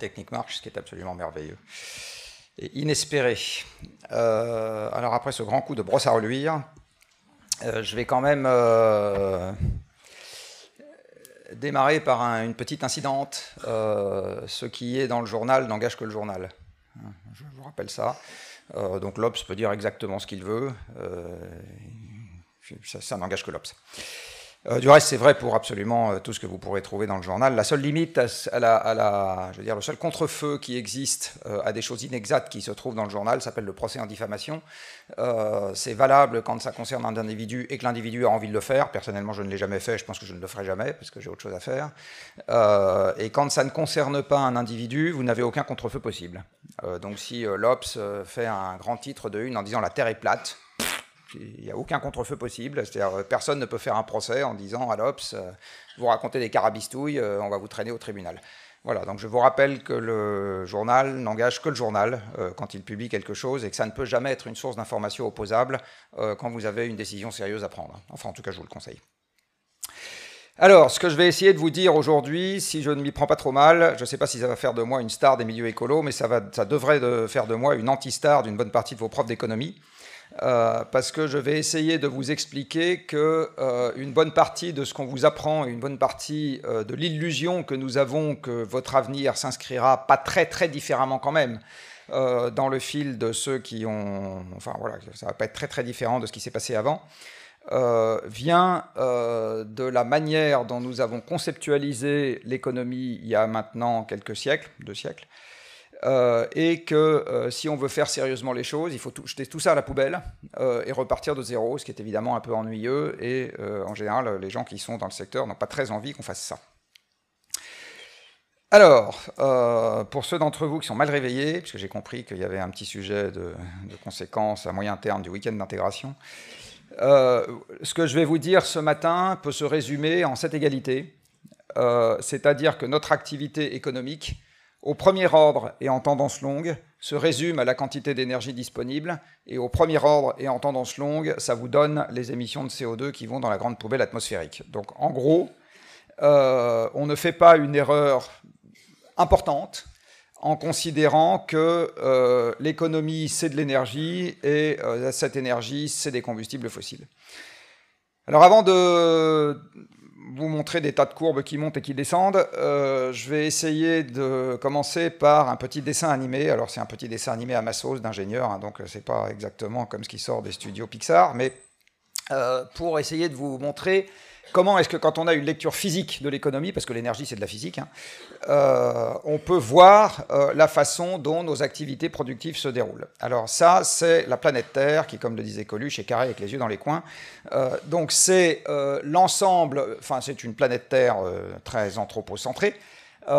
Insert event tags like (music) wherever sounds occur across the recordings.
technique marche, ce qui est absolument merveilleux et inespéré. Euh, alors après ce grand coup de brosse à reluire, euh, je vais quand même euh, démarrer par une petite incidente. ce qui est dans le journal n'engage que le journal. Je vous rappelle ça. donc l'Obs peut dire exactement ce qu'il veut. ça, ça n'engage que l'Obs. Euh, du reste, c'est vrai pour absolument euh, tout ce que vous pourrez trouver dans le journal. La seule limite, à la, je veux dire, le seul contre-feu qui existe euh, à des choses inexactes qui se trouvent dans le journal s'appelle le procès en diffamation. c'est valable quand ça concerne un individu et que l'individu a envie de le faire. Personnellement, je ne l'ai jamais fait, je pense que je ne le ferai jamais parce que j'ai autre chose à faire. et quand ça ne concerne pas un individu, vous n'avez aucun contre-feu possible. donc si l'Obs fait un grand titre de une en disant la Terre est plate, il n'y a aucun contre-feu possible. C'est-à-dire, euh, personne ne peut faire un procès en disant à l'Obs, euh, vous racontez des carabistouilles, euh, on va vous traîner au tribunal. Voilà, donc je vous rappelle que le journal n'engage que le journal quand il publie quelque chose et que ça ne peut jamais être une source d'information opposable quand vous avez une décision sérieuse à prendre. Enfin, en tout cas, je vous le conseille. Alors, ce que je vais essayer de vous dire aujourd'hui, si je ne m'y prends pas trop mal, je ne sais pas si ça va faire de moi une star des milieux écolos, mais ça, va, ça devrait de faire de moi une anti-star d'une bonne partie de vos profs d'économie. Euh, parce que je vais essayer de vous expliquer que euh, une bonne partie de ce qu'on vous apprend, une bonne partie euh, de l'illusion que nous avons que votre avenir s'inscrira pas très très différemment quand même dans le fil de ceux qui ont, enfin voilà, ça va pas être très très différent de ce qui s'est passé avant. vient de la manière dont nous avons conceptualisé l'économie il y a maintenant quelques siècles, deux siècles, euh, et que euh, si on veut faire sérieusement les choses, il faut jeter tout ça à la poubelle euh, et repartir de zéro, ce qui est évidemment un peu ennuyeux, et en général, les gens qui sont dans le secteur n'ont pas très envie qu'on fasse ça. Alors, pour ceux d'entre vous qui sont mal réveillés, puisque j'ai compris qu'il y avait un petit sujet de, de conséquences à moyen terme du week-end d'intégration, ce que je vais vous dire ce matin peut se résumer en cette égalité, c'est-à-dire que notre activité économique au premier ordre et en tendance longue, se résume à la quantité d'énergie disponible, et au premier ordre et en tendance longue, ça vous donne les émissions de CO2 qui vont dans la grande poubelle atmosphérique. Donc en gros, euh, on ne fait pas une erreur importante en considérant que euh, l'économie, c'est de l'énergie, et euh, cette énergie, c'est des combustibles fossiles. Alors avant de vous montrer des tas de courbes qui montent et qui descendent. Euh, je vais essayer de commencer par un petit dessin animé. Alors c'est un petit dessin animé à ma sauce d'ingénieur, hein, donc euh, c'est pas exactement comme ce qui sort des studios Pixar, mais euh, pour essayer de vous montrer comment est-ce que quand on a une lecture physique de l'économie, parce que l'énergie c'est de la physique, hein, euh, on peut voir euh, la façon dont nos activités productives se déroulent. Alors ça, c'est la planète Terre qui, comme le disait Coluche, est carrée avec les yeux dans les coins. Euh, donc c'est l'ensemble, enfin c'est une planète Terre très anthropocentrée.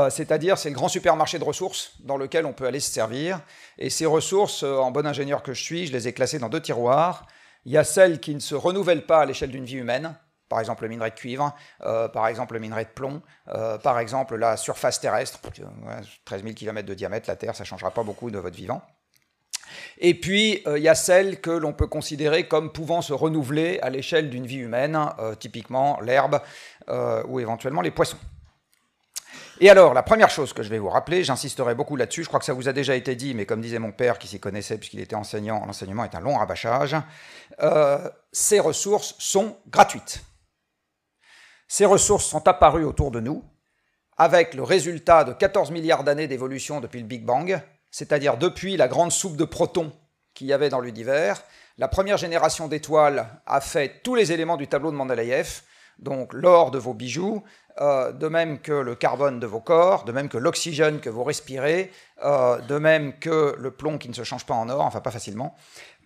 C'est-à-dire, c'est le grand supermarché de ressources dans lequel on peut aller se servir. Et ces ressources, en bon ingénieur que je suis, je les ai classées dans deux tiroirs. Il y a celles qui ne se renouvellent pas à l'échelle d'une vie humaine, par exemple le minerai de cuivre, euh, par exemple le minerai de plomb, euh, par exemple la surface terrestre, 13 000 km de diamètre, la Terre, ça ne changera pas beaucoup de votre vivant. Et puis, euh, il y a celles que l'on peut considérer comme pouvant se renouveler à l'échelle d'une vie humaine, typiquement l'herbe ou éventuellement les poissons. Et alors, la première chose que je vais vous rappeler, j'insisterai beaucoup là-dessus, je crois que ça vous a déjà été dit, mais comme disait mon père qui s'y connaissait puisqu'il était enseignant, l'enseignement est un long rabâchage, ces ressources sont gratuites. Ces ressources sont apparues autour de nous avec le résultat de 14 milliards d'années d'évolution depuis le Big Bang, c'est-à-dire depuis la grande soupe de protons qu'il y avait dans l'univers. La première génération d'étoiles a fait tous les éléments du tableau de Mendeleïev, donc l'or de vos bijoux, euh, de même que le carbone de vos corps, de même que l'oxygène que vous respirez, euh, de même que le plomb qui ne se change pas en or, enfin pas facilement.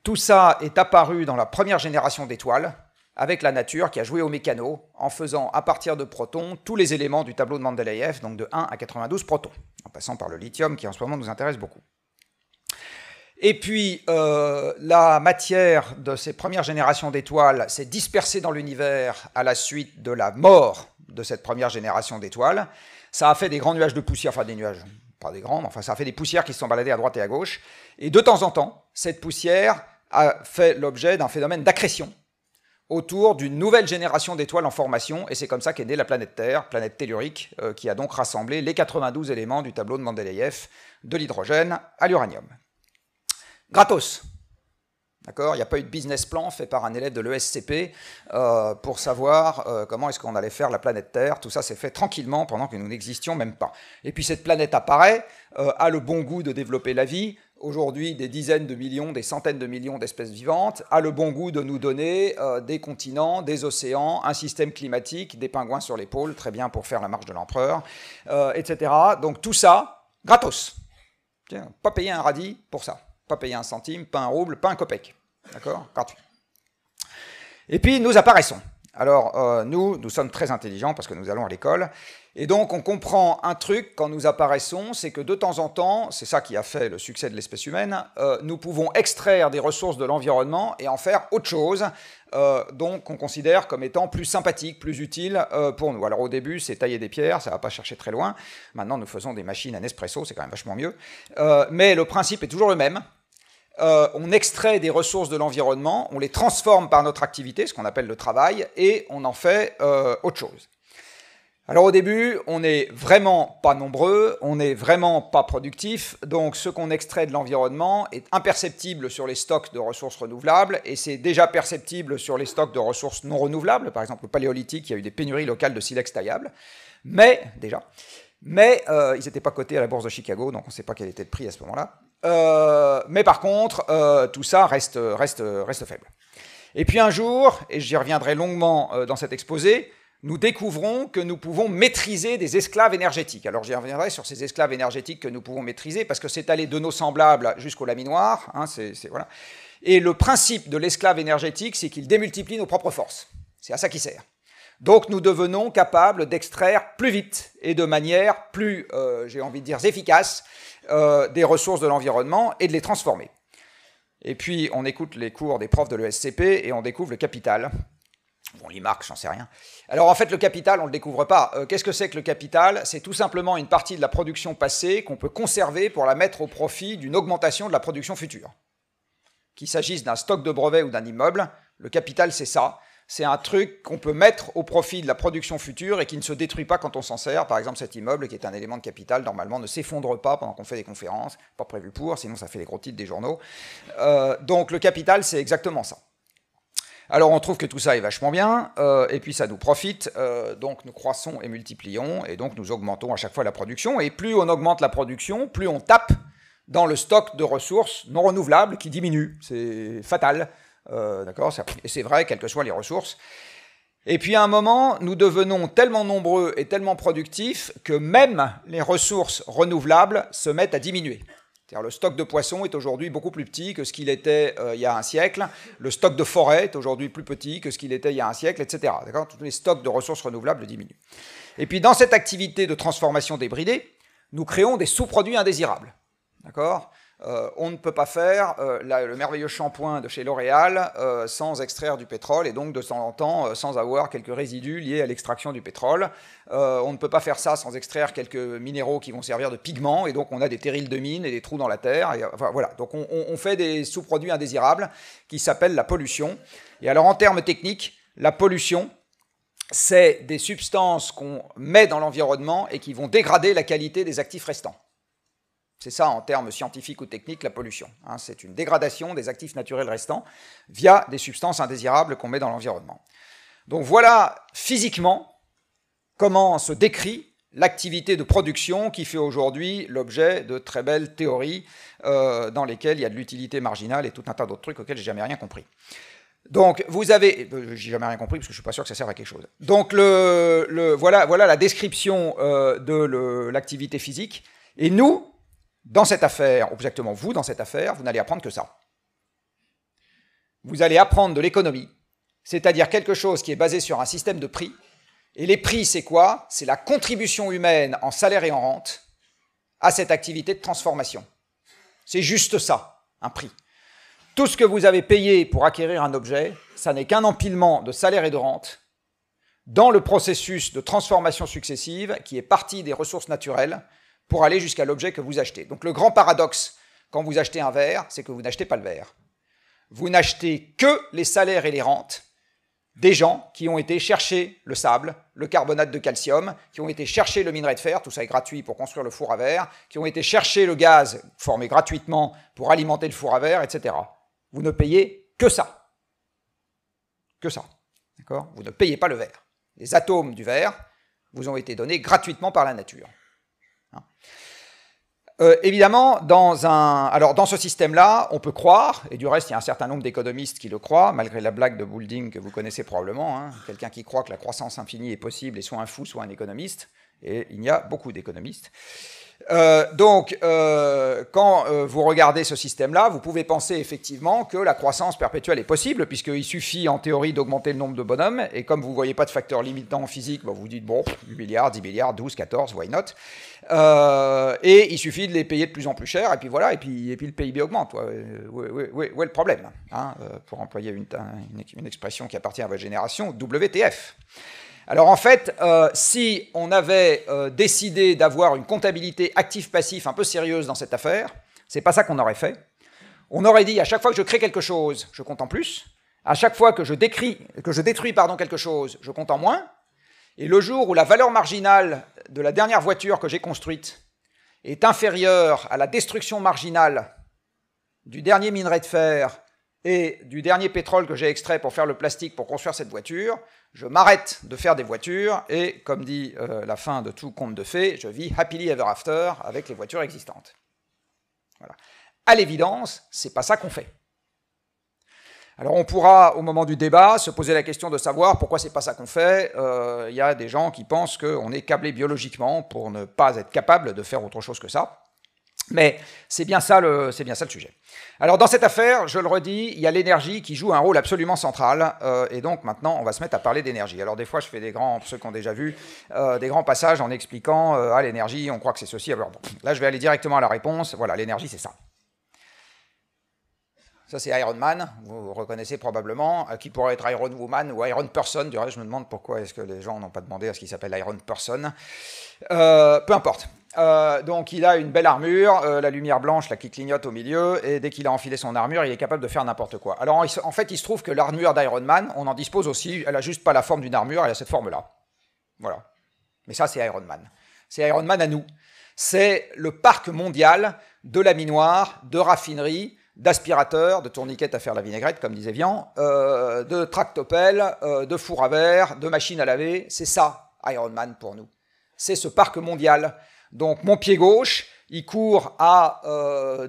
Tout ça est apparu dans la première génération d'étoiles, avec la nature qui a joué au mécano en faisant à partir de protons tous les éléments du tableau de Mendeleïev, donc de 1 à 92 protons, en passant par le lithium qui en ce moment nous intéresse beaucoup. Et puis, euh, la matière de ces premières générations d'étoiles s'est dispersée dans l'univers à la suite de la mort de cette première génération d'étoiles. Ça a fait des grands nuages de poussière, enfin des nuages, pas des grands, mais enfin ça a fait des poussières qui se sont baladées à droite et à gauche. Et de temps en temps, cette poussière a fait l'objet d'un phénomène d'accrétion autour d'une nouvelle génération d'étoiles en formation, et c'est comme ça qu'est née la planète Terre, planète tellurique, euh, qui a donc rassemblé les 92 éléments du tableau de Mendeleïev, de l'hydrogène à l'uranium. Gratos. D'accord Il n'y a pas eu de business plan fait par un élève de l'ESCP euh, pour savoir euh, comment est-ce qu'on allait faire la planète Terre. Tout ça s'est fait tranquillement pendant que nous n'existions même pas. Et puis cette planète apparaît, a le bon goût de développer la vie, aujourd'hui des dizaines de millions, des centaines de millions d'espèces vivantes, a le bon goût de nous donner euh, des continents, des océans, un système climatique, des pingouins sur pôles, très bien pour faire la marche de l'empereur, euh, etc. Donc tout ça, gratos. pas payer un radis pour ça. Pas payer un centime, pas un rouble, pas un copec. D'accord? Gratuit. Et puis nous apparaissons. Alors euh, nous, nous sommes très intelligents parce que nous allons à l'école. Et donc on comprend un truc quand nous apparaissons, c'est que de temps en temps, c'est ça qui a fait le succès de l'espèce humaine, euh, nous pouvons extraire des ressources de l'environnement et en faire autre chose, euh, donc qu'on considère comme étant plus sympathique, plus utile pour nous. Alors au début, c'est tailler des pierres, ça va pas chercher très loin. Maintenant, nous faisons des machines à Nespresso, c'est quand même vachement mieux. mais le principe est toujours le même. Euh, on extrait des ressources de l'environnement, on les transforme par notre activité, ce qu'on appelle le travail, et on en fait euh, autre chose. Alors au début, on n'est vraiment pas nombreux, on n'est vraiment pas productif, donc ce qu'on extrait de l'environnement est imperceptible sur les stocks de ressources renouvelables, et c'est déjà perceptible sur les stocks de ressources non renouvelables, par exemple le paléolithique, il y a eu des pénuries locales de silex taillable, mais déjà, mais euh, ils n'étaient pas cotés à la bourse de Chicago, donc on ne sait pas quel était le prix à ce moment-là. Euh, mais par contre, euh, tout ça reste, reste, reste faible. Et puis un jour, et j'y reviendrai longuement euh, dans cet exposé, nous découvrons que nous pouvons maîtriser des esclaves énergétiques. Alors j'y reviendrai sur ces esclaves énergétiques que nous pouvons maîtriser, parce que c'est allé de nos semblables jusqu'au laminoir. Hein. Et le principe de l'esclave énergétique, c'est qu'il démultiplie nos propres forces. C'est à ça qu'il sert. Donc nous devenons capables d'extraire plus vite et de manière plus, j'ai envie de dire, efficace euh, des ressources de l'environnement et de les transformer. Et puis on écoute les cours des profs de l'ESCP et on découvre le capital. Bon, marques, j'en sais rien. Alors en fait, le capital, on ne le découvre pas. Euh, qu'est-ce que c'est que le capital? C'est tout simplement une partie de la production passée qu'on peut conserver pour la mettre au profit d'une augmentation de la production future. Qu'il s'agisse d'un stock de brevets ou d'un immeuble, le capital, c'est ça c'est un truc qu'on peut mettre au profit de la production future et qui ne se détruit pas quand on s'en sert. Par exemple, cet immeuble, qui est un élément de capital, normalement ne s'effondre pas pendant qu'on fait des conférences, pas prévu pour, sinon ça fait les gros titres des journaux. Euh, donc le capital, c'est exactement ça. Alors on trouve que tout ça est vachement bien, euh, et puis ça nous profite, euh, donc nous croissons et multiplions, et donc nous augmentons à chaque fois la production, et plus on augmente la production, plus on tape dans le stock de ressources non renouvelables qui diminue. C'est fatal. Euh, d'accord Et c'est vrai, quelles que soient les ressources. Et puis à un moment, nous devenons tellement nombreux et tellement productifs que même les ressources renouvelables se mettent à diminuer. Le stock de poissons est aujourd'hui beaucoup plus petit que ce qu'il était euh, il y a un siècle. Le stock de forêt est aujourd'hui plus petit que ce qu'il était il y a un siècle, etc. Tous les stocks de ressources renouvelables diminuent. Et puis dans cette activité de transformation débridée, nous créons des sous-produits indésirables. D'accord? Euh, on ne peut pas faire euh, le merveilleux shampoing de chez L'Oréal euh, sans extraire du pétrole et donc de temps en temps sans avoir quelques résidus liés à l'extraction du pétrole. on ne peut pas faire ça sans extraire quelques minéraux qui vont servir de pigments et donc on a des terrils de mine et des trous dans la terre. Et, voilà, donc on, on fait des sous-produits indésirables qui s'appellent la pollution. Et alors en termes techniques, la pollution, c'est des substances qu'on met dans l'environnement et qui vont dégrader la qualité des actifs restants. C'est ça en termes scientifiques ou techniques la pollution. Hein. c'est une dégradation des actifs naturels restants via des substances indésirables qu'on met dans l'environnement. Donc voilà physiquement comment se décrit l'activité de production qui fait aujourd'hui l'objet de très belles théories euh, dans lesquelles il y a de l'utilité marginale et tout un tas d'autres trucs auxquels j'ai jamais rien compris. Donc vous avez, euh, j'ai jamais rien compris parce que je suis pas sûr que ça serve à quelque chose. Donc le, voilà, voilà la description euh, de l'activité physique. Et nous, dans cette affaire, ou exactement vous, dans cette affaire, vous n'allez apprendre que ça. Vous allez apprendre de l'économie, c'est-à-dire quelque chose qui est basé sur un système de prix. Et les prix, c'est quoi? C'est la contribution humaine en salaire et en rente à cette activité de transformation. C'est juste ça, un prix. Tout ce que vous avez payé pour acquérir un objet, ça n'est qu'un empilement de salaire et de rente dans le processus de transformation successive qui est parti des ressources naturelles pour aller jusqu'à l'objet que vous achetez. Donc le grand paradoxe quand vous achetez un verre, c'est que vous n'achetez pas le verre. Vous n'achetez que les salaires et les rentes des gens qui ont été chercher le sable, le carbonate de calcium, qui ont été chercher le minerai de fer, tout ça est gratuit pour construire le four à verre, qui ont été chercher le gaz formé gratuitement pour alimenter le four à verre, etc. Vous ne payez que ça. Que ça. D'accord? Vous ne payez pas le verre. Les atomes du verre vous ont été donnés gratuitement par la nature. Hein euh, évidemment, dans, alors dans ce système-là, on peut croire, et du reste, il y a un certain nombre d'économistes qui le croient, malgré la blague de Boulding que vous connaissez probablement, hein, quelqu'un qui croit que la croissance infinie est possible est soit un fou, soit un économiste, et il y a beaucoup d'économistes. Euh, donc, euh, quand euh, vous regardez ce système-là, vous pouvez penser effectivement que la croissance perpétuelle est possible, puisqu'il suffit en théorie d'augmenter le nombre de bonhommes, et comme vous ne voyez pas de facteur limitant en physique, bah, vous dites, bon, 8 milliards, 10 milliards, 12, 14, why not? Et il suffit de les payer de plus en plus cher, et puis voilà, et puis, et puis le PIB augmente. Où, est le problème hein, Pour employer une, une expression qui appartient à votre génération, WTF alors en fait, euh, si on avait euh, décidé d'avoir une comptabilité actif-passif un peu sérieuse dans cette affaire, c'est pas ça qu'on aurait fait. On aurait dit à chaque fois que je crée quelque chose, je compte en plus. À chaque fois que je, décris, que je détruis pardon, quelque chose, je compte en moins. Et le jour où la valeur marginale de la dernière voiture que j'ai construite est inférieure à la destruction marginale du dernier minerai de fer et du dernier pétrole que j'ai extrait pour faire le plastique pour construire cette voiture, je m'arrête de faire des voitures et, comme dit euh, la fin de tout conte de fées, je vis happily ever after avec les voitures existantes. Voilà. À l'évidence, c'est pas ça qu'on fait. Alors on pourra, au moment du débat, se poser la question de savoir pourquoi c'est pas ça qu'on fait. Euh, il y a des gens qui pensent qu'on est câblé biologiquement pour ne pas être capable de faire autre chose que ça. Mais c'est bien, ça le, sujet. Alors dans cette affaire, je le redis, il y a l'énergie qui joue un rôle absolument central, euh, et donc maintenant on va se mettre à parler d'énergie. Alors des fois je fais des grands, ceux qui ont déjà vu, euh, des grands passages en expliquant, euh, ah l'énergie, on croit que c'est ceci. Alors là je vais aller directement à la réponse, voilà, l'énergie c'est ça. Ça, c'est Iron Man, vous reconnaissez probablement, qui pourrait être Iron Woman ou Iron Person. Du reste, je me demande pourquoi est-ce que les gens n'ont pas demandé à ce qu'il s'appelle Iron Person. peu importe. Euh, donc il a une belle armure, euh, la lumière blanche là, qui clignote au milieu, et dès qu'il a enfilé son armure, il est capable de faire n'importe quoi. Alors en fait, il se trouve que l'armure d'Iron Man, on en dispose aussi, elle a juste pas la forme d'une armure, elle a cette forme-là. Voilà. Mais ça, c'est Iron Man. C'est Iron Man à nous. C'est le parc mondial de la minoire, de raffinerie, d'aspirateurs, de tourniquettes à faire la vinaigrette, comme disait Vian, euh, de tractopelles, de four à verre, de machines à laver. C'est ça, Iron Man pour nous. C'est ce parc mondial donc mon pied gauche, il court à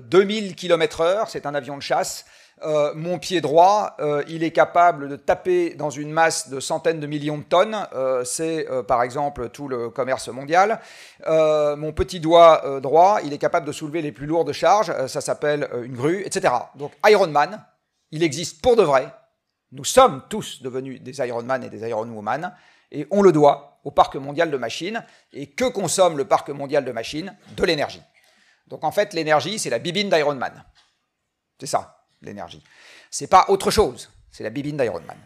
2000 km/h, c'est un avion de chasse. Euh, mon pied droit, euh, il est capable de taper dans une masse de centaines de millions de tonnes. Euh, c'est par exemple tout le commerce mondial. mon petit doigt droit, il est capable de soulever les plus lourdes charges. ça s'appelle une grue, etc. Donc Iron Man, il existe pour de vrai. Nous sommes tous devenus des Iron Man et des Iron Woman. Et on le doit au parc mondial de machines. Et que consomme le parc mondial de machines De l'énergie. Donc en fait, l'énergie, c'est la bibine d'Iron Man. C'est ça, l'énergie. C'est pas autre chose, c'est la bibine d'Iron Man.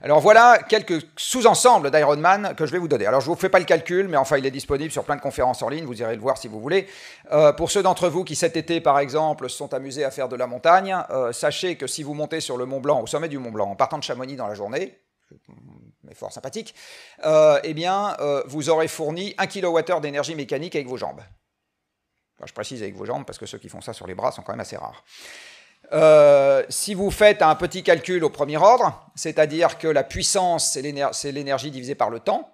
Alors voilà quelques sous-ensembles d'Iron Man que je vais vous donner. Alors je ne vous fais pas le calcul, mais enfin il est disponible sur plein de conférences en ligne, vous irez le voir si vous voulez. Euh, pour ceux d'entre vous qui cet été par exemple se sont amusés à faire de la montagne, euh, sachez que si vous montez sur le Mont Blanc, au sommet du Mont Blanc, en partant de Chamonix dans la journée, mais fort sympathique, euh, eh bien, euh, vous aurez fourni 1 kWh d'énergie mécanique avec vos jambes. je précise avec vos jambes parce que ceux qui font ça sur les bras sont quand même assez rares. Euh, si vous faites un petit calcul au premier ordre, c'est-à-dire que la puissance, c'est l'énergie divisée par le temps,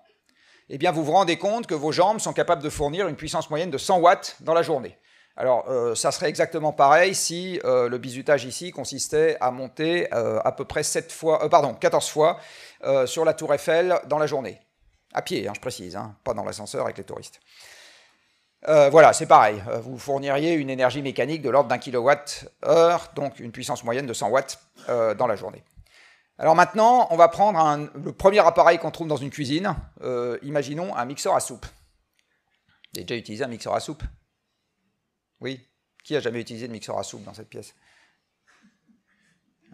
eh bien, vous vous rendez compte que vos jambes sont capables de fournir une puissance moyenne de 100 watts dans la journée. Alors, ça serait exactement pareil si le bizutage ici consistait à monter à peu près 7 fois, pardon, 14 fois euh, sur la tour Eiffel dans la journée. À pied, hein, je précise, hein, pas dans l'ascenseur avec les touristes. Euh, voilà, c'est pareil. Euh, vous fourniriez une énergie mécanique de l'ordre d'un kilowatt-heure, donc une puissance moyenne de 100 watts dans la journée. Alors maintenant, on va prendre le premier appareil qu'on trouve dans une cuisine. imaginons un mixeur à soupe. Déjà utilisé un mixeur à soupe Oui Qui a jamais utilisé de mixeur à soupe dans cette pièce?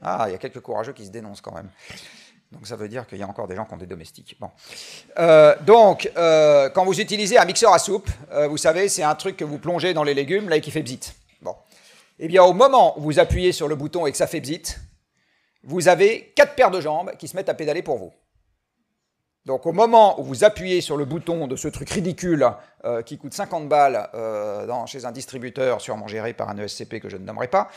Ah, il y a quelques courageux qui se dénoncent quand même. Donc ça veut dire qu'il y a encore des gens qui ont des domestiques. Bon. Euh, donc, euh, quand vous utilisez un mixeur à soupe, euh, vous savez, c'est un truc que vous plongez dans les légumes, là, et qui fait bzit. Bon. Eh bien, au moment où vous appuyez sur le bouton et que ça fait bzit, vous avez quatre paires de jambes qui se mettent à pédaler pour vous. Donc au moment où vous appuyez sur le bouton de ce truc ridicule euh, qui coûte 50 balles euh, chez un distributeur sûrement géré par un ESCP que je ne nommerai pas,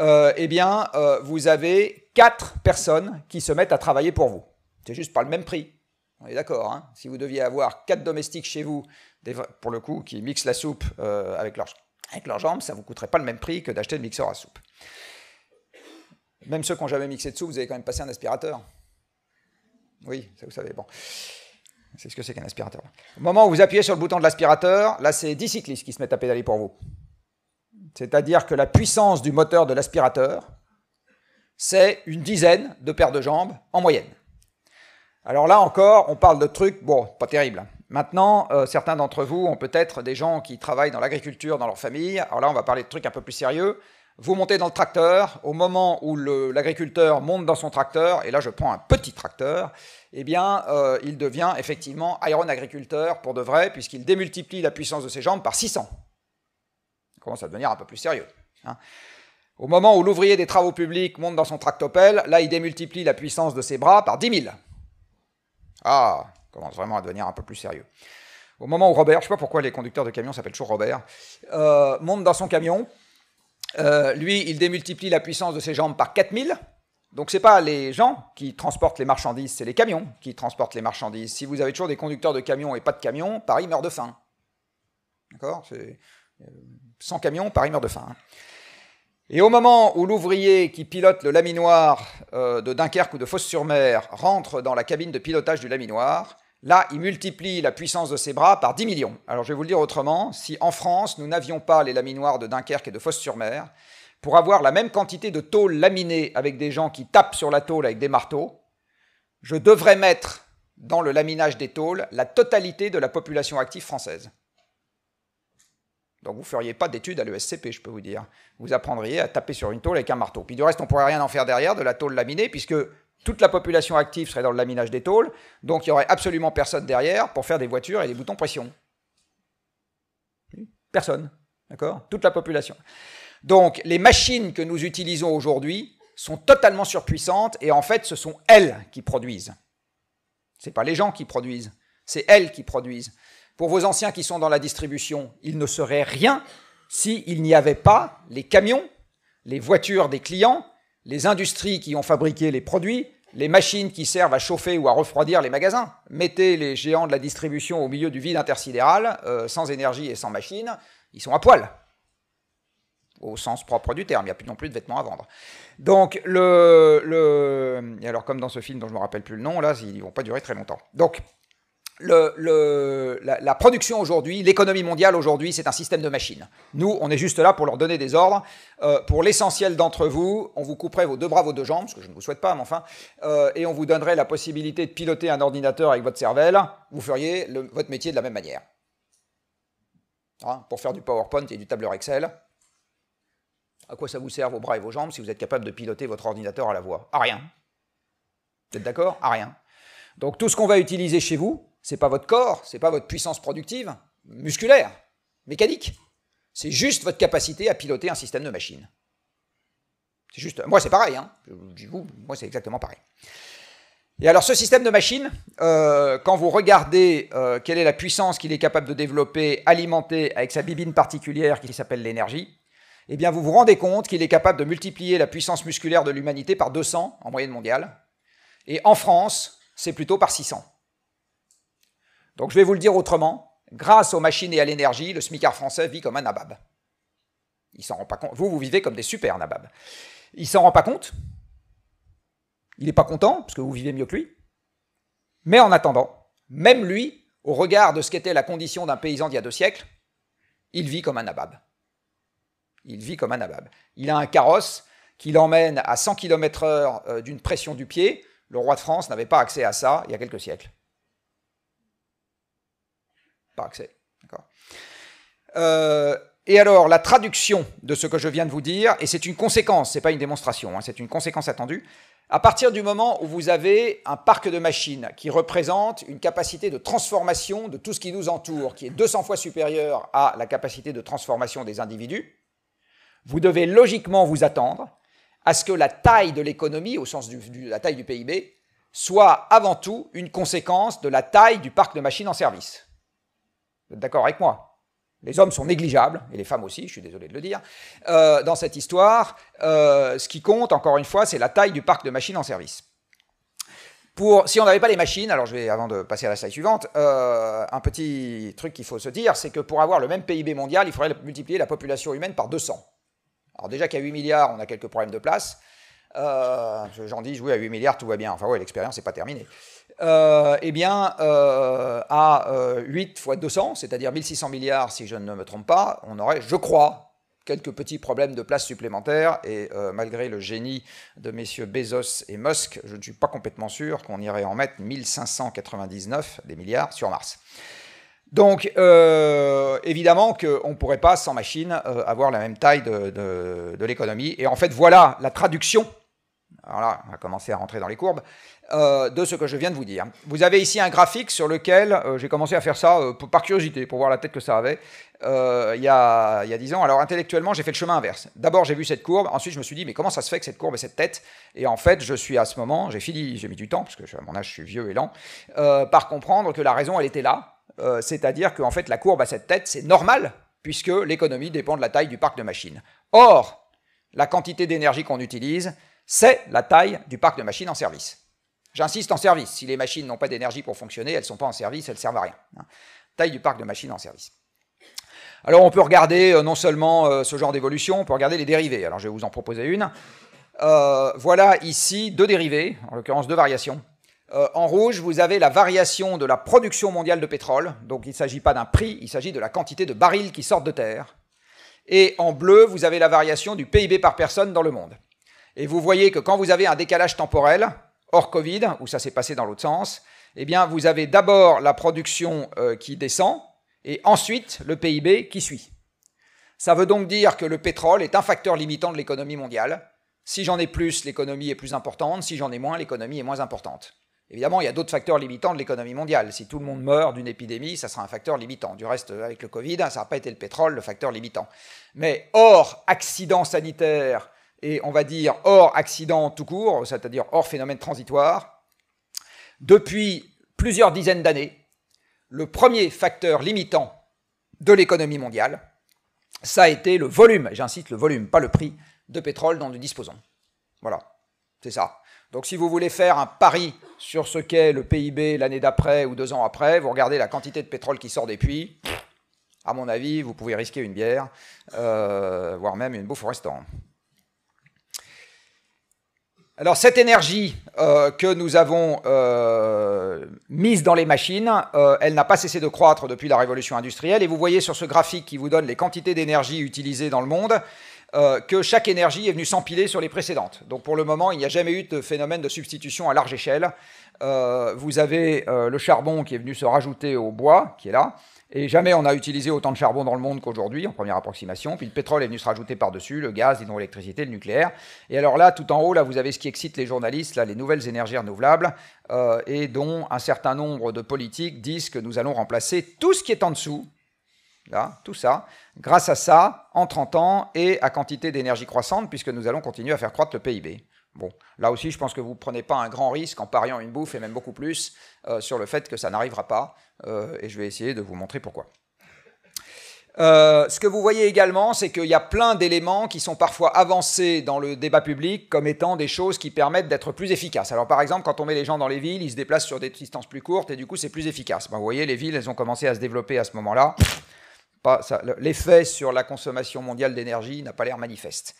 euh, eh bien vous avez quatre personnes qui se mettent à travailler pour vous. C'est juste pas le même prix. On est d'accord. Hein si vous deviez avoir quatre domestiques chez vous, pour le coup, qui mixent la soupe avec, leur, avec leurs jambes, ça ne vous coûterait pas le même prix que d'acheter le mixeur à soupe. Même ceux qui n'ont jamais mixé de soupe, vous avez quand même passé un aspirateur. Oui, ça vous savez. Bon. C'est ce que c'est qu'un aspirateur. Au moment où vous appuyez sur le bouton de l'aspirateur, là, c'est 10 cyclistes qui se mettent à pédaler pour vous. C'est-à-dire que la puissance du moteur de l'aspirateur, c'est une dizaine de paires de jambes en moyenne. Alors là encore, on parle de trucs, bon, pas terrible. Maintenant, euh, certains d'entre vous ont peut-être des gens qui travaillent dans l'agriculture dans leur famille. Alors là, on va parler de trucs un peu plus sérieux. Vous montez dans le tracteur, au moment où l'agriculteur monte dans son tracteur, et là je prends un petit tracteur, eh bien euh, il devient effectivement iron agriculteur pour de vrai, puisqu'il démultiplie la puissance de ses jambes par 600. Ça commence à devenir un peu plus sérieux. Hein. Au moment où l'ouvrier des travaux publics monte dans son tractopelle, là il démultiplie la puissance de ses bras par 10 000. Ah, commence vraiment à devenir un peu plus sérieux. Au moment où Robert, je ne sais pas pourquoi les conducteurs de camions s'appellent toujours Robert, euh, monte dans son camion, euh, lui, il démultiplie la puissance de ses jambes par 4000. Donc ce n'est pas les gens qui transportent les marchandises, c'est les camions qui transportent les marchandises. Si vous avez toujours des conducteurs de camions et pas de camions, Paris meurt de faim. D'accord? C'est 100 euh, camions, Paris meurt de faim. Hein. Et au moment où l'ouvrier qui pilote le laminoir euh, de Dunkerque ou de Fosse-sur-Mer rentre dans la cabine de pilotage du laminoir, Là, il multiplie la puissance de ses bras par 10 millions. Alors je vais vous le dire autrement, si en France, nous n'avions pas les laminoirs de Dunkerque et de Fosse-sur-Mer, pour avoir la même quantité de tôle laminée avec des gens qui tapent sur la tôle avec des marteaux, je devrais mettre dans le laminage des tôles la totalité de la population active française. Donc vous ne feriez pas d'études à l'ESCP, je peux vous dire. Vous apprendriez à taper sur une tôle avec un marteau. Puis du reste, on ne pourrait rien en faire derrière de la tôle laminée, puisque toute la population active serait dans le laminage des tôles, donc il n'y aurait absolument personne derrière pour faire des voitures et des boutons pression. Personne, d'accord? Toute la population. Donc les machines que nous utilisons aujourd'hui sont totalement surpuissantes et en fait ce sont elles qui produisent. Ce n'est pas les gens qui produisent, c'est elles qui produisent. Pour vos anciens qui sont dans la distribution, il ne serait rien s'il n'y avait pas les camions, les voitures des clients les industries qui ont fabriqué les produits, les machines qui servent à chauffer ou à refroidir les magasins. Mettez les géants de la distribution au milieu du vide intersidéral, euh, sans énergie et sans machine, ils sont à poil. Au sens propre du terme, il n'y a plus non plus de vêtements à vendre. Donc, le, et alors comme dans ce film dont je ne me rappelle plus le nom, là, ils ne vont pas durer très longtemps. Donc, la, production aujourd'hui, l'économie mondiale aujourd'hui, c'est un système de machines. Nous, on est juste là pour leur donner des ordres. Euh, pour l'essentiel d'entre vous, on vous couperait vos deux bras, vos deux jambes, ce que je ne vous souhaite pas, mais enfin, euh, et on vous donnerait la possibilité de piloter un ordinateur avec votre cervelle. Vous feriez votre métier de la même manière. Hein, pour faire du PowerPoint et du tableur Excel. À quoi ça vous sert vos bras et vos jambes si vous êtes capable de piloter votre ordinateur à la voix? À rien. Vous êtes d'accord? À rien. Donc tout ce qu'on va utiliser chez vous, c'est pas votre corps, c'est pas votre puissance productive, musculaire, mécanique. C'est juste votre capacité à piloter un système de machine. C'est juste. Moi, c'est pareil. Hein. vous, moi, c'est exactement pareil. Et alors, ce système de machine, euh, quand vous regardez euh, quelle est la puissance qu'il est capable de développer, alimenter avec sa bibine particulière qui s'appelle l'énergie, eh bien, vous vous rendez compte qu'il est capable de multiplier la puissance musculaire de l'humanité par 200 en moyenne mondiale. Et en France, c'est plutôt par 600. Donc je vais vous le dire autrement, grâce aux machines et à l'énergie, le smicard français vit comme un nabab. Il s'en rend pas compte. Vous, vous vivez comme des super nababs. Il s'en rend pas compte. Il n'est pas content, parce que vous vivez mieux que lui. Mais en attendant, même lui, au regard de ce qu'était la condition d'un paysan d'il y a deux siècles, il vit comme un nabab. Il vit comme un nabab. Il a un carrosse qui l'emmène à 100 km/h euh, d'une pression du pied. Le roi de France n'avait pas accès à ça il y a quelques siècles accès. Euh, et alors, la traduction de ce que je viens de vous dire, et c'est une conséquence, ce n'est pas une démonstration, hein, c'est une conséquence attendue, à partir du moment où vous avez un parc de machines qui représente une capacité de transformation de tout ce qui nous entoure, qui est 200 fois supérieure à la capacité de transformation des individus, vous devez logiquement vous attendre à ce que la taille de l'économie, au sens de la taille du PIB, soit avant tout une conséquence de la taille du parc de machines en service. D'accord avec moi? Les hommes sont négligeables, et les femmes aussi, je suis désolé de le dire, euh, dans cette histoire. Euh, ce qui compte, encore une fois, c'est la taille du parc de machines en service. Pour, si on n'avait pas les machines, alors je vais, avant de passer à la slide suivante, euh, un petit truc qu'il faut se dire, c'est que pour avoir le même PIB mondial, il faudrait multiplier la population humaine par 200. Alors déjà qu'à 8 milliards, on a quelques problèmes de place. J'en dis, oui, à 8 milliards, tout va bien. Enfin, ouais, l'expérience n'est pas terminée. Euh, eh bien, euh, à 8 fois 200, c'est-à-dire 1600 milliards, si je ne me trompe pas, on aurait, je crois, quelques petits problèmes de place supplémentaires. Et euh, malgré le génie de messieurs Bezos et Musk, je ne suis pas complètement sûr qu'on irait en mettre 1599 des milliards sur Mars. Donc, évidemment qu'on ne pourrait pas, sans machine, avoir la même taille de, de l'économie. Et en fait, voilà la traduction alors là, on va commencer à rentrer dans les courbes, euh, de ce que je viens de vous dire. Vous avez ici un graphique sur lequel euh, j'ai commencé à faire ça euh, par curiosité, pour voir la tête que ça avait, il y, a, y a, 10 ans. Alors intellectuellement, j'ai fait le chemin inverse. D'abord, j'ai vu cette courbe, ensuite je me suis dit, mais comment ça se fait que cette courbe ait cette tête? Et en fait, je suis à ce moment, j'ai fini, j'ai mis du temps, parce que à mon âge, je suis vieux et lent, par comprendre que la raison, elle était là. C'est-à-dire qu'en fait, la courbe a cette tête, c'est normal, puisque l'économie dépend de la taille du parc de machines. Or, la quantité d'énergie qu'on utilise, c'est la taille du parc de machines en service. J'insiste en service. Si les machines n'ont pas d'énergie pour fonctionner, elles ne sont pas en service, elles ne servent à rien. Hein. Taille du parc de machines en service. Alors on peut regarder euh, non seulement euh, ce genre d'évolution, on peut regarder les dérivés. Alors je vais vous en proposer une. Euh, voilà ici deux dérivés, en l'occurrence deux variations. en rouge, vous avez la variation de la production mondiale de pétrole. Donc il ne s'agit pas d'un prix, il s'agit de la quantité de barils qui sortent de terre. Et en bleu, vous avez la variation du PIB par personne dans le monde. Et vous voyez que quand vous avez un décalage temporel, hors Covid, où ça s'est passé dans l'autre sens, eh bien, vous avez d'abord la production euh, qui descend et ensuite le PIB qui suit. Ça veut donc dire que le pétrole est un facteur limitant de l'économie mondiale. Si j'en ai plus, l'économie est plus importante. Si j'en ai moins, l'économie est moins importante. Évidemment, il y a d'autres facteurs limitants de l'économie mondiale. Si tout le monde meurt d'une épidémie, ça sera un facteur limitant. Du reste, avec le Covid, ça n'a pas été le pétrole, le facteur limitant. Mais hors accident sanitaire et on va dire hors accident tout court, c'est-à-dire hors phénomène transitoire, depuis plusieurs dizaines d'années, le premier facteur limitant de l'économie mondiale, ça a été le volume, j'insiste le volume, pas le prix, de pétrole dont nous disposons. Voilà, c'est ça. Donc si vous voulez faire un pari sur ce qu'est le PIB l'année d'après ou deux ans après, vous regardez la quantité de pétrole qui sort des puits, à mon avis, vous pouvez risquer une bière, euh, voire même une bouffe au restaurant. Alors cette énergie euh, que nous avons euh, mise dans les machines, euh, elle n'a pas cessé de croître depuis la révolution industrielle. Et vous voyez sur ce graphique qui vous donne les quantités d'énergie utilisées dans le monde, que chaque énergie est venue s'empiler sur les précédentes. Donc pour le moment, il n'y a jamais eu de phénomène de substitution à large échelle. vous avez le charbon qui est venu se rajouter au bois, qui est là. Et jamais on a utilisé autant de charbon dans le monde qu'aujourd'hui, en première approximation. Puis le pétrole est venu se rajouter par-dessus, le gaz, l'hydroélectricité, le nucléaire. Et alors là, tout en haut, là, vous avez ce qui excite les journalistes, là, les nouvelles énergies renouvelables, euh, et dont un certain nombre de politiques disent que nous allons remplacer tout ce qui est en dessous, là, tout ça, grâce à ça, en 30 ans, et à quantité d'énergie croissante, puisque nous allons continuer à faire croître le PIB. Bon, là aussi, je pense que vous ne prenez pas un grand risque en pariant une bouffe, et même beaucoup plus, euh, sur le fait que ça n'arrivera pas, euh, et je vais essayer de vous montrer pourquoi. Euh, ce que vous voyez également, c'est qu'il y a plein d'éléments qui sont parfois avancés dans le débat public comme étant des choses qui permettent d'être plus efficaces. Alors par exemple, quand on met les gens dans les villes, ils se déplacent sur des distances plus courtes et du coup c'est plus efficace. Vous voyez, les villes, elles ont commencé à se développer à ce moment-là. L'effet sur la consommation mondiale d'énergie n'a pas l'air manifeste.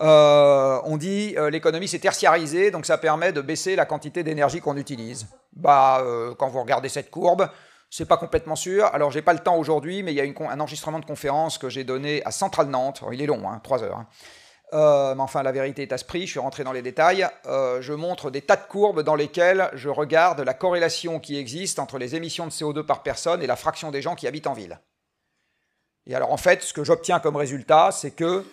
Euh, on dit euh, l'économie s'est tertiarisée, donc ça permet de baisser la quantité d'énergie qu'on utilise. Bah, euh, quand vous regardez cette courbe, c'est pas complètement sûr. Alors j'ai pas le temps aujourd'hui, mais il y a un enregistrement de conférence que j'ai donné à Centrale Nantes. il est long, hein, 3 heures. Hein. mais enfin, la vérité est à ce prix, je suis rentré dans les détails. je montre des tas de courbes dans lesquelles je regarde la corrélation qui existe entre les émissions de CO2 par personne et la fraction des gens qui habitent en ville. Et alors en fait, ce que j'obtiens comme résultat, c'est que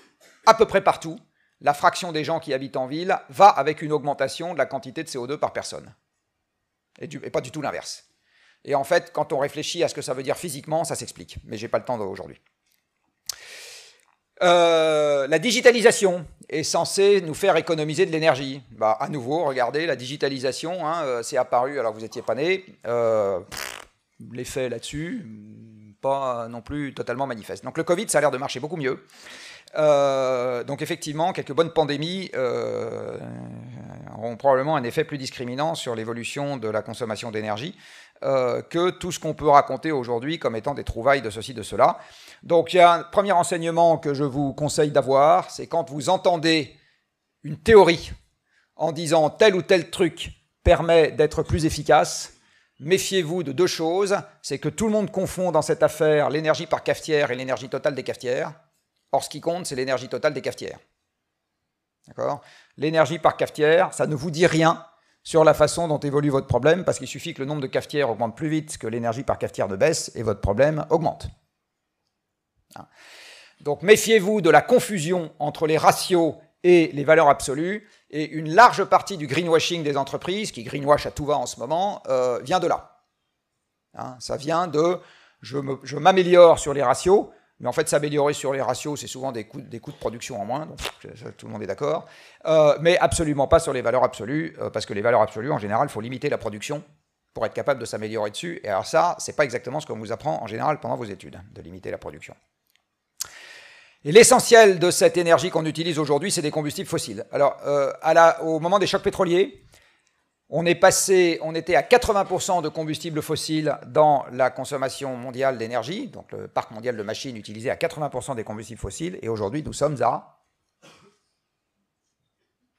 à peu près partout, la fraction des gens qui habitent en ville va avec une augmentation de la quantité de CO2 par personne. Et, pas du tout l'inverse. Et en fait, quand on réfléchit à ce que ça veut dire physiquement, ça s'explique. Mais je n'ai pas le temps aujourd'hui. Euh, la digitalisation est censée nous faire économiser de l'énergie. Bah, à nouveau, regardez, la digitalisation, hein, euh, c'est apparu alors vous n'étiez pas né. Euh, L'effet là-dessus, pas non plus totalement manifeste. Donc le Covid, ça a l'air de marcher beaucoup mieux. Euh, donc effectivement, quelques bonnes pandémies euh, auront probablement un effet plus discriminant sur l'évolution de la consommation d'énergie euh, que tout ce qu'on peut raconter aujourd'hui comme étant des trouvailles de ceci, de cela. Donc il y a un premier enseignement que je vous conseille d'avoir, c'est quand vous entendez une théorie en disant tel ou tel truc permet d'être plus efficace, méfiez-vous de deux choses, c'est que tout le monde confond dans cette affaire l'énergie par cafetière et l'énergie totale des cafetières. Or, ce qui compte, c'est l'énergie totale des cafetières. D'accord? L'énergie par cafetière, ça ne vous dit rien sur la façon dont évolue votre problème, parce qu'il suffit que le nombre de cafetières augmente plus vite que l'énergie par cafetière ne baisse, et votre problème augmente. Hein? Donc méfiez-vous de la confusion entre les ratios et les valeurs absolues, et une large partie du greenwashing des entreprises, qui greenwash à tout va en ce moment, euh, vient de là. Hein, ça vient de je m'améliore sur les ratios, mais en fait, s'améliorer sur les ratios, c'est souvent des coûts, des coûts, de production en moins, donc tout le monde est d'accord. Euh, mais absolument pas sur les valeurs absolues, euh, parce que les valeurs absolues, en général, il faut limiter la production pour être capable de s'améliorer dessus. Et alors ça, c'est pas exactement ce qu'on vous apprend en général pendant vos études, de limiter la production. Et l'essentiel de cette énergie qu'on utilise aujourd'hui, c'est des combustibles fossiles. Alors, euh, au moment des chocs pétroliers, on est passé, on était à 80% de combustibles fossiles dans la consommation mondiale d'énergie, donc le parc mondial de machines utilisait à 80% des combustibles fossiles, et aujourd'hui nous sommes à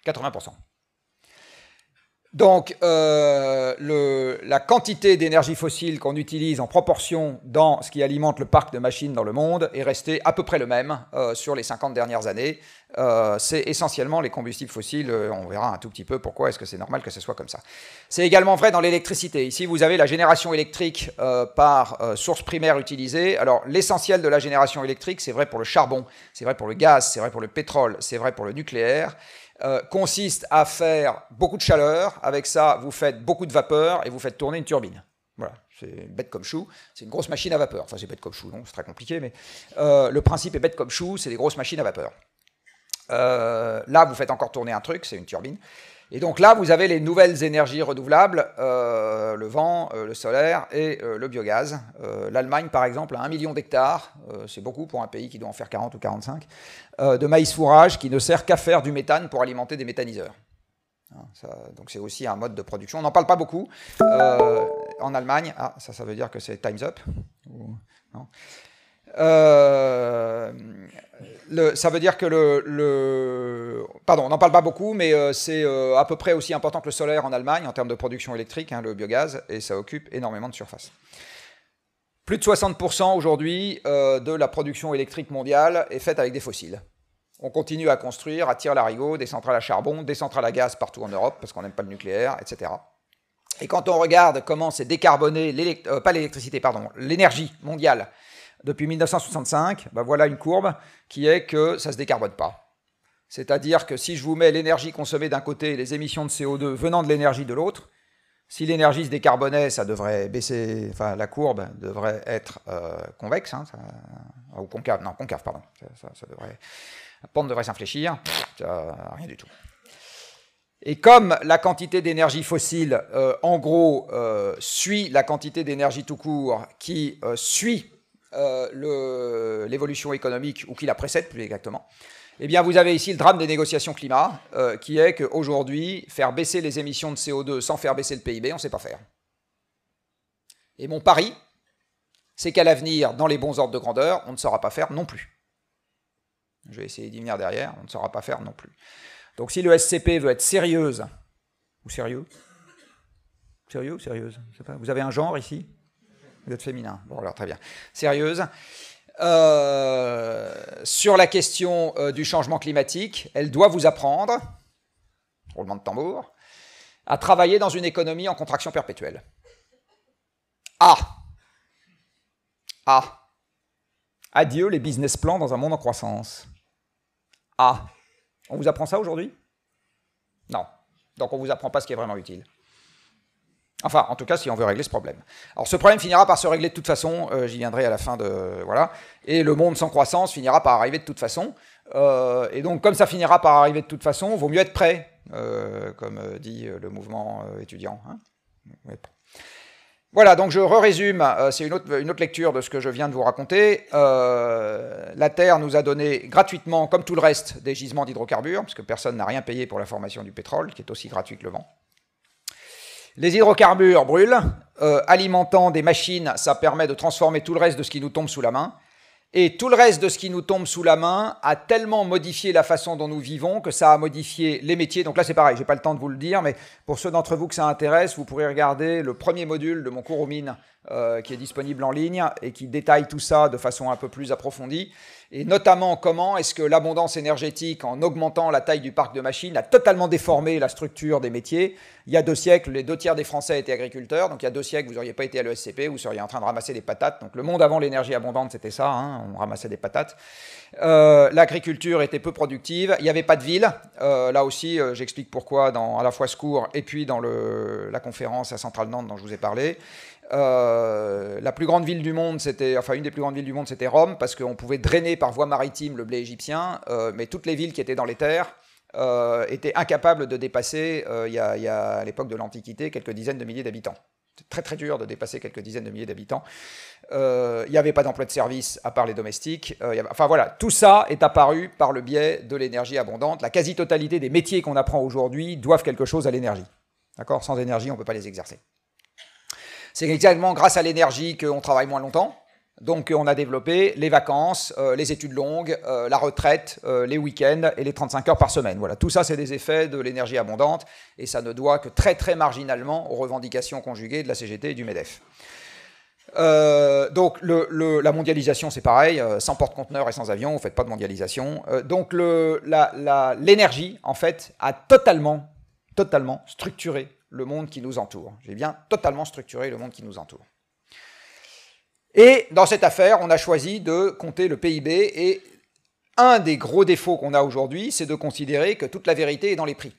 80%. Donc, euh, la quantité d'énergie fossile qu'on utilise en proportion dans ce qui alimente le parc de machines dans le monde est restée à peu près le même euh, sur les 50 dernières années. Euh, c'est essentiellement les combustibles fossiles. on verra un tout petit peu pourquoi est-ce que c'est normal que ce soit comme ça. C'est également vrai dans l'électricité. Ici, vous avez la génération électrique par source primaire utilisée. Alors, l'essentiel de la génération électrique, c'est vrai pour le charbon, c'est vrai pour le gaz, c'est vrai pour le pétrole, c'est vrai pour le nucléaire. Euh, consiste à faire beaucoup de chaleur. Avec ça, vous faites beaucoup de vapeur et vous faites tourner une turbine. Voilà, c'est bête comme chou. C'est une grosse machine à vapeur. Enfin, c'est bête comme chou, non, c'est très compliqué, mais euh, le principe est bête comme chou, c'est des grosses machines à vapeur. Euh, là, vous faites encore tourner un truc, c'est une turbine. Et donc là, vous avez les nouvelles énergies renouvelables, euh, le vent, euh, le solaire et euh, le biogaz. L'Allemagne, par exemple, a un million d'hectares, c'est beaucoup pour un pays qui doit en faire 40 ou 45, de maïs fourrage qui ne sert qu'à faire du méthane pour alimenter des méthaniseurs. Hein, donc c'est aussi un mode de production. On n'en parle pas beaucoup. en Allemagne, ah, ça, ça veut dire que c'est time's up. Ça veut dire que le, pardon, on n'en parle pas beaucoup, mais euh, c'est euh, à peu près aussi important que le solaire en Allemagne en termes de production électrique, hein, le biogaz, et ça occupe énormément de surface. Plus de 60% aujourd'hui euh, de la production électrique mondiale est faite avec des fossiles. On continue à construire à tir-larigot des centrales à charbon, des centrales à gaz partout en Europe parce qu'on n'aime pas le nucléaire, etc. Et quand on regarde comment c'est décarboné, pas l'électricité, pardon, l'énergie mondiale depuis 1965, ben voilà une courbe qui est que ça ne se décarbone pas. C'est-à-dire que si je vous mets l'énergie consommée d'un côté et les émissions de CO2 venant de l'énergie de l'autre, si l'énergie se décarbonait, ça devrait baisser, enfin la courbe devrait être euh, convexe, hein, ou concave, non concave, pardon, ça, devrait, la pente devrait s'infléchir, rien du tout. Et comme la quantité d'énergie fossile, euh, en gros, euh, suit la quantité d'énergie tout court, qui suit euh, l'évolution économique, ou qui la précède plus exactement, eh bien, vous avez ici le drame des négociations climat, euh, qui est qu'aujourd'hui, faire baisser les émissions de CO2 sans faire baisser le PIB, on ne sait pas faire. Et mon pari, c'est qu'à l'avenir, dans les bons ordres de grandeur, on ne saura pas faire non plus. Je vais essayer d'y venir derrière, on ne saura pas faire non plus. Donc si le SCP veut être sérieuse, ou sérieux? Sérieux ou sérieuse? Vous avez un genre ici? Vous êtes féminin. Bon, alors très bien. Sérieuse. Euh, sur la question euh, du changement climatique, elle doit vous apprendre, roulement de tambour, à travailler dans une économie en contraction perpétuelle. Ah Ah Adieu les business plans dans un monde en croissance. Ah On vous apprend ça aujourd'hui? Non. Donc on ne vous apprend pas ce qui est vraiment utile. Enfin, en tout cas, si on veut régler ce problème. Alors, ce problème finira par se régler de toute façon. Euh, j'y viendrai à la fin de voilà. Et le monde sans croissance finira par arriver de toute façon. Euh, et donc, comme ça finira par arriver de toute façon, vaut mieux être prêt, euh, comme dit le mouvement étudiant. Hein. Voilà, donc je résume, c'est une autre, lecture de ce que je viens de vous raconter. la Terre nous a donné gratuitement, comme tout le reste, des gisements d'hydrocarbures, puisque personne n'a rien payé pour la formation du pétrole, qui est aussi gratuit que le vent. Les hydrocarbures brûlent, euh, alimentant des machines, ça permet de transformer tout le reste de ce qui nous tombe sous la main. Et tout le reste de ce qui nous tombe sous la main a tellement modifié la façon dont nous vivons que ça a modifié les métiers. Donc là, c'est pareil, j'ai pas le temps de vous le dire, mais pour ceux d'entre vous que ça intéresse, vous pourrez regarder le premier module de mon cours aux mines euh, qui est disponible en ligne et qui détaille tout ça de façon un peu plus approfondie et notamment comment est-ce que l'abondance énergétique, en augmentant la taille du parc de machines, a totalement déformé la structure des métiers? Il y a deux siècles, les deux tiers des Français étaient agriculteurs, donc il y a deux siècles, vous n'auriez pas été à l'ESCP, vous seriez en train de ramasser des patates. Donc le monde avant l'énergie abondante, c'était ça, hein, on ramassait des patates. Euh, l'agriculture était peu productive, il n'y avait pas de ville. Euh, là aussi, j'explique pourquoi à la fois ce cours et puis dans la conférence à Centrale Nantes dont je vous ai parlé. Euh, la plus grande ville du monde, c'était, enfin une des plus grandes villes du monde, c'était Rome, parce qu'on pouvait drainer par voie maritime le blé égyptien, euh, mais toutes les villes qui étaient dans les terres euh, étaient incapables de dépasser, il y, a, à l'époque de l'Antiquité, quelques dizaines de milliers d'habitants. C'est très très dur de dépasser quelques dizaines de milliers d'habitants. Il n'y avait pas d'emploi de service à part les domestiques. enfin voilà, tout ça est apparu par le biais de l'énergie abondante. La quasi-totalité des métiers qu'on apprend aujourd'hui doivent quelque chose à l'énergie. D'accord? Sans énergie, on ne peut pas les exercer. C'est exactement grâce à l'énergie qu'on travaille moins longtemps. Donc on a développé les vacances, euh, les études longues, euh, la retraite, euh, les week-ends et les 35 heures par semaine. Voilà, tout ça c'est des effets de l'énergie abondante et ça ne doit que très très marginalement aux revendications conjuguées de la CGT et du MEDEF. donc la mondialisation c'est pareil, sans porte-conteneur et sans avion, vous faites pas de mondialisation. donc l'énergie en fait a totalement, totalement structuré le monde qui nous entoure. J'ai bien totalement structuré le monde qui nous entoure. Et dans cette affaire, on a choisi de compter le PIB et un des gros défauts qu'on a aujourd'hui, c'est de considérer que toute la vérité est dans les prix.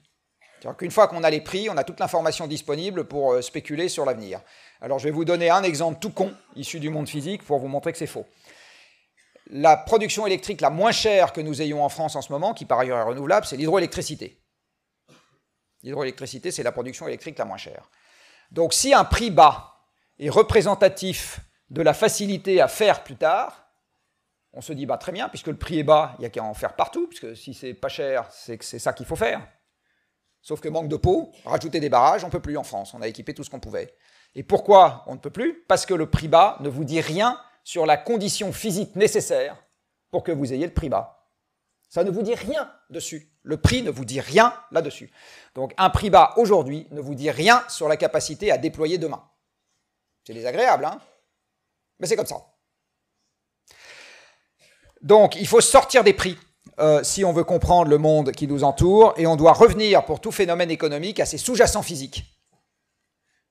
C'est-à-dire fois qu'on a les prix, on a toute l'information disponible pour euh, spéculer sur l'avenir. Alors je vais vous donner un exemple tout con, issu du monde physique, pour vous montrer que c'est faux. La production électrique la moins chère que nous ayons en France en ce moment, qui par ailleurs est renouvelable, c'est l'hydroélectricité. L'hydroélectricité, c'est la production électrique la moins chère. Donc si un prix bas est représentatif de la facilité à faire plus tard, on se dit bah, très bien, puisque le prix est bas, il n'y a qu'à en faire partout, puisque si c'est pas cher, c'est que c'est ça qu'il faut faire. Sauf que manque de peau, rajouter des barrages, on ne peut plus en France, on a équipé tout ce qu'on pouvait. Et pourquoi on ne peut plus? Parce que le prix bas ne vous dit rien sur la condition physique nécessaire pour que vous ayez le prix bas. Ça ne vous dit rien dessus. Le prix ne vous dit rien là-dessus. Donc un prix bas aujourd'hui ne vous dit rien sur la capacité à déployer demain. C'est désagréable, hein? Mais c'est comme ça. Donc il faut sortir des prix euh, si on veut comprendre le monde qui nous entoure, et on doit revenir pour tout phénomène économique à ses sous-jacents physiques,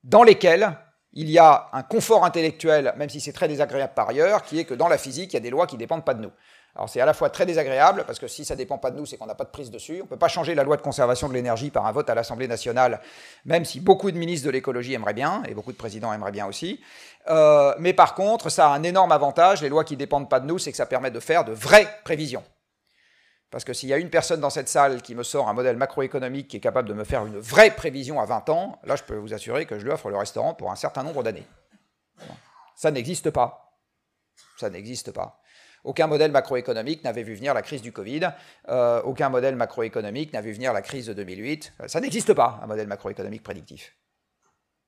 dans lesquels il y a un confort intellectuel, même si c'est très désagréable par ailleurs, qui est que dans la physique, il y a des lois qui ne dépendent pas de nous. Alors c'est à la fois très désagréable, parce que si ça ne dépend pas de nous, c'est qu'on n'a pas de prise dessus. On ne peut pas changer la loi de conservation de l'énergie par un vote à l'Assemblée nationale, même si beaucoup de ministres de l'écologie aimeraient bien, et beaucoup de présidents aimeraient bien aussi. Euh, mais par contre, ça a un énorme avantage, les lois qui ne dépendent pas de nous, c'est que ça permet de faire de vraies prévisions. Parce que s'il y a une personne dans cette salle qui me sort un modèle macroéconomique qui est capable de me faire une vraie prévision à 20 ans, là je peux vous assurer que je lui offre le restaurant pour un certain nombre d'années. Ça n'existe pas. Ça n'existe pas. Aucun modèle macroéconomique n'avait vu venir la crise du Covid. Euh, aucun modèle macroéconomique n'a vu venir la crise de 2008. Ça n'existe pas, un modèle macroéconomique prédictif.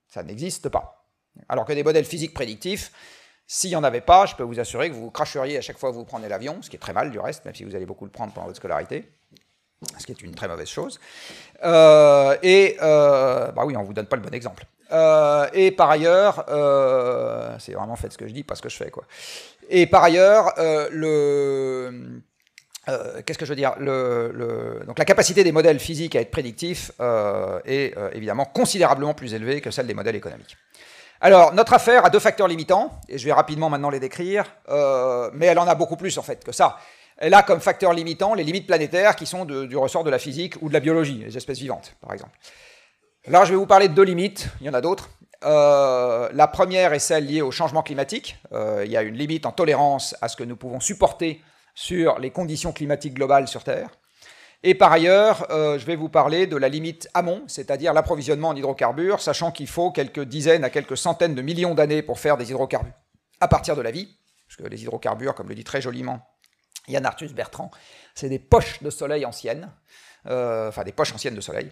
Ça n'existe pas. Alors que des modèles physiques prédictifs, s'il n'y en avait pas, je peux vous assurer que vous cracheriez à chaque fois que vous prenez l'avion, ce qui est très mal du reste, même si vous allez beaucoup le prendre pendant votre scolarité, ce qui est une très mauvaise chose. Euh, et, euh, bah oui, on ne vous donne pas le bon exemple. Et par ailleurs, c'est vraiment fait ce que je dis, pas ce que je fais, quoi. Et par ailleurs, euh, le, euh, qu'est-ce que je veux dire donc la capacité des modèles physiques à être prédictifs euh, est évidemment considérablement plus élevée que celle des modèles économiques. Alors, notre affaire a deux facteurs limitants, et je vais rapidement maintenant les décrire, mais elle en a beaucoup plus en fait que ça. Elle a comme facteur limitant les limites planétaires qui sont du ressort de la physique ou de la biologie, les espèces vivantes par exemple. Là, je vais vous parler de deux limites, il y en a d'autres. la première est celle liée au changement climatique. il y a une limite en tolérance à ce que nous pouvons supporter sur les conditions climatiques globales sur Terre. Et par ailleurs, je vais vous parler de la limite amont, c'est-à-dire l'approvisionnement en hydrocarbures, sachant qu'il faut quelques dizaines à quelques centaines de millions d'années pour faire des hydrocarbures à partir de la vie, parce que les hydrocarbures, comme le dit très joliment Yann Arthus Bertrand, c'est des poches de soleil anciennes, euh, enfin des poches anciennes de soleil.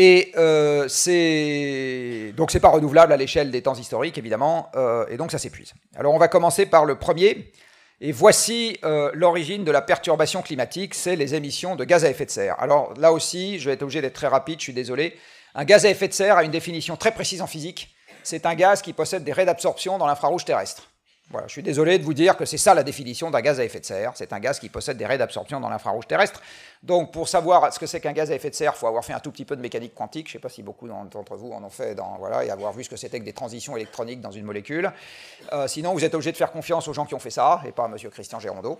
Et euh, c'est donc pas renouvelable à l'échelle des temps historiques évidemment, euh, et donc ça s'épuise. Alors on va commencer par le premier, et voici l'origine de la perturbation climatique, c'est les émissions de gaz à effet de serre. Alors là aussi, je vais être obligé d'être très rapide, je suis désolé. Un gaz à effet de serre a une définition très précise en physique. C'est un gaz qui possède des raies d'absorption dans l'infrarouge terrestre. Voilà, je suis désolé de vous dire que c'est ça la définition d'un gaz à effet de serre. C'est un gaz qui possède des raies d'absorption dans l'infrarouge terrestre. Donc, pour savoir ce que c'est qu'un gaz à effet de serre, il faut avoir fait un tout petit peu de mécanique quantique. Je ne sais pas si beaucoup d'entre vous en ont fait, dans, voilà, et avoir vu ce que c'était que des transitions électroniques dans une molécule. Euh, sinon, vous êtes obligé de faire confiance aux gens qui ont fait ça, et pas à M. Christian Gérondeau.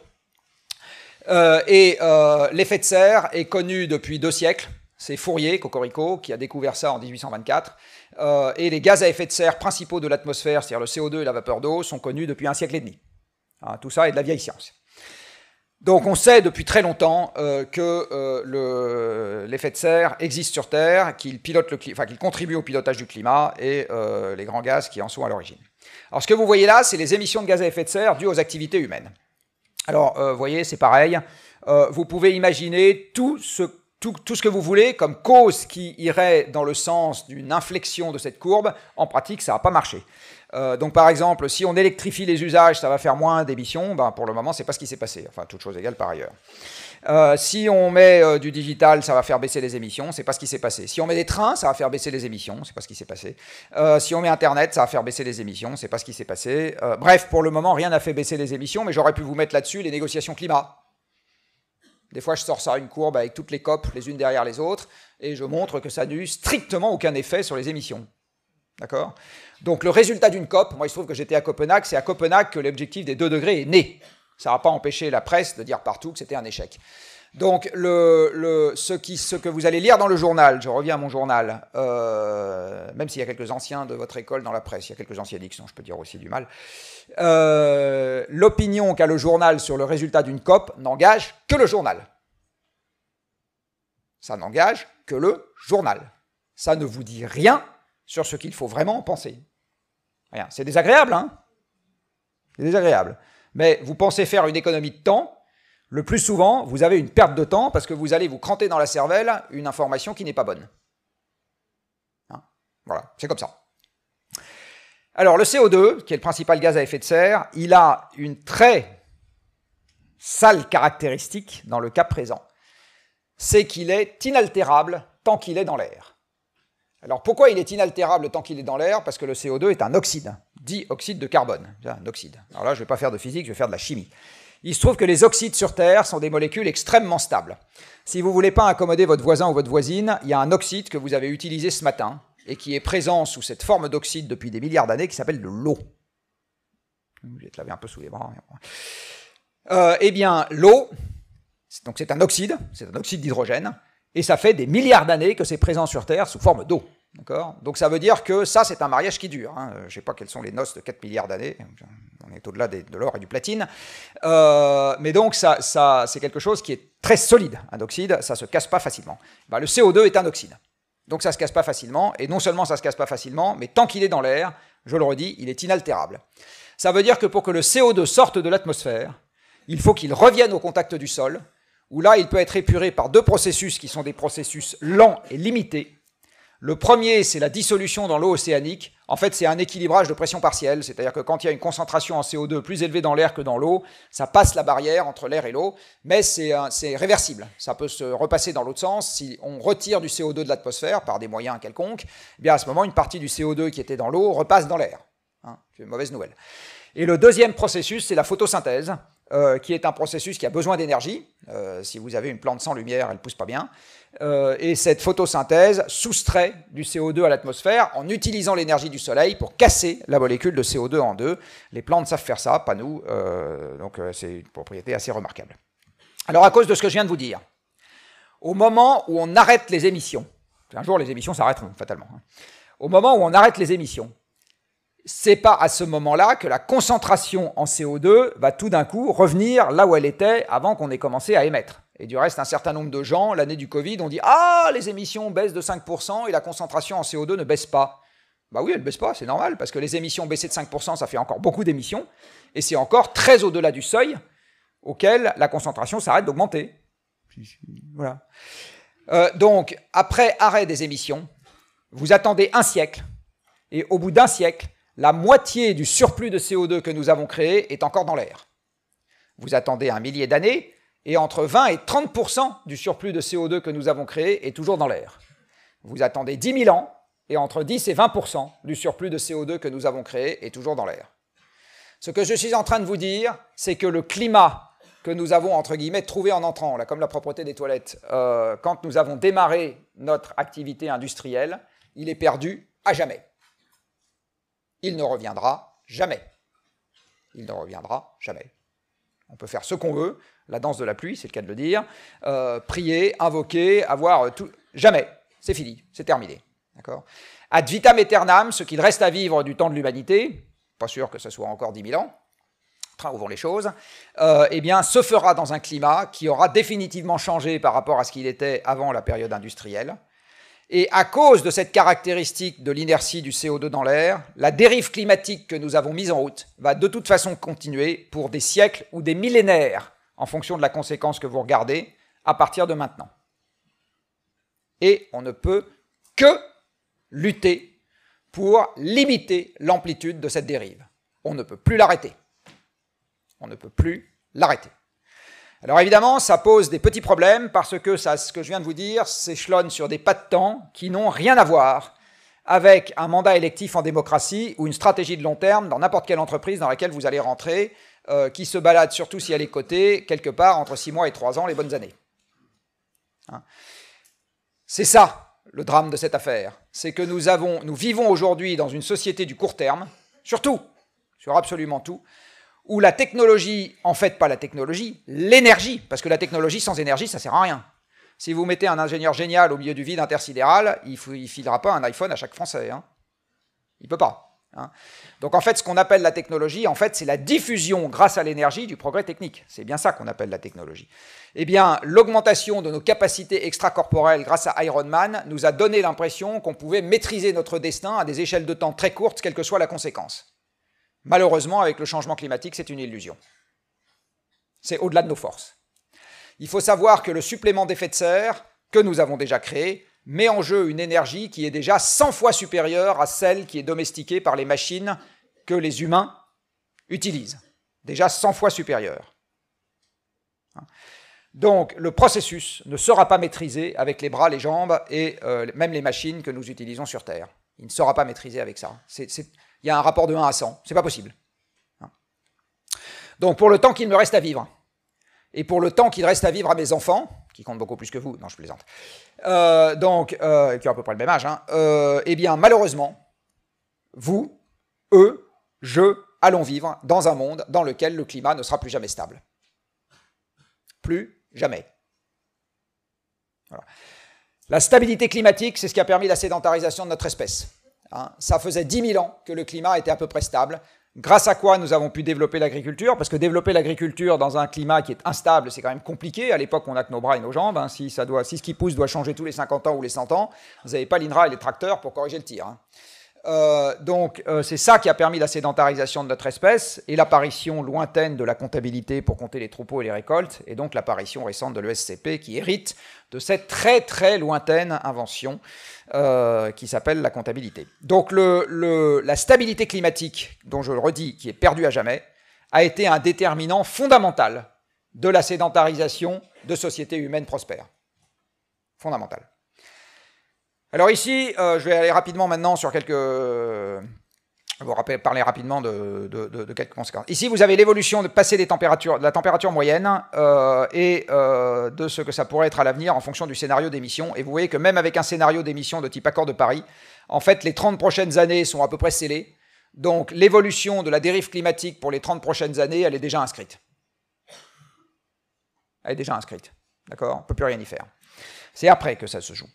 Euh, et euh, l'effet de serre est connu depuis deux siècles. C'est Fourier, Cocorico, qui a découvert ça en 1824. Euh, et les gaz à effet de serre principaux de l'atmosphère, c'est-à-dire le CO2 et la vapeur d'eau, sont connus depuis un siècle et demi. Hein, tout ça est de la vieille science. Donc on sait depuis très longtemps euh, que euh, l'effet de serre existe sur Terre, qu'il contribue au pilotage du climat et les grands gaz qui en sont à l'origine. Alors ce que vous voyez là, c'est les émissions de gaz à effet de serre dues aux activités humaines. Alors vous voyez, c'est pareil. vous pouvez imaginer tout ce tout, ce que vous voulez comme cause qui irait dans le sens d'une inflexion de cette courbe, en pratique, ça va pas marcher. Euh, donc par exemple, si on électrifie les usages, ça va faire moins d'émissions. Ben, pour le moment, c'est pas ce qui s'est passé. Enfin, toute chose égale par ailleurs. Euh, si on met euh, du digital, ça va faire baisser les émissions. C'est pas ce qui s'est passé. Si on met des trains, ça va faire baisser les émissions. C'est pas ce qui s'est passé. si on met Internet, ça va faire baisser les émissions. C'est pas ce qui s'est passé. bref, pour le moment, rien n'a fait baisser les émissions, mais j'aurais pu vous mettre là-dessus les négociations climat. Des fois, je sors ça une courbe avec toutes les COP les unes derrière les autres, et je montre que ça n'a eu strictement aucun effet sur les émissions. D'accord? Donc le résultat d'une COP, moi il se trouve que j'étais à Copenhague, c'est à Copenhague que l'objectif des 2 degrés est né. Ça n'a pas empêché la presse de dire partout que c'était un échec. Donc, le, ce, qui, ce, que vous allez lire dans le journal, je reviens à mon journal, euh, même s'il y a quelques anciens de votre école dans la presse, il y a quelques anciens dont je peux dire aussi du mal, euh, l'opinion qu'a le journal sur le résultat d'une COP n'engage que le journal. Ça n'engage que le journal. Ça ne vous dit rien sur ce qu'il faut vraiment penser. Rien. C'est désagréable, hein? C'est désagréable. Mais vous pensez faire une économie de temps le plus souvent, vous avez une perte de temps parce que vous allez vous cranter dans la cervelle une information qui n'est pas bonne. Hein voilà, c'est comme ça. Alors le CO2, qui est le principal gaz à effet de serre, il a une très sale caractéristique dans le cas présent. C'est qu'il est inaltérable tant qu'il est dans l'air. Alors pourquoi il est inaltérable tant qu'il est dans l'air? Parce que le CO2 est un oxyde, dit oxyde de carbone. Oxyde. Alors là, je ne vais pas faire de physique, je vais faire de la chimie. Il se trouve que les oxydes sur Terre sont des molécules extrêmement stables. Si vous ne voulez pas accommoder votre voisin ou votre voisine, il y a un oxyde que vous avez utilisé ce matin et qui est présent sous cette forme d'oxyde depuis des milliards d'années qui s'appelle de l'eau. Je vais te laver un peu sous les bras. Euh, eh bien, l'eau, donc c'est un oxyde, c'est un oxyde d'hydrogène, et ça fait des milliards d'années que c'est présent sur Terre sous forme d'eau. Donc ça veut dire que ça, c'est un mariage qui dure. Hein. Je ne sais pas quelles sont les noces de 4 milliards d'années. On est au-delà de l'or et du platine. Euh, mais donc, ça, c'est quelque chose qui est très solide. Un oxyde, ça ne se casse pas facilement. Bah, le CO2 est un oxyde. Donc ça ne se casse pas facilement. Et non seulement ça ne se casse pas facilement, mais tant qu'il est dans l'air, je le redis, il est inaltérable. Ça veut dire que pour que le CO2 sorte de l'atmosphère, il faut qu'il revienne au contact du sol, où là, il peut être épuré par deux processus qui sont des processus lents et limités le premier, c'est la dissolution dans l'eau océanique. En fait, c'est un équilibrage de pression partielle, c'est-à-dire que quand il y a une concentration en CO2 plus élevée dans l'air que dans l'eau, ça passe la barrière entre l'air et l'eau, mais c'est réversible. Ça peut se repasser dans l'autre sens. Si on retire du CO2 de l'atmosphère par des moyens quelconques, eh bien à ce moment, une partie du CO2 qui était dans l'eau repasse dans l'air. Hein, c'est une mauvaise nouvelle. Et le deuxième processus, c'est la photosynthèse. Euh, qui est un processus qui a besoin d'énergie. Euh, si vous avez une plante sans lumière, elle ne pousse pas bien. Euh, et cette photosynthèse soustrait du CO2 à l'atmosphère en utilisant l'énergie du soleil pour casser la molécule de CO2 en deux. Les plantes savent faire ça, pas nous. donc c'est une propriété assez remarquable. Alors à cause de ce que je viens de vous dire, au moment où on arrête les émissions, un jour les émissions s'arrêteront fatalement, hein, au moment où on arrête les émissions, c'est pas à ce moment-là que la concentration en CO2 va tout d'un coup revenir là où elle était avant qu'on ait commencé à émettre. Et du reste, un certain nombre de gens, l'année du Covid, ont dit Ah, les émissions baissent de 5% et la concentration en CO2 ne baisse pas. Bah oui, elle ne baisse pas, c'est normal, parce que les émissions baissées de 5%, ça fait encore beaucoup d'émissions, et c'est encore très au-delà du seuil auquel la concentration s'arrête d'augmenter. Voilà. Euh, donc, après arrêt des émissions, vous attendez un siècle, et au bout d'un siècle, la moitié du surplus de CO2 que nous avons créé est encore dans l'air. Vous attendez un millier d'années, et entre 20 et 30% du surplus de CO2 que nous avons créé est toujours dans l'air. Vous attendez 10 000 ans, et entre 10 et 20% du surplus de CO2 que nous avons créé est toujours dans l'air. Ce que je suis en train de vous dire, c'est que le climat que nous avons, entre guillemets, trouvé en entrant, là, comme la propreté des toilettes, euh, quand nous avons démarré notre activité industrielle, il est perdu à jamais. Il ne reviendra jamais. Il ne reviendra jamais. On peut faire ce qu'on veut, la danse de la pluie, c'est le cas de le dire, euh, prier, invoquer, avoir tout. Jamais. C'est fini, c'est terminé. D'accord? Ad vitam aeternam, ce qu'il reste à vivre du temps de l'humanité, pas sûr que ce soit encore 10 000 ans, train où les choses, euh, eh bien, se fera dans un climat qui aura définitivement changé par rapport à ce qu'il était avant la période industrielle. Et à cause de cette caractéristique de l'inertie du CO2 dans l'air, la dérive climatique que nous avons mise en route va de toute façon continuer pour des siècles ou des millénaires, en fonction de la conséquence que vous regardez, à partir de maintenant. Et on ne peut que lutter pour limiter l'amplitude de cette dérive. On ne peut plus l'arrêter. On ne peut plus l'arrêter. Alors évidemment, ça pose des petits problèmes parce que ce que je viens de vous dire s'échelonne sur des pas de temps qui n'ont rien à voir avec un mandat électif en démocratie ou une stratégie de long terme dans n'importe quelle entreprise dans laquelle vous allez rentrer, euh, qui se balade surtout si elle est cotée quelque part entre 6 mois et 3 ans les bonnes années. Hein. C'est ça le drame de cette affaire, c'est que nous, avons, nous vivons aujourd'hui dans une société du court terme, surtout, sur absolument tout, où la technologie, en fait pas la technologie, l'énergie, parce que la technologie sans énergie, ça sert à rien. Si vous mettez un ingénieur génial au milieu du vide intersidéral, il ne filera pas un iPhone à chaque Français. Hein. Il peut pas. Hein. Donc en fait, ce qu'on appelle la technologie, c'est la diffusion grâce à l'énergie du progrès technique. C'est bien ça qu'on appelle la technologie. Eh bien, l'augmentation de nos capacités extracorporelles grâce à Iron Man nous a donné l'impression qu'on pouvait maîtriser notre destin à des échelles de temps très courtes, quelle que soit la conséquence. Malheureusement, avec le changement climatique, c'est une illusion. C'est au-delà de nos forces. Il faut savoir que le supplément d'effet de serre que nous avons déjà créé met en jeu une énergie qui est déjà 100 fois supérieure à celle qui est domestiquée par les machines que les humains utilisent. Déjà 100 fois supérieure. Donc le processus ne sera pas maîtrisé avec les bras, les jambes et euh, même les machines que nous utilisons sur Terre. Il ne sera pas maîtrisé avec ça. Il y a un rapport de 1 à 100. C'est pas possible. Donc pour le temps qu'il me reste à vivre, et pour le temps qu'il reste à vivre à mes enfants, qui comptent beaucoup plus que vous, non je plaisante, euh, donc, euh, qui ont à peu près le même âge, hein, euh, eh bien malheureusement, vous, eux, je, allons vivre dans un monde dans lequel le climat ne sera plus jamais stable. Plus jamais. La stabilité climatique, c'est ce qui a permis la sédentarisation de notre espèce. Hein. ça faisait 10 000 ans que le climat était à peu près stable. Grâce à quoi nous avons pu développer l'agriculture? Parce que développer l'agriculture dans un climat qui est instable, c'est quand même compliqué. À l'époque, on n'a que nos bras et nos jambes. Hein. Si, ça doit, si ce qui pousse doit changer tous les 50 ans ou les 100 ans, vous n'avez pas l'INRA et les tracteurs pour corriger le tir. Hein. Euh, donc euh, c'est ça qui a permis la sédentarisation de notre espèce et l'apparition lointaine de la comptabilité pour compter les troupeaux et les récoltes, et donc l'apparition récente de l'ESCP qui hérite de cette très très lointaine invention euh, qui s'appelle la comptabilité. Donc la stabilité climatique, dont je le redis, qui est perdue à jamais, a été un déterminant fondamental de la sédentarisation de sociétés humaines prospères. Fondamental. Alors ici, euh, je vais aller rapidement maintenant sur quelques... Vais vous parler rapidement de, quelques conséquences. Ici, vous avez l'évolution de passer des températures, de la température moyenne euh, et euh, de ce que ça pourrait être à l'avenir en fonction du scénario d'émission. Et vous voyez que même avec un scénario d'émission de type accord de Paris, en fait, les 30 prochaines années sont à peu près scellées. Donc l'évolution de la dérive climatique pour les 30 prochaines années, elle est déjà inscrite. Elle est déjà inscrite. D'accord? On ne peut plus rien y faire. C'est après que ça se joue.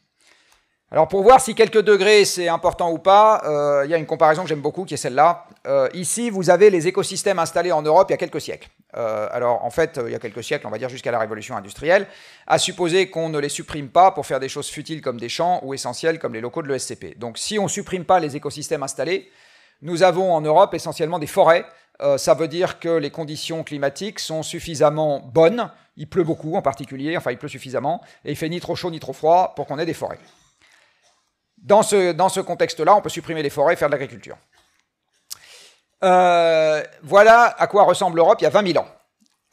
Alors pour voir si quelques degrés c'est important ou pas, euh, il y a une comparaison que j'aime beaucoup qui est celle-là. Euh, ici, vous avez les écosystèmes installés en Europe il y a quelques siècles. Euh, alors en fait, il y a quelques siècles, on va dire jusqu'à la révolution industrielle, à supposer qu'on ne les supprime pas pour faire des choses futiles comme des champs ou essentielles comme les locaux de l'ESCP. Donc si on ne supprime pas les écosystèmes installés, nous avons en Europe essentiellement des forêts. ça veut dire que les conditions climatiques sont suffisamment bonnes. Il pleut beaucoup en particulier, enfin il pleut suffisamment, et il fait ni trop chaud ni trop froid pour qu'on ait des forêts. Dans ce, dans ce contexte-là, on peut supprimer les forêts et faire de l'agriculture. Euh, voilà à quoi ressemble l'Europe il y a 20 000 ans.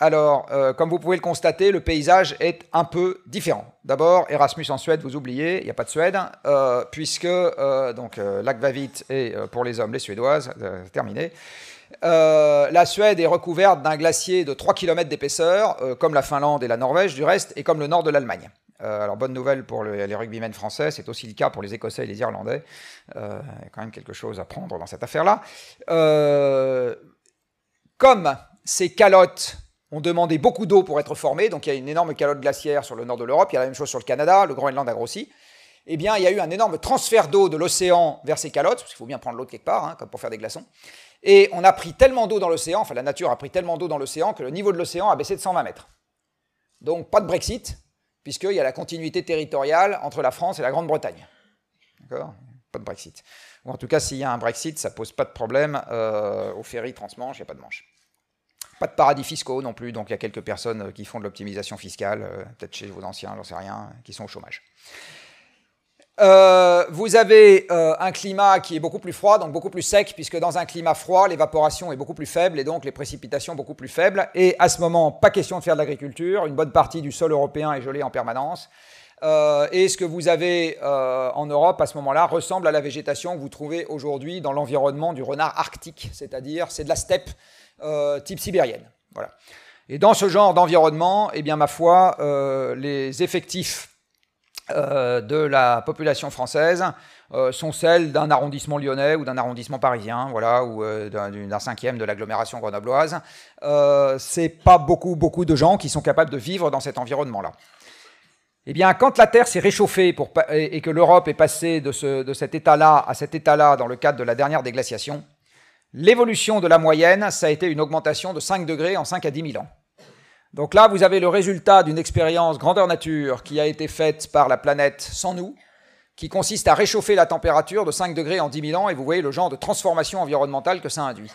Alors, euh, comme vous pouvez le constater, le paysage est un peu différent. D'abord, Erasmus en Suède, vous oubliez, il n'y a pas de Suède, euh, puisque donc Lac-Vavit est pour les hommes les Suédoises, terminé. la Suède est recouverte d'un glacier de 3 km d'épaisseur, comme la Finlande et la Norvège du reste, et comme le nord de l'Allemagne. Euh, alors, bonne nouvelle pour les rugbymen français, c'est aussi le cas pour les Écossais et les Irlandais. Euh, il y a quand même quelque chose à prendre dans cette affaire-là. Euh, comme ces calottes ont demandé beaucoup d'eau pour être formées, donc il y a une énorme calotte glaciaire sur le nord de l'Europe, il y a la même chose sur le Canada, le Groenland a grossi. Eh bien, il y a eu un énorme transfert d'eau de l'océan vers ces calottes, parce qu'il faut bien prendre l'eau de quelque part, hein, comme pour faire des glaçons. Et on a pris tellement d'eau dans l'océan, enfin la nature a pris tellement d'eau dans l'océan que le niveau de l'océan a baissé de 120 mètres. Donc pas de Brexit, puisqu'il y a la continuité territoriale entre la France et la Grande-Bretagne. D'accord? Pas de Brexit. Ou en tout cas, s'il y a un Brexit, ça pose pas de problème euh, au ferry transmanche, il n'y a pas de manche. Pas de paradis fiscaux non plus, donc il y a quelques personnes qui font de l'optimisation fiscale, euh, peut-être chez vos anciens, j'en sais rien, qui sont au chômage. Euh, vous avez euh, un climat qui est beaucoup plus froid, donc beaucoup plus sec, puisque dans un climat froid, l'évaporation est beaucoup plus faible et donc les précipitations beaucoup plus faibles. Et à ce moment, pas question de faire de l'agriculture. Une bonne partie du sol européen est gelé en permanence. Euh, et ce que vous avez en Europe à ce moment-là ressemble à la végétation que vous trouvez aujourd'hui dans l'environnement du renard arctique, c'est-à-dire c'est de la steppe type sibérienne. Voilà. Et dans ce genre d'environnement, eh bien ma foi, les effectifs euh, de la population française euh, sont celles d'un arrondissement lyonnais ou d'un arrondissement parisien, voilà, ou euh, d'un cinquième de l'agglomération grenobloise. c'est pas beaucoup, beaucoup de gens qui sont capables de vivre dans cet environnement-là. Eh bien, quand la Terre s'est réchauffée et, que l'Europe est passée de, de cet état-là à cet état-là dans le cadre de la dernière déglaciation, l'évolution de la moyenne, ça a été une augmentation de 5 degrés en 5 à 10 000 ans. Donc là, vous avez le résultat d'une expérience grandeur nature qui a été faite par la planète sans nous, qui consiste à réchauffer la température de 5 degrés en 10 000 ans, et vous voyez le genre de transformation environnementale que ça induit.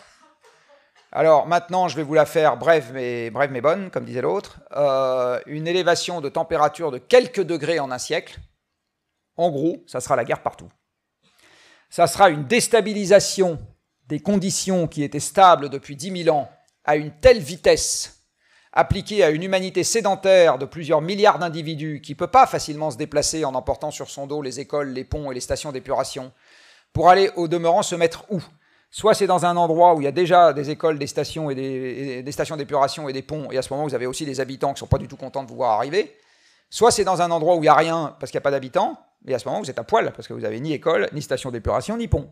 Alors maintenant, je vais vous la faire brève mais, brève mais bonne, comme disait l'autre. Euh, une élévation de température de quelques degrés en un siècle, en gros, ça sera la guerre partout. Ça sera une déstabilisation des conditions qui étaient stables depuis 10 000 ans à une telle vitesse appliqué à une humanité sédentaire de plusieurs milliards d'individus qui ne peut pas facilement se déplacer en emportant sur son dos les écoles, les ponts et les stations d'épuration, pour aller au demeurant se mettre où? Soit c'est dans un endroit où il y a déjà des écoles, des stations et des, stations d'épuration et des ponts, et à ce moment vous avez aussi des habitants qui ne sont pas du tout contents de vous voir arriver. Soit c'est dans un endroit où il n'y a rien parce qu'il n'y a pas d'habitants, et à ce moment vous êtes à poil parce que vous n'avez ni école, ni station d'épuration, ni pont.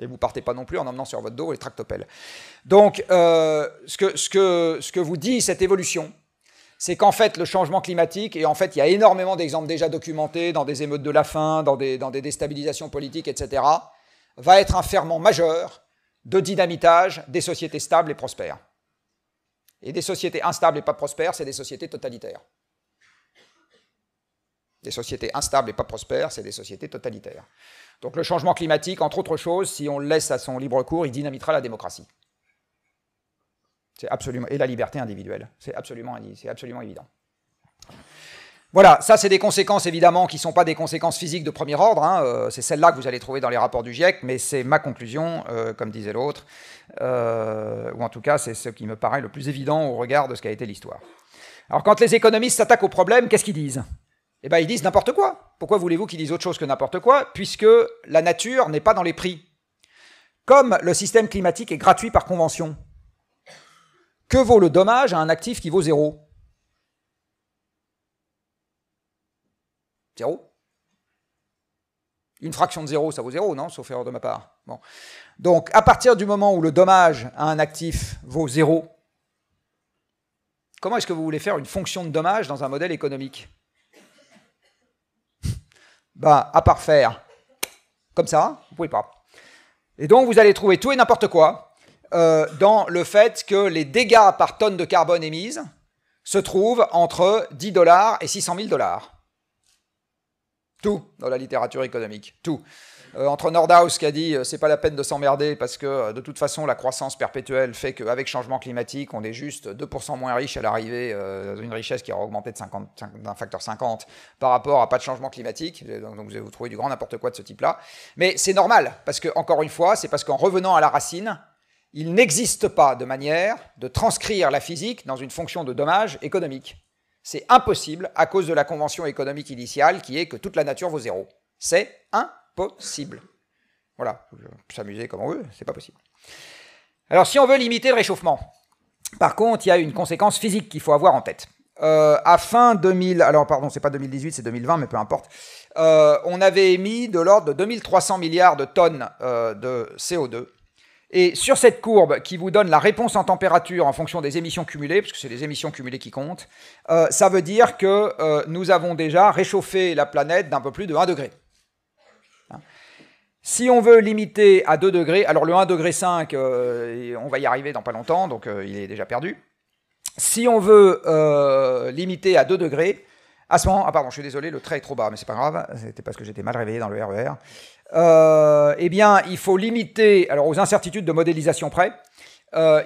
Et vous partez pas non plus en emmenant sur votre dos les tractopelles. Donc, euh, ce, que, vous dit cette évolution, c'est qu'en fait, le changement climatique, et en fait, il y a énormément d'exemples déjà documentés dans des émeutes de la faim, dans des déstabilisations politiques, etc., va être un ferment majeur de dynamitage des sociétés stables et prospères. Et des sociétés instables et pas prospères, c'est des sociétés totalitaires. Des sociétés instables et pas prospères, c'est des sociétés totalitaires. Donc le changement climatique, entre autres choses, si on le laisse à son libre cours, il dynamitera la démocratie. C'est absolument et la liberté individuelle. C'est absolument, c'est absolument évident. Voilà, ça c'est des conséquences évidemment qui ne sont pas des conséquences physiques de premier ordre. Hein. Euh, c'est celles-là que vous allez trouver dans les rapports du GIEC, mais c'est ma conclusion, euh, comme disait l'autre, euh, ou en tout cas c'est ce qui me paraît le plus évident au regard de ce qu'a été l'histoire. Alors quand les économistes s'attaquent au problème, qu'est-ce qu'ils disent? Eh bien, ils disent n'importe quoi. Pourquoi voulez-vous qu'ils disent autre chose que n'importe quoi Puisque la nature n'est pas dans les prix? Comme le système climatique est gratuit par convention, que vaut le dommage à un actif qui vaut zéro? Zéro Une fraction de zéro, ça vaut zéro, non? Sauf erreur de ma part. Bon. Donc, à partir du moment où le dommage à un actif vaut zéro, comment est-ce que vous voulez faire une fonction de dommage dans un modèle économique? Ben, à part faire comme ça, vous pouvez pas. Et donc, vous allez trouver tout et n'importe quoi euh, dans le fait que les dégâts par tonne de carbone émise se trouvent entre 10 dollars et 600 000 dollars. Tout dans la littérature économique, tout. Euh, entre Nordhaus qui a dit euh, c'est pas la peine de s'emmerder parce que euh, de toute façon la croissance perpétuelle fait qu'avec changement climatique on est juste 2% moins riche à l'arrivée, une richesse qui aura augmenté d'un facteur 50 par rapport à pas de changement climatique. Donc, vous allez vous trouver du grand n'importe quoi de ce type-là. Mais c'est normal parce que encore une fois c'est parce qu'en revenant à la racine, il n'existe pas de manière de transcrire la physique dans une fonction de dommage économique. C'est impossible à cause de la convention économique initiale qui est que toute la nature vaut zéro. C'est impossible possible. Voilà, s'amuser comme on veut, c'est pas possible. Alors si on veut limiter le réchauffement, par contre, il y a une conséquence physique qu'il faut avoir en tête. Euh, à fin 2000, alors pardon, c'est pas 2018, c'est 2020, mais peu importe, euh, on avait émis de l'ordre de 2300 milliards de tonnes euh, de CO2. Et sur cette courbe qui vous donne la réponse en température en fonction des émissions cumulées, parce que c'est les émissions cumulées qui comptent, ça veut dire que nous avons déjà réchauffé la planète d'un peu plus de 1 degré. Si on veut limiter à 2 degrés, alors le 1 degré 5, euh, on va y arriver dans pas longtemps, donc euh, il est déjà perdu. Si on veut euh, limiter à 2 degrés, à ce moment, ah pardon, je suis désolé, le trait est trop bas, mais c'est pas grave, c'était parce que j'étais mal réveillé dans le RER. E eh bien, il faut limiter, alors aux incertitudes de modélisation près,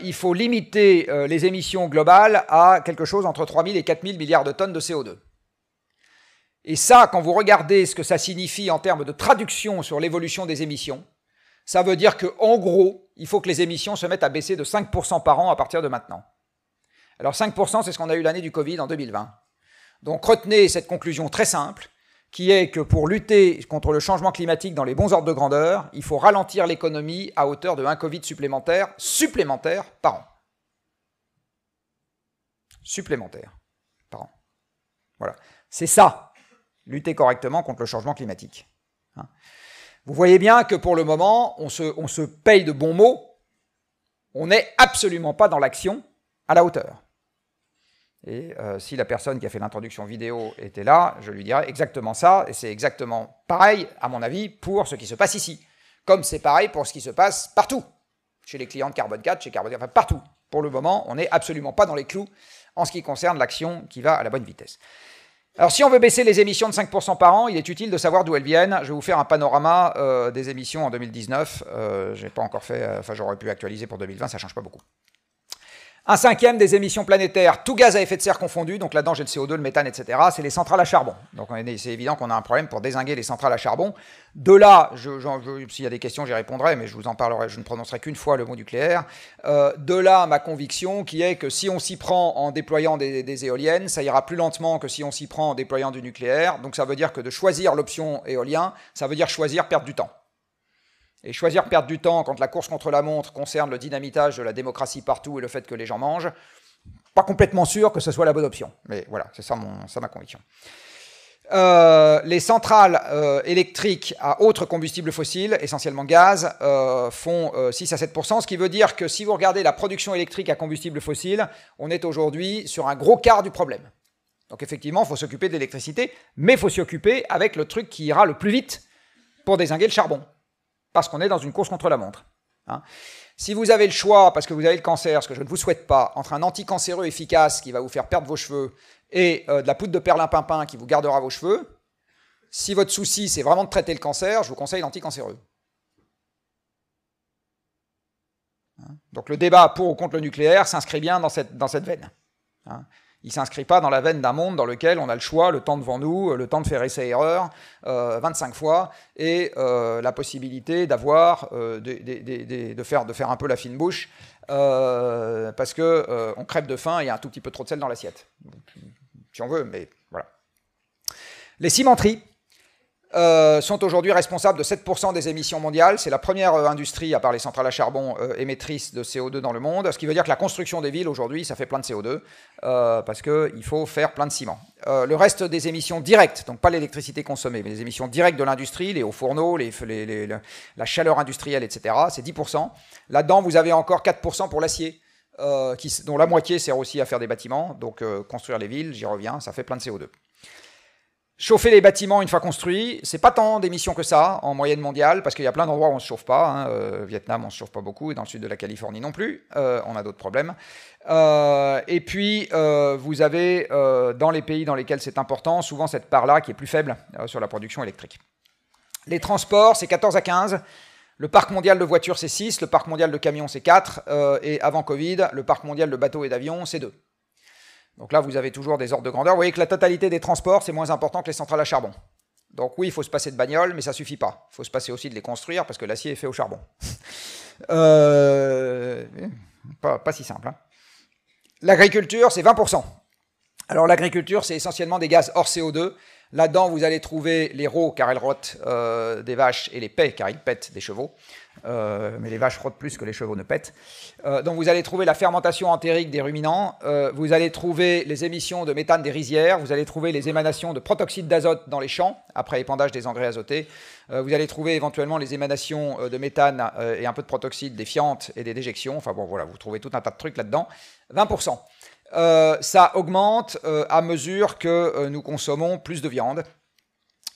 il faut limiter les émissions globales à quelque chose entre 3000 et 4000 milliards de tonnes de CO2. Et ça, quand vous regardez ce que ça signifie en termes de traduction sur l'évolution des émissions, ça veut dire qu'en gros, il faut que les émissions se mettent à baisser de 5% par an à partir de maintenant. Alors 5%, c'est ce qu'on a eu l'année du Covid en 2020. Donc retenez cette conclusion très simple, qui est que pour lutter contre le changement climatique dans les bons ordres de grandeur, il faut ralentir l'économie à hauteur de 1 Covid supplémentaire, supplémentaire par an. Supplémentaire par an. Voilà. C'est ça lutter correctement contre le changement climatique. Hein. Vous voyez bien que pour le moment, on se, paye de bons mots, on n'est absolument pas dans l'action à la hauteur. Et euh, si la personne qui a fait l'introduction vidéo était là, je lui dirais exactement ça, et c'est exactement pareil, à mon avis, pour ce qui se passe ici. Comme c'est pareil pour ce qui se passe partout, chez les clients de Carbone 4, chez Carbone 4, enfin partout. Pour le moment, on n'est absolument pas dans les clous en ce qui concerne l'action qui va à la bonne vitesse. Alors si on veut baisser les émissions de 5% par an, il est utile de savoir d'où elles viennent. Je vais vous faire un panorama euh, des émissions en 2019. Euh, j'ai pas encore fait, euh, enfin j'aurais pu actualiser pour 2020, ça change pas beaucoup. Un cinquième des émissions planétaires, tout gaz à effet de serre confondu, donc là-dedans j'ai le CO2, le méthane, etc., c'est les centrales à charbon. Donc c'est évident qu'on a un problème pour désinguer les centrales à charbon. De là, s'il y a des questions, j'y répondrai, mais je vous en parlerai, je ne prononcerai qu'une fois le mot nucléaire. Euh, de là, ma conviction qui est que si on s'y prend en déployant des, des, éoliennes, ça ira plus lentement que si on s'y prend en déployant du nucléaire. Donc ça veut dire que de choisir l'option éolien, ça veut dire choisir perdre du temps. Et choisir perdre du temps quand la course contre la montre concerne le dynamitage de la démocratie partout et le fait que les gens mangent, pas complètement sûr que ce soit la bonne option. Mais voilà, c'est ça, ma conviction. Euh, les centrales euh, électriques à autres combustibles fossiles, essentiellement gaz, euh, font 6 à 7 ce qui veut dire que si vous regardez la production électrique à combustible fossile, on est aujourd'hui sur un gros quart du problème. Donc effectivement, il faut s'occuper de l'électricité, mais il faut s'y occuper avec le truc qui ira le plus vite pour désinguer le charbon parce qu'on est dans une course contre la montre. Hein. Si vous avez le choix, parce que vous avez le cancer, ce que je ne vous souhaite pas, entre un anticancéreux efficace qui va vous faire perdre vos cheveux et euh, de la poudre de perlimpinpin qui vous gardera vos cheveux, si votre souci c'est vraiment de traiter le cancer, je vous conseille l'anticancéreux. Hein. Donc le débat pour ou contre le nucléaire s'inscrit bien dans cette, veine. Hein. Il ne s'inscrit pas dans la veine d'un monde dans lequel on a le choix, le temps devant nous, le temps de faire essai-erreur 25 euh, fois, et euh, la possibilité d'avoir, euh, de, faire, un peu la fine bouche, parce qu'on on crève de faim et il y a un tout petit peu trop de sel dans l'assiette. Si on veut, mais voilà. Les cimenteries, euh, sont aujourd'hui responsables de 7% des émissions mondiales. C'est la première euh, industrie, à part les centrales à charbon, euh, émettrice de CO2 dans le monde. Ce qui veut dire que la construction des villes aujourd'hui, ça fait plein de CO2, parce qu'il faut faire plein de ciment. le reste des émissions directes, donc pas l'électricité consommée, mais les émissions directes de l'industrie, les hauts fourneaux, la chaleur industrielle, etc., c'est 10%. Là-dedans, vous avez encore 4% pour l'acier. dont la moitié sert aussi à faire des bâtiments, donc construire les villes, j'y reviens, ça fait plein de CO2. Chauffer les bâtiments une fois construits, c'est pas tant d'émissions que ça en moyenne mondiale, parce qu'il y a plein d'endroits où on ne se chauffe pas. Hein. Euh, Vietnam, on ne se chauffe pas beaucoup, et dans le sud de la Californie non plus. Euh, on a d'autres problèmes. Euh, et puis, vous avez dans les pays dans lesquels c'est important, souvent cette part-là qui est plus faible sur la production électrique. Les transports, c'est 14 à 15. Le parc mondial de voitures, c'est 6. Le parc mondial de camions, c'est 4. et avant Covid, le parc mondial de bateaux et d'avions, c'est 2. Donc là, vous avez toujours des ordres de grandeur. Vous voyez que la totalité des transports, c'est moins important que les centrales à charbon. Donc oui, il faut se passer de bagnoles, mais ça suffit pas. Il faut se passer aussi de les construire parce que l'acier est fait au charbon. (laughs) Euh, pas, si simple. Hein. L'agriculture, c'est 20%. Alors l'agriculture, c'est essentiellement des gaz hors CO2. Là-dedans, vous allez trouver les rots, car elles rotent euh, des vaches, et les pets, car ils pètent des chevaux. Euh, mais les vaches rotent plus que les chevaux ne pètent. Euh, donc vous allez trouver la fermentation entérique des ruminants, euh, vous allez trouver les émissions de méthane des rizières, vous allez trouver les émanations de protoxyde d'azote dans les champs, après épandage des engrais azotés, vous allez trouver éventuellement les émanations de méthane et un peu de protoxyde des fientes et des déjections, enfin bon voilà, vous trouvez tout un tas de trucs là-dedans. 20%. ça augmente à mesure que nous consommons plus de viande.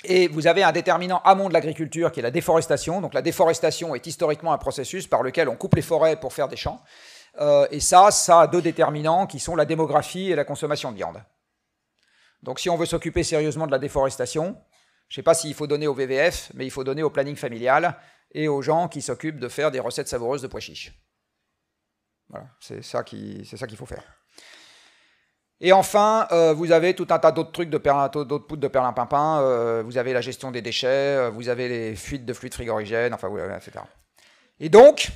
Et vous avez un déterminant amont de l'agriculture qui est la déforestation. Donc la déforestation est historiquement un processus par lequel on coupe les forêts pour faire des champs. Euh, et ça, ça a deux déterminants qui sont la démographie et la consommation de viande. Donc si on veut s'occuper sérieusement de la déforestation, je ne sais pas s'il faut donner au VVF, mais il faut donner au planning familial et aux gens qui s'occupent de faire des recettes savoureuses de pois chiches. Voilà, c'est ça qu'il faut faire. Et enfin, euh, vous avez tout un tas d'autres trucs, d'autres poudres de perlimpinpin, euh, vous avez la gestion des déchets, euh, vous avez les fuites de fluides frigorigènes, enfin, etc. Et donc,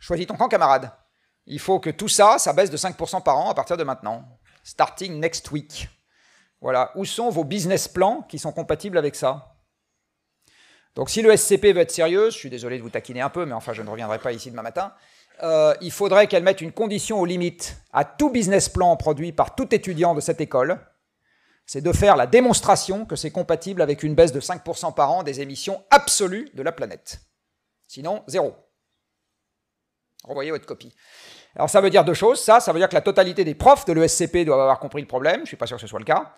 choisis ton camp, camarade. Il faut que tout ça, ça baisse de 5% par an à partir de maintenant. Starting next week. Voilà. Où sont vos business plans qui sont compatibles avec ça? Donc, si le SCP veut être sérieux, je suis désolé de vous taquiner un peu, mais enfin, je ne reviendrai pas ici demain matin. Euh, il faudrait qu'elle mette une condition aux limites à tout business plan produit par tout étudiant de cette école, c'est de faire la démonstration que c'est compatible avec une baisse de 5% par an des émissions absolues de la planète. Sinon, zéro. Renvoyez votre copie. Alors ça veut dire deux choses. Ça, ça veut dire que la totalité des profs de l'ESCP doivent avoir compris le problème. Je ne suis pas sûr que ce soit le cas.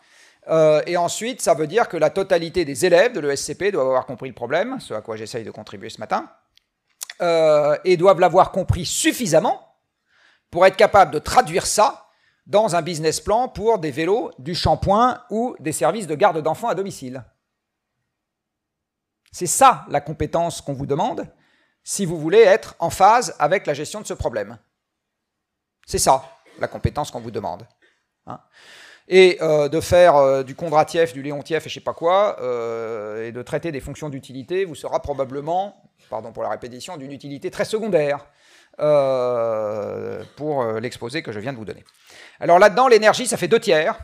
Euh, et ensuite, ça veut dire que la totalité des élèves de l'ESCP doivent avoir compris le problème, ce à quoi j'essaye de contribuer ce matin. Euh, et doivent l'avoir compris suffisamment pour être capable de traduire ça dans un business plan pour des vélos, du shampoing ou des services de garde d'enfants à domicile. C'est ça la compétence qu'on vous demande si vous voulez être en phase avec la gestion de ce problème. C'est ça la compétence qu'on vous demande. Hein. et euh, de faire euh, du Kondratiev, du Léontiev et je sais pas quoi, et de traiter des fonctions d'utilité vous sera probablement pardon pour la répétition, d'une utilité très secondaire euh, pour euh, l'exposé que je viens de vous donner. Alors là-dedans, l'énergie, ça fait deux tiers.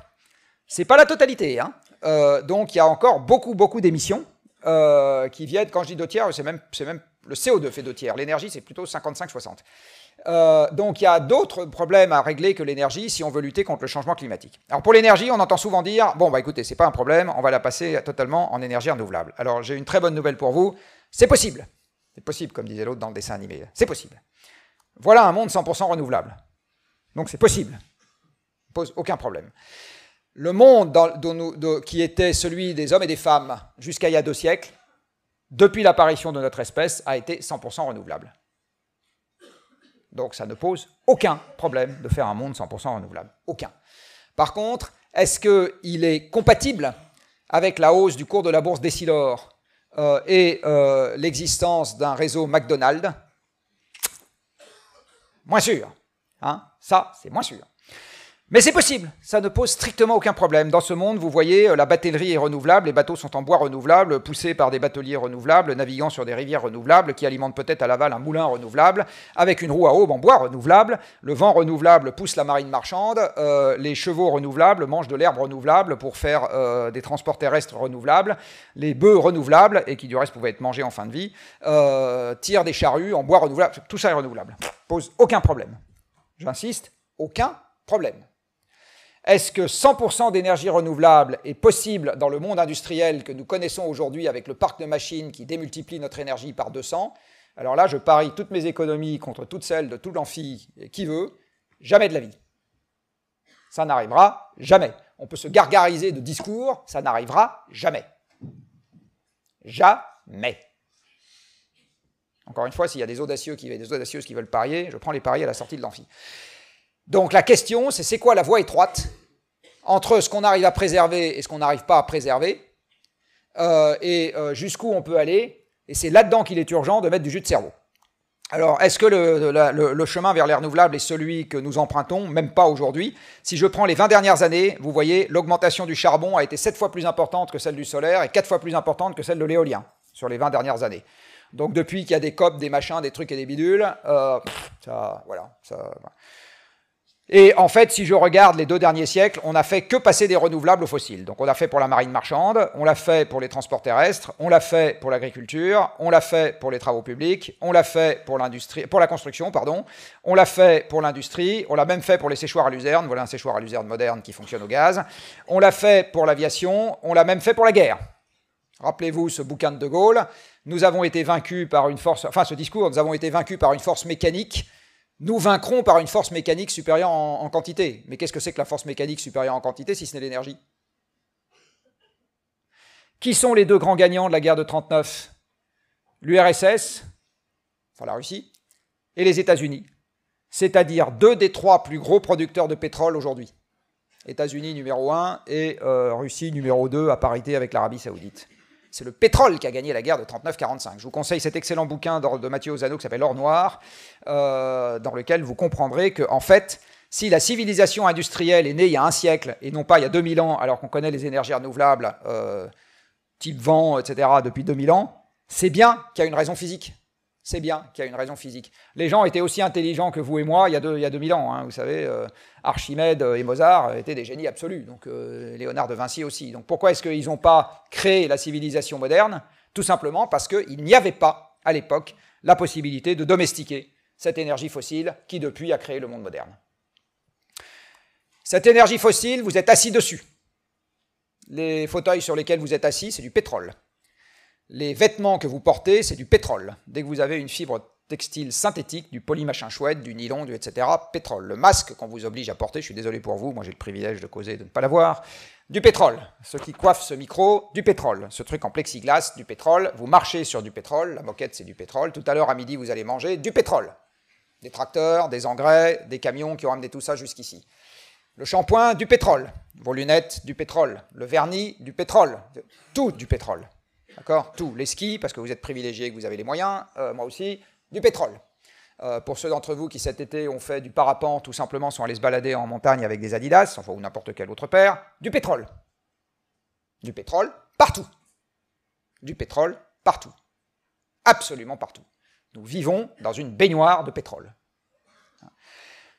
C'est pas la totalité. Hein. Euh, donc il y a encore beaucoup, beaucoup d'émissions qui viennent, quand je dis deux tiers, c'est même, même le CO2 fait deux tiers. L'énergie, c'est plutôt 55-60. donc il y a d'autres problèmes à régler que l'énergie si on veut lutter contre le changement climatique. Alors pour l'énergie, on entend souvent dire bon bah écoutez, c'est pas un problème, on va la passer totalement en énergie renouvelable. Alors j'ai une très bonne nouvelle pour vous, c'est possible. C'est possible, comme disait l'autre dans le dessin animé. C'est possible. Voilà un monde 100% renouvelable. Donc c'est possible. Ça pose aucun problème. Le monde qui était celui des hommes et des femmes jusqu'à il y a deux siècles, depuis l'apparition de notre espèce, a été 100% renouvelable. Donc ça ne pose aucun problème de faire un monde 100% renouvelable. Aucun. Par contre, est-ce qu'il est compatible avec la hausse du cours de la bourse d'Essilor euh, et euh, l'existence d'un réseau McDonald's, moins sûr. Hein Ça, c'est moins sûr. Mais c'est possible, ça ne pose strictement aucun problème. Dans ce monde, vous voyez, euh, la battellerie est renouvelable, les bateaux sont en bois renouvelable, poussés par des bateliers renouvelables, naviguant sur des rivières renouvelables, qui alimentent peut-être à l'aval un moulin renouvelable, avec une roue à aube en bois renouvelable. Le vent renouvelable pousse la marine marchande, euh, les chevaux renouvelables mangent de l'herbe renouvelable pour faire euh, des transports terrestres renouvelables, les bœufs renouvelables, et qui du reste pouvaient être mangés en fin de vie, tirent des charrues en bois renouvelable. Tout ça est renouvelable. Pose aucun problème. J'insiste, aucun problème. Est-ce que 100% d'énergie renouvelable est possible dans le monde industriel que nous connaissons aujourd'hui avec le parc de machines qui démultiplie notre énergie par 200 Alors là, je parie toutes mes économies contre toutes celles de tout l'amphi qui veut, jamais de la vie. Ça n'arrivera jamais. on peut se gargariser de discours, ça n'arrivera jamais. Jamais. Encore une fois, s'il y a des audacieux qui, des audacieuses qui veulent parier, je prends les paris à la sortie de l'amphi. Donc la question, c'est c'est quoi la voie étroite entre ce qu'on arrive à préserver et ce qu'on n'arrive pas à préserver, euh, et euh, jusqu'où on peut aller, et c'est là-dedans qu'il est urgent de mettre du jus de cerveau. Alors, est-ce que le, chemin vers les renouvelables est celui que nous empruntons? Même pas aujourd'hui. Si je prends les 20 dernières années, vous voyez, l'augmentation du charbon a été 7 fois plus importante que celle du solaire et 4 fois plus importante que celle de l'éolien sur les 20 dernières années. Donc depuis qu'il y a des COP, des machins, des trucs et des bidules, euh, ça, voilà, ça, et en fait, si je regarde les deux derniers siècles, on n'a fait que passer des renouvelables aux fossiles. Donc on l'a fait pour la marine marchande, on l'a fait pour les transports terrestres, on l'a fait pour l'agriculture, on l'a fait pour les travaux publics, on l'a fait pour l'industrie, pour la construction, pardon, on l'a fait pour l'industrie, on l'a même fait pour les séchoirs à luzerne, voilà un séchoir à luzerne moderne qui fonctionne au gaz, on l'a fait pour l'aviation, on l'a même fait pour la guerre. Rappelez-vous ce bouquin de De Gaulle, nous avons été vaincus par une force, enfin ce discours, nous avons été vaincus par une force mécanique nous vaincrons par une force mécanique supérieure en, quantité. Mais qu'est-ce que c'est que la force mécanique supérieure en quantité si ce n'est l'énergie? Qui sont les deux grands gagnants de la guerre de 39 L'URSS, enfin la Russie, et les États-Unis, c'est-à-dire deux des trois plus gros producteurs de pétrole aujourd'hui. États-Unis numéro 1 et euh, Russie numéro 2 à parité avec l'Arabie saoudite. C'est le pétrole qui a gagné la guerre de 39-45. Je vous conseille cet excellent bouquin de Mathieu Ozano qui s'appelle L'or noir, euh, dans lequel vous comprendrez que, en fait, si la civilisation industrielle est née il y a un siècle et non pas il y a 2000 ans, alors qu'on connaît les énergies renouvelables, euh, type vent, etc., depuis 2000 ans, c'est bien qu'il y a une raison physique c'est bien qu'il y a une raison physique. Les gens étaient aussi intelligents que vous et moi il y a, deux, il y a 2000 ans. Hein, vous savez, euh, Archimède et Mozart étaient des génies absolus, donc euh, Léonard de Vinci aussi. Donc pourquoi est-ce qu'ils n'ont pas créé la civilisation moderne? Tout simplement parce qu'il n'y avait pas, à l'époque, la possibilité de domestiquer cette énergie fossile qui, depuis, a créé le monde moderne. Cette énergie fossile, vous êtes assis dessus. Les fauteuils sur lesquels vous êtes assis, c'est du pétrole. Les vêtements que vous portez, c'est du pétrole. Dès que vous avez une fibre textile synthétique, du polymachin chouette, du nylon, du etc., pétrole. Le masque qu'on vous oblige à porter, je suis désolé pour vous, moi j'ai le privilège de causer de ne pas l'avoir, du pétrole. Ceux qui coiffent ce micro, du pétrole. Ce truc en plexiglas, du pétrole. Vous marchez sur du pétrole, la moquette c'est du pétrole. Tout à l'heure à midi, vous allez manger du pétrole. Des tracteurs, des engrais, des camions qui ont amené tout ça jusqu'ici. Le shampoing, du pétrole. Vos lunettes, du pétrole. Le vernis, du pétrole. Tout du pétrole. D'accord? Tout. Les skis, parce que vous êtes privilégiés, que vous avez les moyens, euh, moi aussi, du pétrole. Euh, pour ceux d'entre vous qui cet été ont fait du parapente, tout simplement sont allés se balader en montagne avec des Adidas, enfin, ou n'importe quel autre paire, du pétrole. Du pétrole partout. Du pétrole partout. Absolument partout. Nous vivons dans une baignoire de pétrole.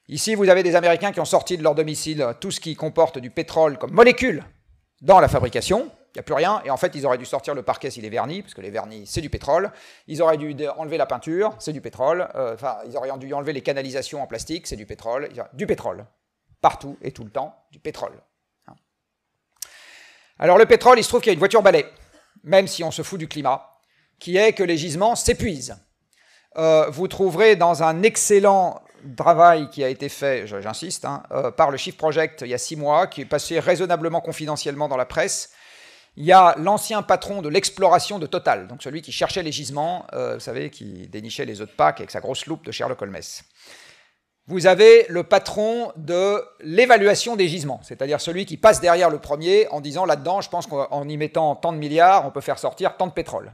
Ici, vous avez des Américains qui ont sorti de leur domicile tout ce qui comporte du pétrole comme molécule dans la fabrication, il n'y a plus rien, et en fait, ils auraient dû sortir le parquet s'il est verni, parce que les vernis, c'est du pétrole. Ils auraient dû enlever la peinture, c'est du pétrole. Euh, enfin, ils auraient dû enlever les canalisations en plastique, c'est du pétrole. Du pétrole. Partout et tout le temps, du pétrole. Hein. Alors, le pétrole, il se trouve qu'il y a une voiture balai, même si on se fout du climat, qui est que les gisements s'épuisent. Euh, vous trouverez dans un excellent travail qui a été fait, j'insiste, hein, euh, par le Shift Project il y a six mois, qui est passé raisonnablement confidentiellement dans la presse, il y a l'ancien patron de l'exploration de Total, donc celui qui cherchait les gisements, euh, vous savez, qui dénichait les œufs de Pâques avec sa grosse loupe de Sherlock Holmes. Vous avez le patron de l'évaluation des gisements, c'est-à-dire celui qui passe derrière le premier en disant là-dedans, je pense qu'en y mettant tant de milliards, on peut faire sortir tant de pétrole.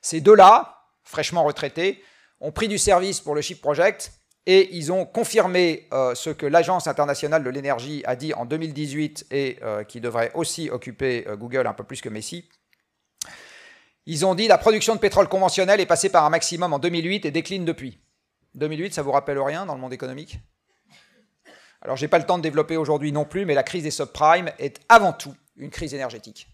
Ces deux-là, fraîchement retraités, ont pris du service pour le Chip Project et ils ont confirmé euh, ce que l'Agence internationale de l'énergie a dit en 2018 et euh, qui devrait aussi occuper euh, Google un peu plus que Messi. Ils ont dit la production de pétrole conventionnel est passée par un maximum en 2008 et décline depuis. 2008, ça vous rappelle rien dans le monde économique? Alors, j'ai pas le temps de développer aujourd'hui non plus, mais la crise des subprimes est avant tout une crise énergétique.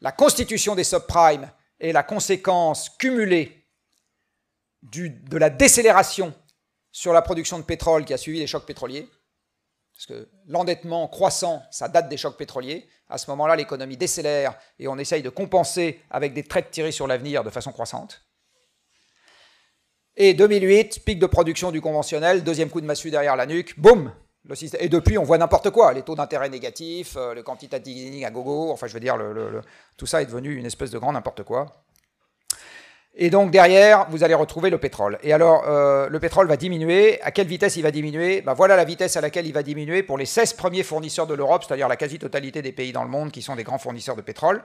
La constitution des subprimes est la conséquence cumulée de la décélération sur la production de pétrole qui a suivi les chocs pétroliers, parce que l'endettement croissant, ça date des chocs pétroliers. À ce moment-là, l'économie décélère et on essaye de compenser avec des traites tirées sur l'avenir de façon croissante. Et 2008, pic de production du conventionnel, deuxième coup de massue derrière la nuque, boum, et depuis, on voit n'importe quoi, les taux d'intérêt négatifs, le quantitative à gogo, enfin je veux dire, tout ça est devenu une espèce de grand n'importe quoi. Et donc derrière, vous allez retrouver le pétrole. Et alors, euh, le pétrole va diminuer. À quelle vitesse il va diminuer? Ben Voilà la vitesse à laquelle il va diminuer pour les 16 premiers fournisseurs de l'Europe, c'est-à-dire la quasi-totalité des pays dans le monde qui sont des grands fournisseurs de pétrole.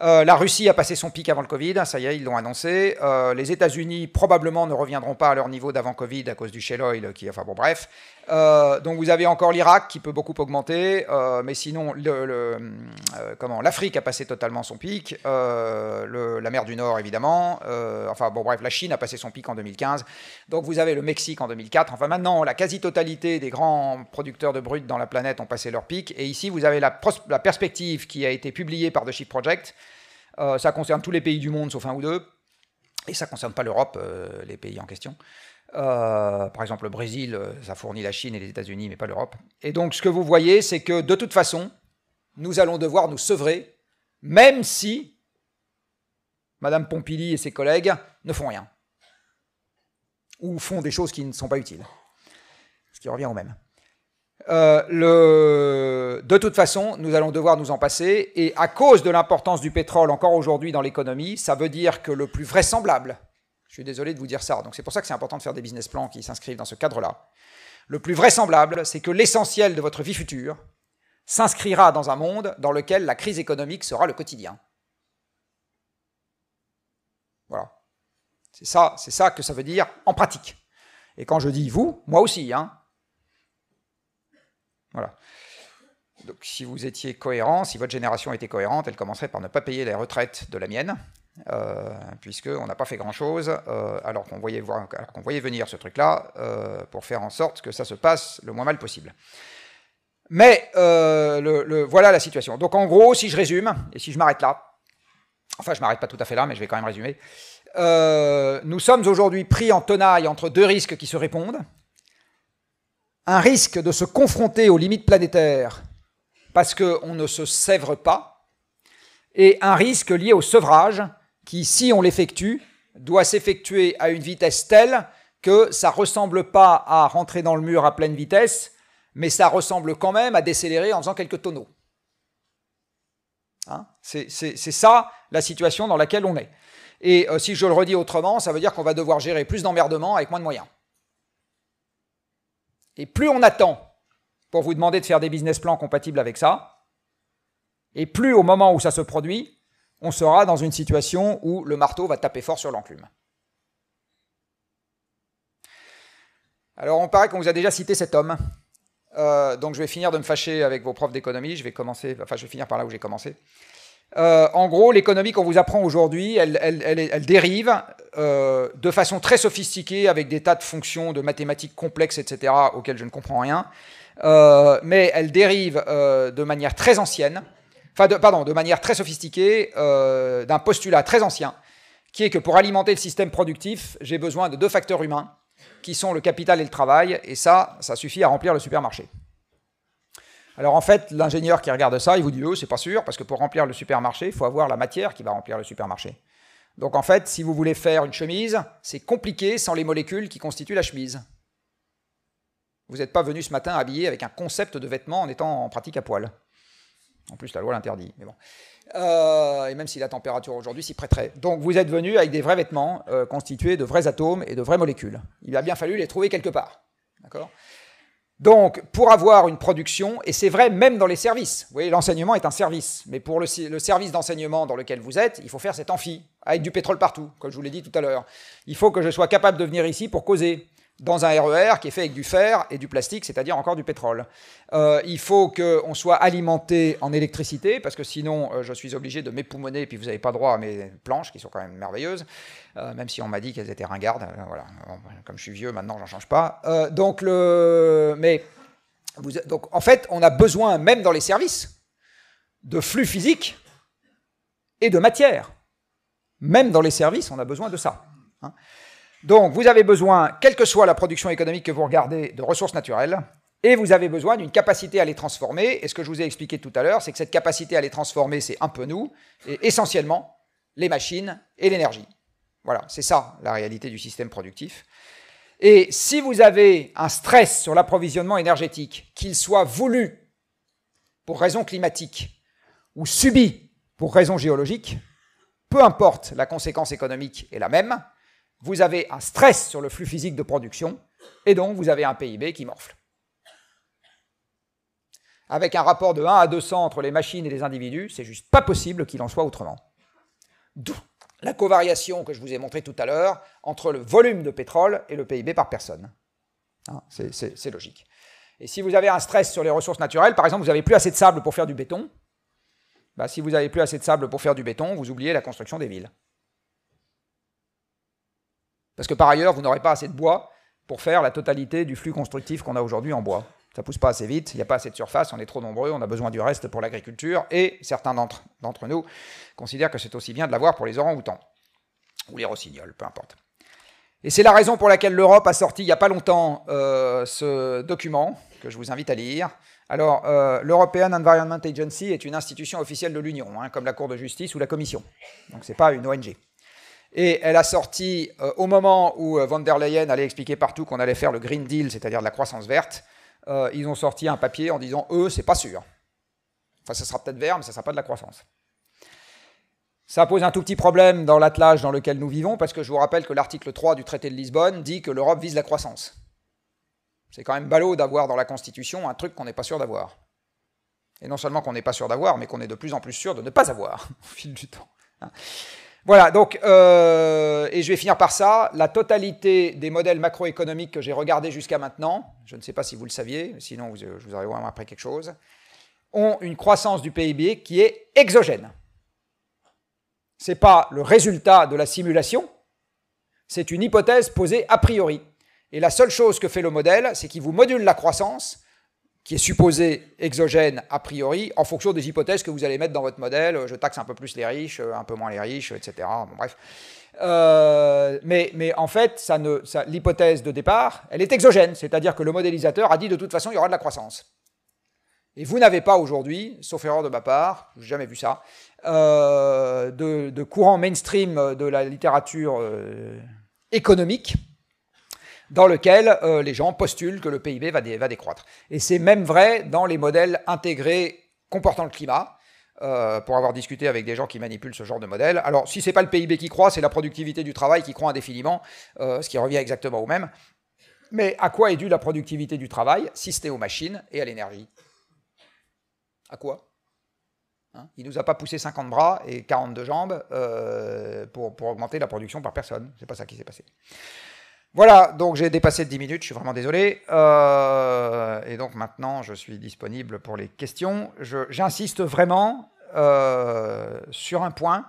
Euh, la Russie a passé son pic avant le Covid, ça y est, ils l'ont annoncé. Euh, les États-Unis probablement ne reviendront pas à leur niveau d'avant Covid à cause du shale oil, qui, enfin bon, bref. Euh, donc vous avez encore l'Irak qui peut beaucoup augmenter, mais sinon, le, comment l'Afrique a passé totalement son pic, la mer du Nord évidemment. enfin bon, bref, la Chine a passé son pic en 2015. Donc vous avez le Mexique en 2004. Enfin maintenant, la quasi-totalité des grands producteurs de brut dans la planète ont passé leur pic. Et ici, vous avez la, la perspective qui a été publiée par The Ship Project euh, ça concerne tous les pays du monde sauf un ou deux. Et ça ne concerne pas l'Europe, euh, les pays en question. Euh, par exemple, le Brésil, ça fournit la Chine et les États-Unis, mais pas l'Europe. Et donc, ce que vous voyez, c'est que de toute façon, nous allons devoir nous sevrer, même si Madame Pompili et ses collègues ne font rien. Ou font des choses qui ne sont pas utiles. Ce qui revient au même. Euh. De toute façon, nous allons devoir nous en passer. Et à cause de l'importance du pétrole encore aujourd'hui dans l'économie, ça veut dire que le plus vraisemblable, je suis désolé de vous dire ça, donc c'est pour ça que c'est important de faire des business plans qui s'inscrivent dans ce cadre-là. Le plus vraisemblable, c'est que l'essentiel de votre vie future s'inscrira dans un monde dans lequel la crise économique sera le quotidien. Voilà. C'est ça, c'est ça que ça veut dire en pratique. Et quand je dis vous, moi aussi, hein, voilà. Donc si vous étiez cohérent, si votre génération était cohérente, elle commencerait par ne pas payer les retraites de la mienne, puisqu'on n'a pas fait grand-chose, euh, alors qu'on voyait, venir ce truc-là, euh, pour faire en sorte que ça se passe le moins mal possible. Mais voilà la situation. Donc en gros, si je résume, et si je m'arrête là, enfin je m'arrête pas tout à fait là, mais je vais quand même résumer, nous sommes aujourd'hui pris en tenaille entre deux risques qui se répondent un risque de se confronter aux limites planétaires parce qu'on ne se sèvre pas, et un risque lié au sevrage qui, si on l'effectue, doit s'effectuer à une vitesse telle que ça ne ressemble pas à rentrer dans le mur à pleine vitesse, mais ça ressemble quand même à décélérer en faisant quelques tonneaux. Hein c'est ça la situation dans laquelle on est. Et euh, si je le redis autrement, ça veut dire qu'on va devoir gérer plus d'emmerdements avec moins de moyens. Et plus on attend pour vous demander de faire des business plans compatibles avec ça, et plus au moment où ça se produit, on sera dans une situation où le marteau va taper fort sur l'enclume. Alors on paraît qu'on vous a déjà cité cet homme, euh, donc je vais finir de me fâcher avec vos profs d'économie, je vais commencer, enfin je vais finir par là où j'ai commencé. Euh, en gros, l'économie qu'on vous apprend aujourd'hui, elle, dérive euh, de façon très sophistiquée avec des tas de fonctions, de mathématiques complexes, etc., auxquelles je ne comprends rien. Mais elle dérive de manière très ancienne, enfin, pardon, de manière très sophistiquée d'un postulat très ancien, qui est que pour alimenter le système productif, j'ai besoin de deux facteurs humains, qui sont le capital et le travail, et ça, ça suffit à remplir le supermarché. Alors en fait, l'ingénieur qui regarde ça, il vous dit, oh, c'est pas sûr, parce que pour remplir le supermarché, il faut avoir la matière qui va remplir le supermarché. Donc en fait, si vous voulez faire une chemise, c'est compliqué sans les molécules qui constituent la chemise. Vous n'êtes pas venu ce matin habillé avec un concept de vêtement en étant en pratique à poil. En plus, la loi l'interdit, mais bon. Euh, et même si la température aujourd'hui s'y prêterait. Donc vous êtes venu avec des vrais vêtements euh, constitués de vrais atomes et de vraies molécules. Il a bien fallu les trouver quelque part. D'accord? Donc, pour avoir une production, et c'est vrai même dans les services, vous voyez, l'enseignement est un service, mais pour le, service d'enseignement dans lequel vous êtes, il faut faire cet amphi, avec du pétrole partout, comme je vous l'ai dit tout à l'heure. Il faut que je sois capable de venir ici pour causer dans un RER e qui est fait avec du fer et du plastique, c'est-à-dire encore du pétrole. Euh, il faut qu'on soit alimenté en électricité, parce que sinon euh, je suis obligé de m'époumoner, et puis vous n'avez pas droit à mes planches, qui sont quand même merveilleuses, euh, même si on m'a dit qu'elles étaient ringardes. voilà. comme je suis vieux, maintenant j'en change pas. donc, le... Mais donc en fait, on a besoin, même dans les services, de flux physiques et de matière. Même dans les services, on a besoin de ça. Hein. Donc, vous avez besoin, quelle que soit la production économique que vous regardez, de ressources naturelles, et vous avez besoin d'une capacité à les transformer. Et ce que je vous ai expliqué tout à l'heure, c'est que cette capacité à les transformer, c'est un peu nous, et essentiellement les machines et l'énergie. Voilà, c'est ça la réalité du système productif. Et si vous avez un stress sur l'approvisionnement énergétique, qu'il soit voulu pour raison climatique ou subi pour raison géologique, peu importe la conséquence économique est la même, vous avez un stress sur le flux physique de production et donc vous avez un PIB qui morfle. Avec un rapport de 1 à 200 entre les machines et les individus, c'est juste pas possible qu'il en soit autrement. D'où la covariation que je vous ai montrée tout à l'heure entre le volume de pétrole et le PIB par personne. Hein, c'est logique. Et si vous avez un stress sur les ressources naturelles, par exemple, vous n'avez plus assez de sable pour faire du béton, bah, si vous n'avez plus assez de sable pour faire du béton, vous oubliez la construction des villes. Parce que par ailleurs, vous n'aurez pas assez de bois pour faire la totalité du flux constructif qu'on a aujourd'hui en bois. Ça pousse pas assez vite, il n'y a pas assez de surface, on est trop nombreux, on a besoin du reste pour l'agriculture, et certains d'entre nous considèrent que c'est aussi bien de l'avoir pour les orangs-outans, ou les rossignols, peu importe. Et c'est la raison pour laquelle l'Europe a sorti il n'y a pas longtemps euh, ce document, que je vous invite à lire. Alors, euh, l'European Environment Agency est une institution officielle de l'Union, hein, comme la Cour de justice ou la Commission. Donc, ce n'est pas une ONG. Et elle a sorti, euh, au moment où von der Leyen allait expliquer partout qu'on allait faire le Green Deal, c'est-à-dire de la croissance verte, ils ont sorti un papier en disant, eux, c'est pas sûr. Enfin, ça sera peut-être vert, mais ça sera pas de la croissance. Ça pose un tout petit problème dans l'attelage dans lequel nous vivons, parce que je vous rappelle que l'article 3 du traité de Lisbonne dit que l'Europe vise la croissance. C'est quand même ballot d'avoir dans la Constitution un truc qu'on n'est pas sûr d'avoir. Et non seulement qu'on n'est pas sûr d'avoir, mais qu'on est de plus en plus sûr de ne pas avoir (laughs) au fil du temps. Hein. Voilà, donc, euh, et je vais finir par ça, la totalité des modèles macroéconomiques que j'ai regardés jusqu'à maintenant, je ne sais pas si vous le saviez, sinon je vous aurais vraiment après quelque chose, ont une croissance du PIB qui est exogène ce n'est pas le résultat de la simulation, c'est une hypothèse posée a priori. Et la seule chose que fait le modèle, c'est qu'il vous module la croissance, qui est supposée exogène a priori, en fonction des hypothèses que vous allez mettre dans votre modèle. Je taxe un peu plus les riches, un peu moins les riches, etc. Bon, bref. Euh, mais, mais, en fait, l'hypothèse de départ, elle est exogène, c'est-à-dire que le modélisateur a dit de toute façon, il y aura de la croissance. Et vous n'avez pas aujourd'hui, sauf erreur de ma part, je n'ai jamais vu ça, euh, de, courant mainstream de la littérature euh, économique dans lequel euh, les gens postulent que le PIB va, décroître. Et c'est même vrai dans les modèles intégrés comportant le climat. pour avoir discuté avec des gens qui manipulent ce genre de modèle. Alors, si ce n'est pas le PIB qui croît, c'est la productivité du travail qui croît indéfiniment, ce qui revient exactement au même. Mais à quoi est due la productivité du travail, si c'était aux machines et à l'énergie? À quoi? Hein? Il nous a pas poussé 50 bras et 42 jambes euh, pour, augmenter la production par personne. C'est pas ça qui s'est passé. Voilà, donc j'ai dépassé de 10 minutes, je suis vraiment désolé. Euh, et donc maintenant, je suis disponible pour les questions. J'insiste vraiment euh, sur un point,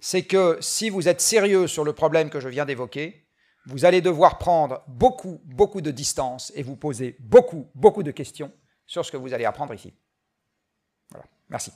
c'est que si vous êtes sérieux sur le problème que je viens d'évoquer, vous allez devoir prendre beaucoup, beaucoup de distance et vous poser beaucoup, beaucoup de questions sur ce que vous allez apprendre ici. Merci.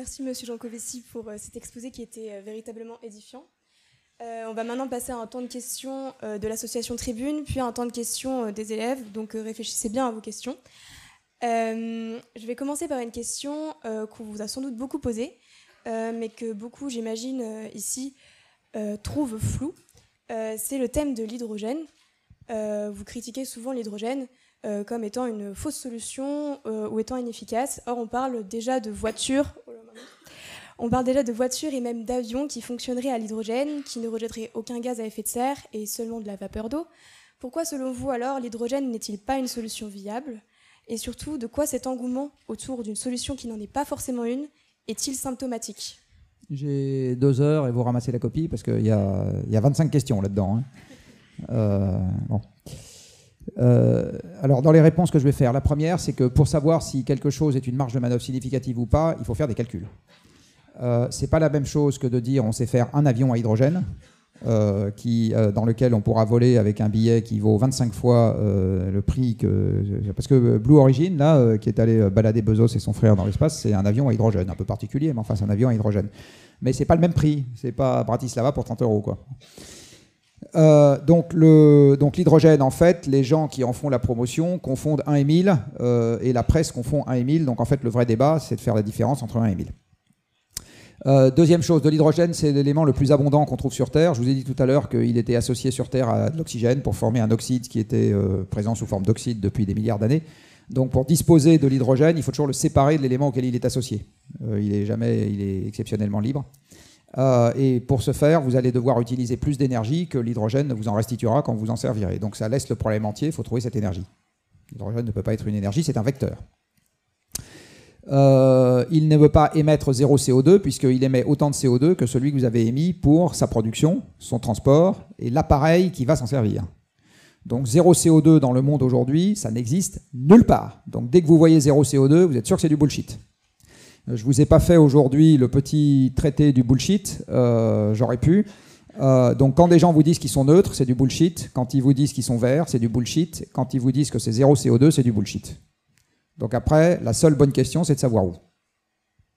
Merci Monsieur Jancovici pour euh, cet exposé qui était euh, véritablement édifiant. Euh, on va maintenant passer à un temps de questions de l'association Tribune, puis à un temps de questions des élèves. Donc réfléchissez bien à vos questions. je vais commencer par une question qu'on vous a sans doute beaucoup posée, mais que beaucoup, j'imagine, ici, trouvent floue. C'est le thème de l'hydrogène. vous critiquez souvent l'hydrogène comme étant une fausse solution ou étant inefficace. Or, on parle déjà de voitures. Oh on parle déjà de voitures et même d'avions qui fonctionneraient à l'hydrogène, qui ne rejetteraient aucun gaz à effet de serre et seulement de la vapeur d'eau. Pourquoi, selon vous, alors, l'hydrogène n'est-il pas une solution viable? Et surtout, de quoi cet engouement autour d'une solution qui n'en est pas forcément une est-il symptomatique? J'ai deux heures et vous ramassez la copie parce qu'il y a, y 25 questions là-dedans. Hein. Euh, euh, alors, dans les réponses que je vais faire, la première, c'est que pour savoir si quelque chose est une marge de manœuvre significative ou pas, il faut faire des calculs. Euh, c'est pas la même chose que de dire on sait faire un avion à hydrogène euh, euh, dans lequel on pourra voler avec un billet qui vaut 25 fois le prix que. Parce que Blue Origin, là, qui est allé balader Bezos et son frère dans l'espace, c'est un avion à hydrogène, un peu particulier, mais enfin, c'est un avion à hydrogène. Mais c'est pas le même prix, c'est pas Bratislava pour 30 euros, quoi. donc l'hydrogène, en fait, les gens qui en font la promotion confondent 1 et 1000 et la presse confond 1 et 1000. Donc en fait, le vrai débat, c'est de faire la différence entre 1 et 1000. Euh, deuxième chose, de l'hydrogène, c'est l'élément le plus abondant qu'on trouve sur Terre. Je vous ai dit tout à l'heure qu'il était associé sur Terre à de l'oxygène pour former un oxyde qui était euh, présent sous forme d'oxyde depuis des milliards d'années. Donc pour disposer de l'hydrogène, il faut toujours le séparer de l'élément auquel il est associé. Euh, il est jamais, il est exceptionnellement libre. et pour ce faire, vous allez devoir utiliser plus d'énergie que l'hydrogène vous en restituera quand vous en servirez. Donc ça laisse le problème entier, il faut trouver cette énergie. L'hydrogène ne peut pas être une énergie, c'est un vecteur. Euh, il ne veut pas émettre zéro CO2 puisqu'il émet autant de CO2 que celui que vous avez émis pour sa production, son transport et l'appareil qui va s'en servir. Donc zéro CO2 dans le monde aujourd'hui, ça n'existe nulle part. Donc dès que vous voyez zéro CO2, vous êtes sûr que c'est du bullshit. Euh, je ne vous ai pas fait aujourd'hui le petit traité du bullshit, euh, j'aurais pu. donc quand des gens vous disent qu'ils sont neutres, c'est du bullshit. Quand ils vous disent qu'ils sont verts, c'est du bullshit. Quand ils vous disent que c'est zéro CO2, c'est du bullshit. Donc après, la seule bonne question, c'est de savoir où.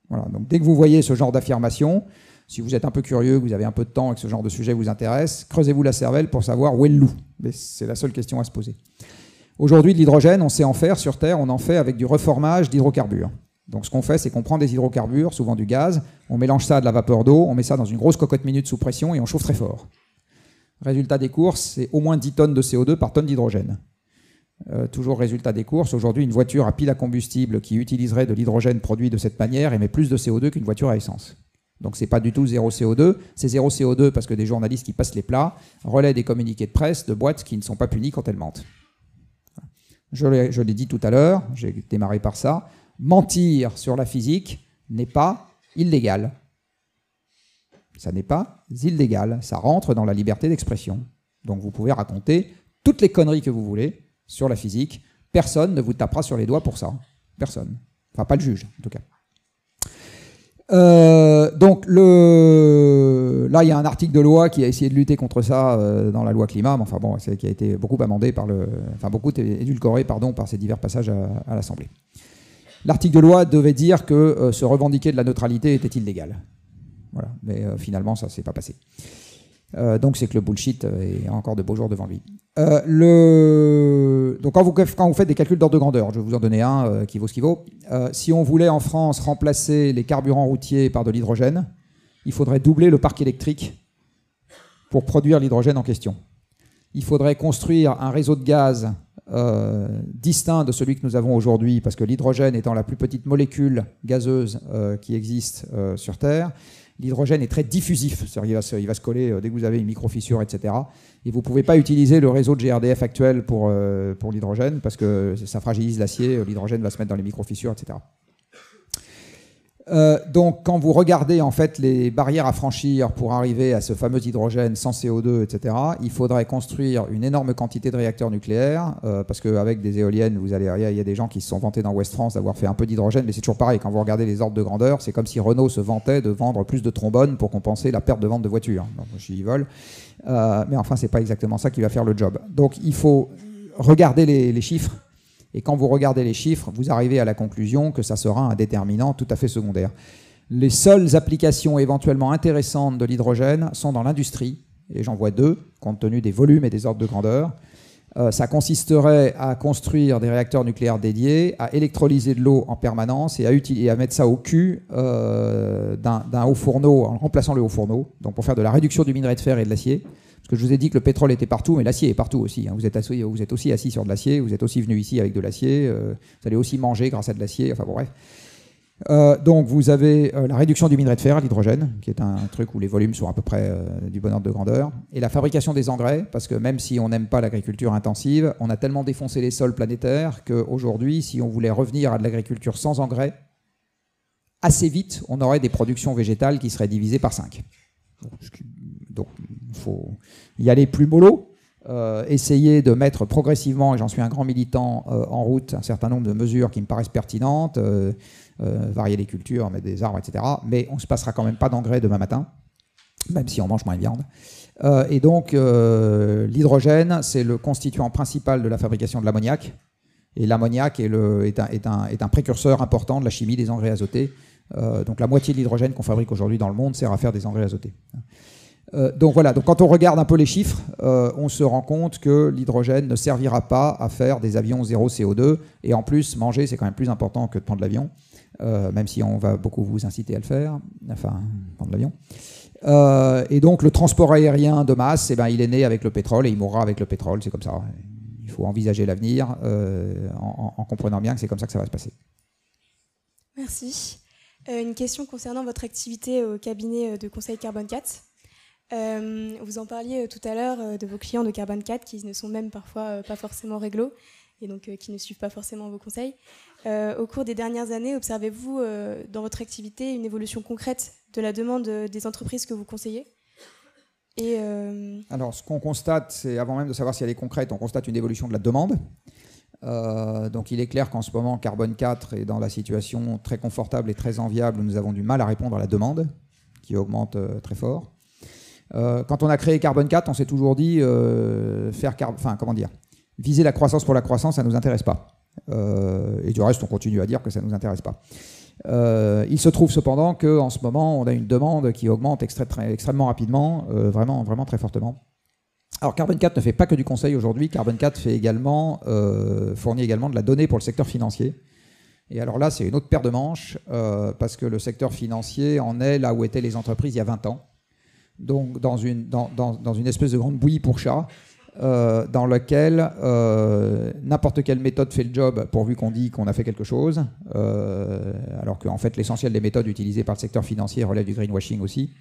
Voilà, donc dès que vous voyez ce genre d'affirmation, si vous êtes un peu curieux, que vous avez un peu de temps et que ce genre de sujet vous intéresse, creusez-vous la cervelle pour savoir où est le loup. Mais c'est la seule question à se poser. Aujourd'hui, de l'hydrogène, on sait en faire sur Terre, on en fait avec du reformage d'hydrocarbures. Donc ce qu'on fait, c'est qu'on prend des hydrocarbures, souvent du gaz, on mélange ça de la vapeur d'eau, on met ça dans une grosse cocotte minute sous pression et on chauffe très fort. Résultat des courses, c'est au moins 10 tonnes de CO2 par tonne d'hydrogène. Euh, toujours résultat des courses, aujourd'hui une voiture à pile à combustible qui utiliserait de l'hydrogène produit de cette manière émet plus de CO2 qu'une voiture à essence. Donc c'est pas du tout zéro CO2, c'est zéro CO2 parce que des journalistes qui passent les plats relaient des communiqués de presse de boîtes qui ne sont pas punies quand elles mentent. Je l'ai dit tout à l'heure, j'ai démarré par ça, mentir sur la physique n'est pas illégal. Ça n'est pas illégal, ça rentre dans la liberté d'expression. Donc vous pouvez raconter toutes les conneries que vous voulez, sur la physique. Personne ne vous tapera sur les doigts pour ça. Personne. Enfin, pas le juge, en tout cas. Euh, donc là, il y a un article de loi qui a essayé de lutter contre ça euh, dans la loi climat, mais enfin bon, qui a été beaucoup amendé par le, enfin beaucoup édulcoré, pardon, par ces divers passages à, l'Assemblée. L'article de loi devait dire que euh, se revendiquer de la neutralité était illégal. Voilà, mais finalement, ça s'est pas passé. Donc c'est que le bullshit est encore de beaux jours devant lui. Euh. Donc quand vous, faites des calculs d'ordre de grandeur, je vais vous en donner un euh, qui vaut ce qu'il vaut. si on voulait en France remplacer les carburants routiers par de l'hydrogène, il faudrait doubler le parc électrique pour produire l'hydrogène en question. Il faudrait construire un réseau de gaz distinct de celui que nous avons aujourd'hui, parce que l'hydrogène étant la plus petite molécule gazeuse qui existe sur Terre, L'hydrogène est très diffusif, il va, se, il va se coller euh, dès que vous avez une micro-fissure, etc. Et vous ne pouvez pas utiliser le réseau de GRDF actuel pour, euh, pour l'hydrogène parce que ça fragilise l'acier, l'hydrogène va se mettre dans les micro-fissures, etc. Euh, donc, quand vous regardez en fait les barrières à franchir pour arriver à ce fameux hydrogène sans CO2, etc., il faudrait construire une énorme quantité de réacteurs nucléaires, euh, parce qu'avec des éoliennes, vous allez, il y, a des gens qui se sont vantés dans West France d'avoir fait un peu d'hydrogène, mais c'est toujours pareil. Quand vous regardez les ordres de grandeur, c'est comme si Renault se vantait de vendre plus de trombones pour compenser la perte de vente de voitures. Donc, j'y vole, euh, mais enfin, c'est pas exactement ça qui va faire le job. Donc, il faut regarder les chiffres et quand vous regardez les chiffres, vous arrivez à la conclusion que ça sera un déterminant tout à fait secondaire. Les seules applications éventuellement intéressantes de l'hydrogène sont dans l'industrie, et j'en vois deux, compte tenu des volumes et des ordres de grandeur. Euh, ça consisterait à construire des réacteurs nucléaires dédiés, à électrolyser de l'eau en permanence et à, mettre ça au cul euh, d'un haut fourneau en remplaçant le haut fourneau, donc pour faire de la réduction du minerai de fer et de l'acier. Parce que je vous ai dit que le pétrole était partout, mais l'acier est partout aussi. Hein. Vous, êtes assis, vous, êtes aussi assis sur de l'acier, vous êtes aussi venu ici avec de l'acier, euh, vous allez aussi manger grâce à de l'acier, enfin bref. Euh, donc vous avez euh, la réduction du minerai de fer, l'hydrogène, qui est un truc où les volumes sont à peu près du bon ordre de grandeur, et la fabrication des engrais, parce que même si on n'aime pas l'agriculture intensive, on a tellement défoncé les sols planétaires qu'aujourd'hui, si on voulait revenir à de l'agriculture sans engrais, assez vite, on aurait des productions végétales qui seraient divisées par 5. Donc il faut y aller plus mollo. Euh, essayer de mettre progressivement, et j'en suis un grand militant, euh, en route un certain nombre de mesures qui me paraissent pertinentes, euh, varier les cultures, mettre des arbres, etc. Mais on ne se passera quand même pas d'engrais demain matin, même si on mange moins de viande. et donc, l'hydrogène, c'est le constituant principal de la fabrication de l'ammoniac. Et l'ammoniac est, est, un, précurseur important de la chimie des engrais azotés. donc la moitié de l'hydrogène qu'on fabrique aujourd'hui dans le monde sert à faire des engrais azotés. Euh, donc voilà, donc quand on regarde un peu les chiffres, euh, on se rend compte que l'hydrogène ne servira pas à faire des avions zéro CO2. Et en plus, manger, c'est quand même plus important que de prendre l'avion, euh, même si on va beaucoup vous inciter à le faire, enfin, prendre l'avion. et donc le transport aérien de masse, eh ben, il est né avec le pétrole et il mourra avec le pétrole, c'est comme ça. Il faut envisager l'avenir en, en, comprenant bien que c'est comme ça que ça va se passer. Merci. une question concernant votre activité au cabinet de conseil Carbone 4. Euh, vous en parliez euh, tout à l'heure euh, de vos clients de Carbone 4 qui ne sont même parfois pas forcément réglo et donc qui ne suivent pas forcément vos conseils. au cours des dernières années, observez-vous dans votre activité une évolution concrète de la demande des entreprises que vous conseillez? Alors, ce qu'on constate, c'est avant même de savoir si elle est concrète, on constate une évolution de la demande. donc il est clair qu'en ce moment, Carbone 4 est dans la situation très confortable et très enviable où nous avons du mal à répondre à la demande, qui augmente très fort. Euh, quand on a créé Carbone 4, on s'est toujours dit euh, faire, comment dire, viser la croissance pour la croissance, ça ne nous intéresse pas. Euh, et du reste, on continue à dire que ça ne nous intéresse pas. il se trouve cependant qu'en ce moment, on a une demande qui augmente extrêmement rapidement, vraiment, vraiment très fortement. Alors Carbone 4 ne fait pas que du conseil aujourd'hui, Carbone 4 fait également, fournit également de la donnée pour le secteur financier. Et alors là, c'est une autre paire de manches, parce que le secteur financier en est là où étaient les entreprises il y a 20 ans donc dans une, dans, dans, une espèce de grande bouillie pour chat, euh, dans laquelle euh, n'importe quelle méthode fait le job pourvu qu'on dit qu'on a fait quelque chose, euh, alors qu'en fait l'essentiel des méthodes utilisées par le secteur financier relève du greenwashing aussi,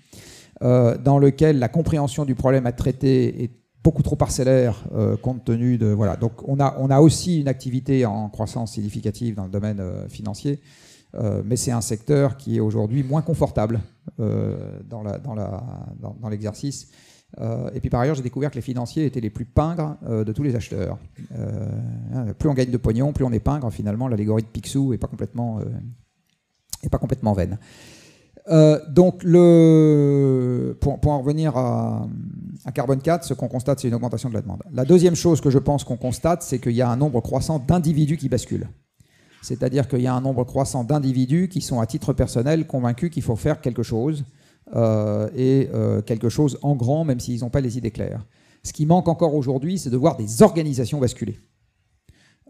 dans lequel la compréhension du problème à traiter est beaucoup trop parcellaire compte tenu de... Voilà, donc on a, on a aussi une activité en croissance significative dans le domaine financier. Euh, mais c'est un secteur qui est aujourd'hui moins confortable euh, dans l'exercice. Euh, et puis par ailleurs, j'ai découvert que les financiers étaient les plus pingres de tous les acheteurs. plus on gagne de pognon, plus on est pingre. Finalement, l'allégorie de Picsou n'est pas complètement, pas complètement vaine. donc, pour, en revenir à, à Carbone 4, ce qu'on constate, c'est une augmentation de la demande. La deuxième chose que je pense qu'on constate, c'est qu'il y a un nombre croissant d'individus qui basculent. C'est-à-dire qu'il y a un nombre croissant d'individus qui sont à titre personnel convaincus qu'il faut faire quelque chose, euh, et euh, quelque chose en grand, même s'ils n'ont pas les idées claires. Ce qui manque encore aujourd'hui, c'est de voir des organisations basculer.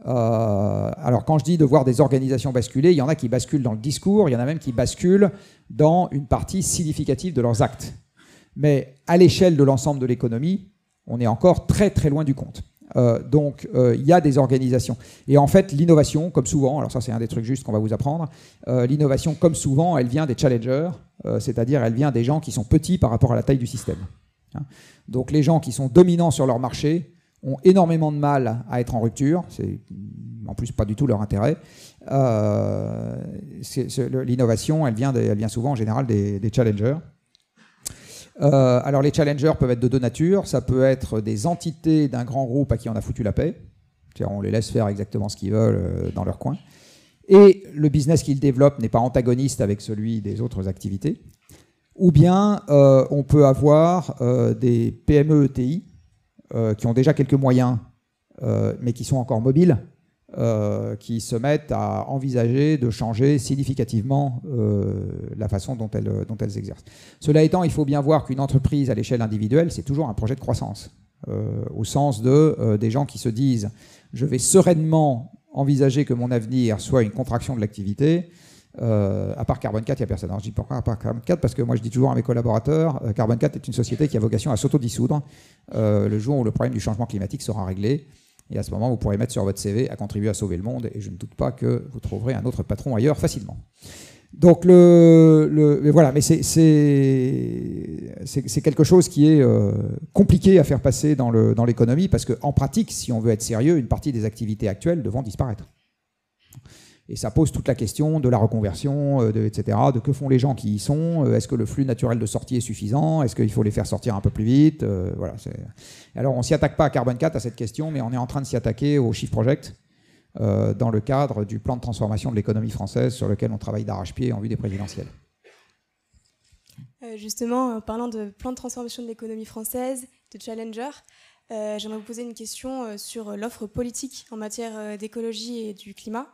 Euh, alors quand je dis de voir des organisations basculer, il y en a qui basculent dans le discours, il y en a même qui basculent dans une partie significative de leurs actes. Mais à l'échelle de l'ensemble de l'économie, on est encore très très loin du compte. Euh, donc euh, il y a des organisations. Et en fait, l'innovation, comme souvent, alors ça c'est un des trucs justes qu'on va vous apprendre, euh, l'innovation, comme souvent, elle vient des challengers, c'est-à-dire elle vient des gens qui sont petits par rapport à la taille du système. Hein. Donc les gens qui sont dominants sur leur marché ont énormément de mal à être en rupture, c'est en plus pas du tout leur intérêt. L'innovation, elle vient, elle vient souvent en général des challengers. Euh, alors les challengers peuvent être de deux natures. Ça peut être des entités d'un grand groupe à qui on a foutu la paix. On les laisse faire exactement ce qu'ils veulent euh, dans leur coin. Et le business qu'ils développent n'est pas antagoniste avec celui des autres activités. Ou bien euh, on peut avoir des PME ETI qui ont déjà quelques moyens, mais qui sont encore mobiles euh, qui se mettent à envisager de changer significativement euh, la façon dont elles, dont elles exercent. Cela étant, il faut bien voir qu'une entreprise à l'échelle individuelle, c'est toujours un projet de croissance, euh, au sens de des gens qui se disent je vais sereinement envisager que mon avenir soit une contraction de l'activité. à part Carbone 4, il n'y a personne. Alors je dis pourquoi à part Carbone 4 Parce que moi je dis toujours à mes collaborateurs, Carbone 4 est une société qui a vocation à s'autodissoudre le jour où le problème du changement climatique sera réglé. Et à ce moment, vous pourrez mettre sur votre CV à contribuer à sauver le monde. Et je ne doute pas que vous trouverez un autre patron ailleurs facilement. Donc le, le voilà, mais c'est quelque chose qui est euh, compliqué à faire passer dans l'économie dans parce qu'en pratique, si on veut être sérieux, une partie des activités actuelles devront disparaître. Et ça pose toute la question de la reconversion, euh, etc. De que font les gens qui y sont euh, Est-ce que le flux naturel de sortie est suffisant Est-ce qu'il faut les faire sortir un peu plus vite euh, Voilà. Alors, on ne s'y attaque pas à Carbon 4 à cette question, mais on est en train de s'y attaquer au Shift Project dans le cadre du plan de transformation de l'économie française sur lequel on travaille d'arrache-pied en vue des présidentielles. justement, en parlant de plan de transformation de l'économie française, de Challenger, j'aimerais vous poser une question sur l'offre politique en matière d'écologie et du climat.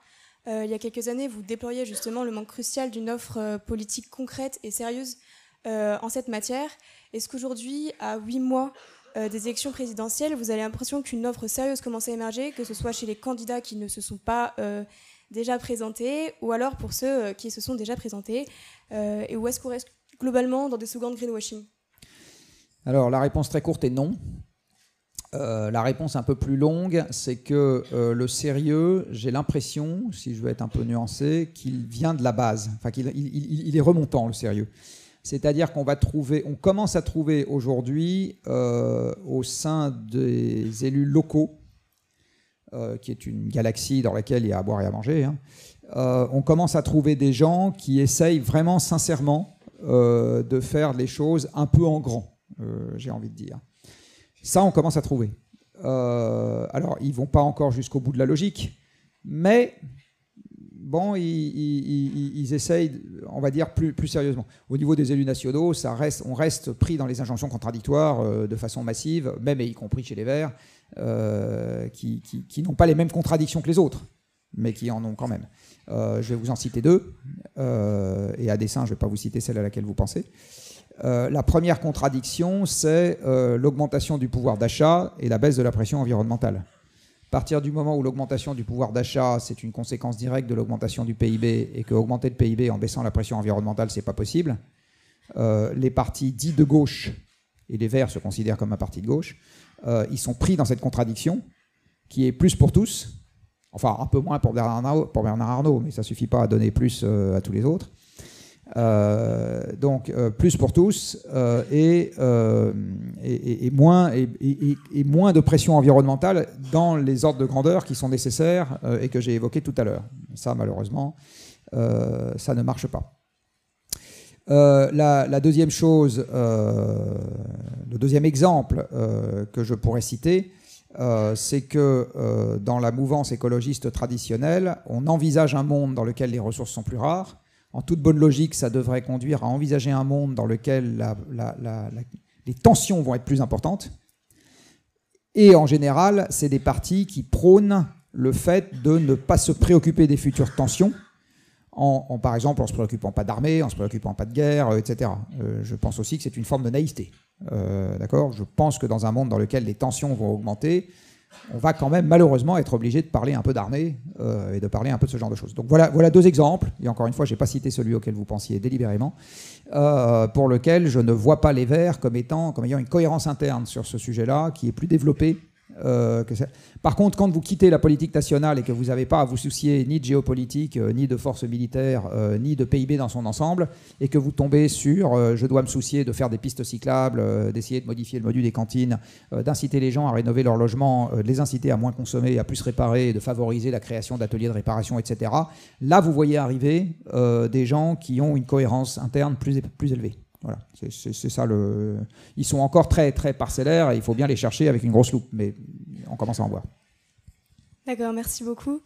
Il y a quelques années, vous déploriez justement le manque crucial d'une offre politique concrète et sérieuse en cette matière. Est-ce qu'aujourd'hui, à huit mois euh, des élections présidentielles, vous avez l'impression qu'une offre sérieuse commence à émerger, que ce soit chez les candidats qui ne se sont pas euh, déjà présentés, ou alors pour ceux euh, qui se sont déjà présentés, et où est-ce qu'on reste globalement dans des secondes greenwashing? Alors la réponse très courte est non. La réponse un peu plus longue, c'est que le sérieux, j'ai l'impression, si je veux être un peu nuancé, qu'il vient de la base, enfin qu'il il est remontant le sérieux. C'est-à-dire qu'on va trouver, on commence à trouver aujourd'hui euh, au sein des élus locaux, euh, qui est une galaxie dans laquelle il y a à boire et à manger, hein, euh, on commence à trouver des gens qui essayent vraiment sincèrement de faire les choses un peu en grand, j'ai envie de dire. Ça, on commence à trouver. alors, ils vont pas encore jusqu'au bout de la logique, mais bon, ils, essayent, on va dire, plus, sérieusement. Au niveau des élus nationaux, ça reste, on reste pris dans les injonctions contradictoires euh, de façon massive, même et y compris chez les Verts, euh, qui, n'ont pas les mêmes contradictions que les autres, mais qui en ont quand même. Euh, je vais vous en citer deux, et à dessein, je ne vais pas vous citer celle à laquelle vous pensez. La première contradiction, c'est l'augmentation du pouvoir d'achat et la baisse de la pression environnementale. À partir du moment où l'augmentation du pouvoir d'achat, c'est une conséquence directe de l'augmentation du PIB, et que augmenter le PIB en baissant la pression environnementale, c'est pas possible, euh, les partis dits de gauche, et les Verts se considèrent comme un parti de gauche, euh, ils sont pris dans cette contradiction qui est plus pour tous, enfin un peu moins pour Bernard Arnault, pour Bernard Arnault mais ça suffit pas à donner plus euh, à tous les autres. Euh, donc euh, plus pour tous euh, et, et, moins, et, moins de pression environnementale dans les ordres de grandeur qui sont nécessaires et que j'ai évoqués tout à l'heure. Ça, malheureusement, ça ne marche pas. La, la, deuxième chose, le deuxième exemple que je pourrais citer, c'est que dans la mouvance écologiste traditionnelle, on envisage un monde dans lequel les ressources sont plus rares, en toute bonne logique, ça devrait conduire à envisager un monde dans lequel les tensions vont être plus importantes. Et en général, c'est des partis qui prônent le fait de ne pas se préoccuper des futures tensions, en, par exemple en ne se préoccupant pas d'armée, en se préoccupant pas de guerre, etc. Euh, je pense aussi que c'est une forme de naïveté. Euh, d'accord? Je pense que dans un monde dans lequel les tensions vont augmenter, on va quand même malheureusement être obligé de parler un peu d'armée euh, et de parler un peu de ce genre de choses. Donc voilà, deux exemples, et encore une fois, je n'ai pas cité celui auquel vous pensiez délibérément, euh, pour lequel je ne vois pas les Verts comme, étant, comme ayant une cohérence interne sur ce sujet-là, qui est plus développée euh, Par contre, quand vous quittez la politique nationale et que vous n'avez pas à vous soucier ni de géopolitique, euh, ni de forces militaires, euh, ni de PIB dans son ensemble, et que vous tombez sur je dois me soucier de faire des pistes cyclables, d'essayer de modifier le module des cantines, d'inciter les gens à rénover leur logement, de les inciter à moins consommer, à plus réparer, de favoriser la création d'ateliers de réparation, etc. Là, vous voyez arriver des gens qui ont une cohérence interne plus, plus élevée. Voilà, c'est ça le. Ils sont encore très très parcellaires et il faut bien les chercher avec une grosse loupe, mais on commence à en voir. D'accord, merci beaucoup.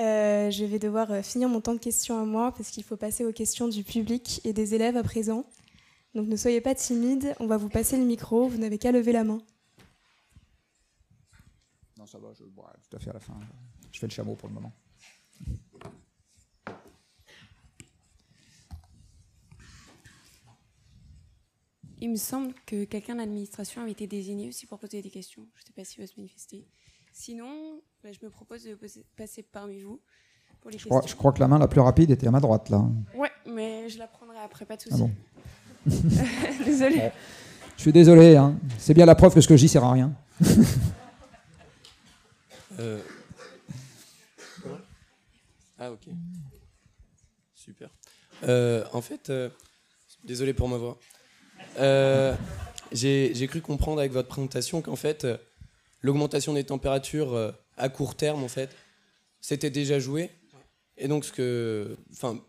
Euh, je vais devoir euh, finir mon temps de questions à moi parce qu'il faut passer aux questions du public et des élèves à présent. Donc ne soyez pas timides, on va vous passer le micro, vous n'avez qu'à lever la main. Non, ça va, je bois tout à fait à la fin. Je fais le chameau pour le moment. Il me semble que quelqu'un de l'administration avait été désigné aussi pour poser des questions. Je ne sais pas s'il va se manifester. Sinon, bah, je me propose de passer parmi vous pour les je questions. Crois, je crois que la main la plus rapide était à ma droite, là. Ouais, mais je la prendrai après, pas de souci. Ah bon. (laughs) désolé. Je suis désolé, hein. c'est bien la preuve que ce que je dis sert à rien. (laughs) Euh. Ah ok. Super. Euh, en fait, euh, désolé pour ma voix. Euh, j'ai cru comprendre avec votre présentation qu'en fait, euh, l'augmentation des températures euh, à court terme, en fait, c'était déjà joué. Et donc, ce que, enfin,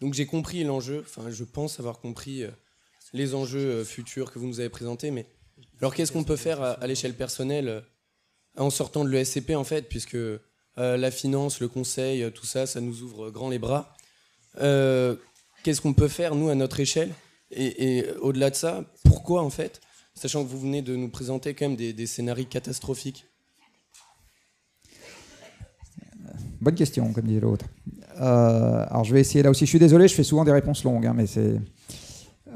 donc j'ai compris l'enjeu. Enfin, je pense avoir compris les enjeux futurs que vous nous avez présentés. Mais alors, qu'est-ce qu'on peut faire à, l'échelle personnelle en sortant de l'ESCP, en fait, puisque la finance, le conseil, tout ça, ça nous ouvre grand les bras. qu'est-ce qu'on peut faire, nous, à notre échelle Et, au-delà de ça, pourquoi en fait, sachant que vous venez de nous présenter quand même des, scénarios catastrophiques? Bonne question, comme disait l'autre. Euh, alors je vais essayer là aussi. Je suis désolé, je fais souvent des réponses longues, hein, mais c'est.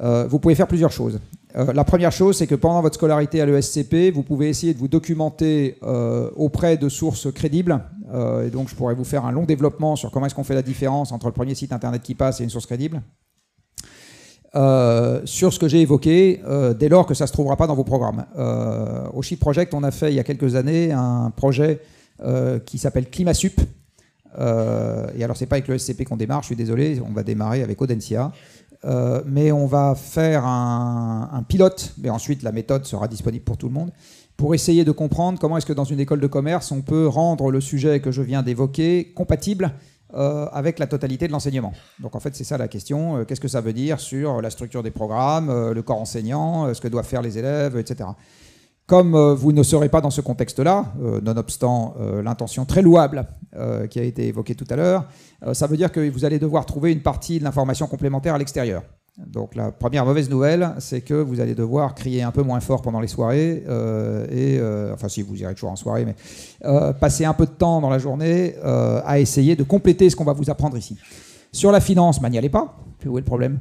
Euh, vous pouvez faire plusieurs choses. Euh, la première chose, c'est que pendant votre scolarité à l'ESCP, vous pouvez essayer de vous documenter auprès de sources crédibles. et donc, je pourrais vous faire un long développement sur comment est-ce qu'on fait la différence entre le premier site internet qui passe et une source crédible. Sur ce que j'ai évoqué, dès lors que ça ne se trouvera pas dans vos programmes. au Chip Project, on a fait il y a quelques années un projet qui s'appelle ClimaSup, euh, et alors, c'est pas avec le SCP qu'on démarre, je suis désolé, on va démarrer avec Audencia. Euh, mais on va faire un, pilote, mais ensuite la méthode sera disponible pour tout le monde, pour essayer de comprendre comment est-ce que dans une école de commerce, on peut rendre le sujet que je viens d'évoquer compatible euh, avec la totalité de l'enseignement. Donc en fait, c'est ça la question. Qu'est-ce que ça veut dire sur la structure des programmes, le corps enseignant, ce que doivent faire les élèves, etc. Comme euh, vous ne serez pas dans ce contexte-là, euh, nonobstant euh, l'intention très louable qui a été évoquée tout à l'heure, ça veut dire que vous allez devoir trouver une partie de l'information complémentaire à l'extérieur. Donc la première mauvaise nouvelle, c'est que vous allez devoir crier un peu moins fort pendant les soirées, et enfin si vous irez toujours en soirée, mais passer un peu de temps dans la journée à essayer de compléter ce qu'on va vous apprendre ici. Sur la finance, bah, n'y allez pas. Où est le problème?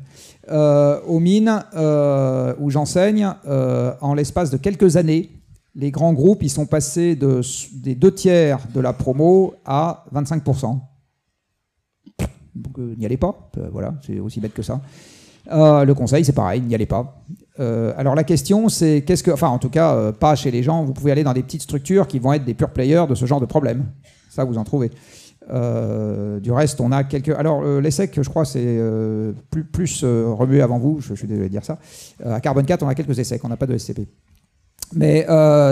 Euh, Aux mines, euh, où j'enseigne, euh, en l'espace de quelques années, les grands groupes, ils sont passés de, des deux tiers de la promo à 25%. Donc n'y allez pas. voilà, c'est aussi bête que ça. Le conseil, c'est pareil, n'y allez pas. alors la question, c'est qu'est-ce que, enfin en tout cas, pas chez les gens. Vous pouvez aller dans des petites structures qui vont être des pure players de ce genre de problème. Ça, vous en trouvez. Euh, du reste, on a quelques. Alors, euh, l'ESSEC, je crois, c'est euh, plus, remué avant vous, je, suis désolé de dire ça. à Carbone 4, on a quelques ESSEC, on n'a pas de SCP. Mais,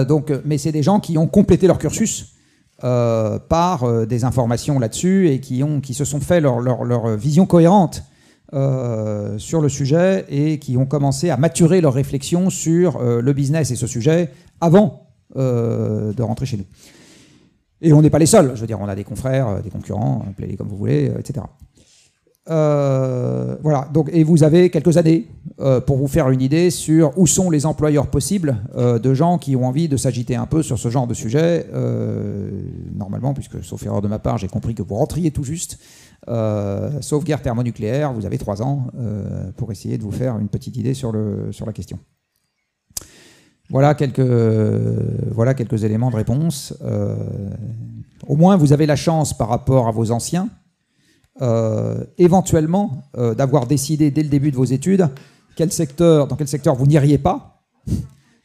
donc, mais c'est des gens qui ont complété leur cursus par des informations là-dessus et qui, ont, qui se sont fait leur, leur vision cohérente sur le sujet et qui ont commencé à maturer leur réflexion sur le business et ce sujet avant de rentrer chez nous. Et on n'est pas les seuls. Je veux dire, on a des confrères, euh, des concurrents, appelez-les comme vous voulez, euh, etc. Euh, voilà. Donc, et vous avez quelques années pour vous faire une idée sur où sont les employeurs possibles de gens qui ont envie de s'agiter un peu sur ce genre de sujet. normalement, puisque sauf erreur de ma part, j'ai compris que vous rentriez tout juste. Sauf guerre thermonucléaire, vous avez trois ans pour essayer de vous faire une petite idée sur, la question. Voilà quelques, éléments de réponse. Euh, au moins, vous avez la chance par rapport à vos anciens, euh, éventuellement, euh, d'avoir décidé dès le début de vos études quel secteur, dans quel secteur vous n'iriez pas,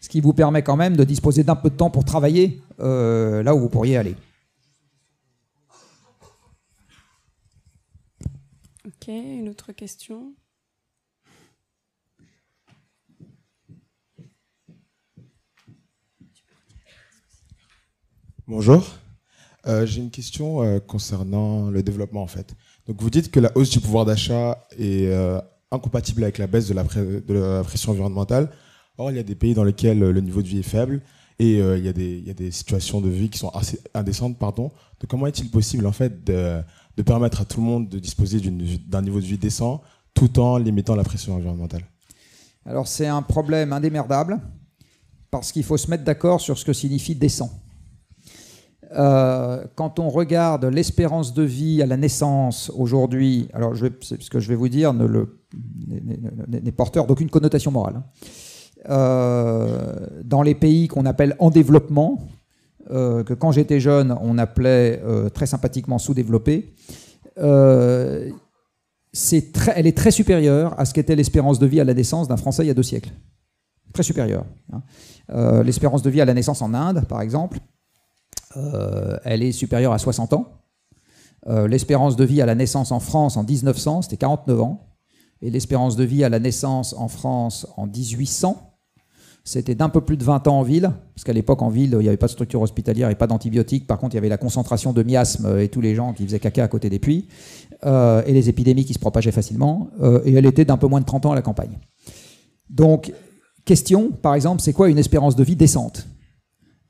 ce qui vous permet quand même de disposer d'un peu de temps pour travailler là où vous pourriez aller. Une autre question? Bonjour. Euh, j'ai une question euh, concernant le développement en fait. Vous dites que la hausse du pouvoir d'achat est euh, incompatible avec la baisse de la, pression environnementale. Or, il y a des pays dans lesquels le niveau de vie est faible et il y, a des, situations de vie qui sont assez indécentes. Pardon. Comment est-il possible en fait de, de, permettre à tout le monde de disposer d'un niveau de vie décent tout en limitant la pression environnementale Alors c'est un problème indémerdable parce qu'il faut se mettre d'accord sur ce que signifie décent. Euh, quand on regarde l'espérance de vie à la naissance aujourd'hui, alors ce que je vais vous dire n'est porteur d'aucune connotation morale. Hein. Euh, dans les pays qu'on appelle en développement, euh, que quand j'étais jeune on appelait très sympathiquement sous-développés, elle est très supérieure à ce qu'était l'espérance de vie à la naissance d'un Français il y a deux siècles. Très supérieure. Hein. l'espérance de vie à la naissance en Inde, par exemple, euh, elle est supérieure à 60 ans. Euh, l'espérance de vie à la naissance en France en 1900, c'était 49 ans. Et l'espérance de vie à la naissance en France en 1800, c'était d'un peu plus de 20 ans en ville, parce qu'à l'époque en ville, il n'y avait pas de structure hospitalière et pas d'antibiotiques. Par contre, il y avait la concentration de miasmes et tous les gens qui faisaient caca à côté des puits, euh, et les épidémies qui se propageaient facilement. et elle était d'un peu moins de 30 ans à la campagne. Donc, question, par exemple, c'est quoi une espérance de vie décente?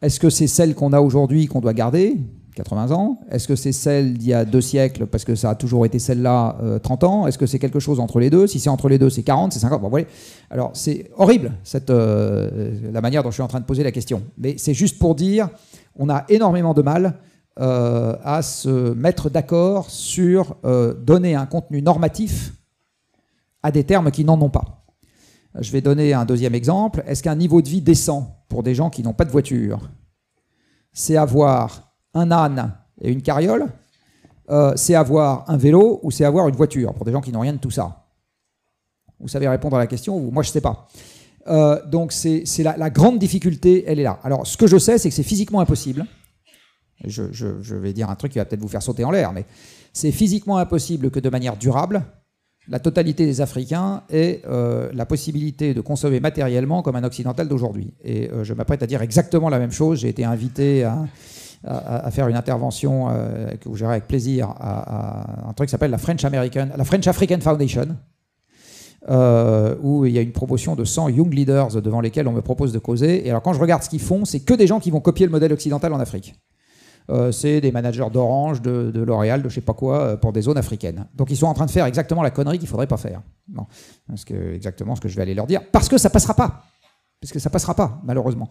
Est-ce que c'est celle qu'on a aujourd'hui qu'on doit garder? 80 ans Est-ce que c'est celle d'il y a deux siècles parce que ça a toujours été celle-là 30 euh, ans? Est-ce que c'est quelque chose entre les deux? Si c'est entre les deux, c'est 40, c'est 50. Bon, voyez. Alors c'est horrible euh, la manière dont je suis en train de poser la question. Mais c'est juste pour dire, on a énormément de mal euh, à se mettre d'accord sur donner un contenu normatif à des termes qui n'en ont pas. Je vais donner un deuxième exemple. Est-ce qu'un niveau de vie décent pour des gens qui n'ont pas de voiture, c'est avoir un âne et une carriole, euh, c'est avoir un vélo ou c'est avoir une voiture, pour des gens qui n'ont rien de tout ça Vous savez répondre à la question ou moi je ne sais pas. Euh, donc c'est la, grande difficulté, elle est là. Alors ce que je sais, c'est que c'est physiquement impossible. Je, vais dire un truc qui va peut-être vous faire sauter en l'air, mais c'est physiquement impossible que de manière durable, la totalité des Africains aient euh, la possibilité de consommer matériellement comme un occidental d'aujourd'hui. Et je m'apprête à dire exactement la même chose. J'ai été invité à à, faire une intervention euh, que vous gérez avec plaisir à, un truc qui s'appelle la French, American, la French African Foundation. Euh, où il y a une promotion de 100 young leaders devant lesquels on me propose de causer. Et alors quand je regarde ce qu'ils font, c'est que des gens qui vont copier le modèle occidental en Afrique. Euh, c'est des managers d'Orange, de, L'Oréal, de je sais pas quoi, pour des zones africaines. Donc ils sont en train de faire exactement la connerie qu'il faudrait pas faire. Non, parce que exactement ce que je vais aller leur dire, parce que ça passera pas parce que ça passera pas, malheureusement.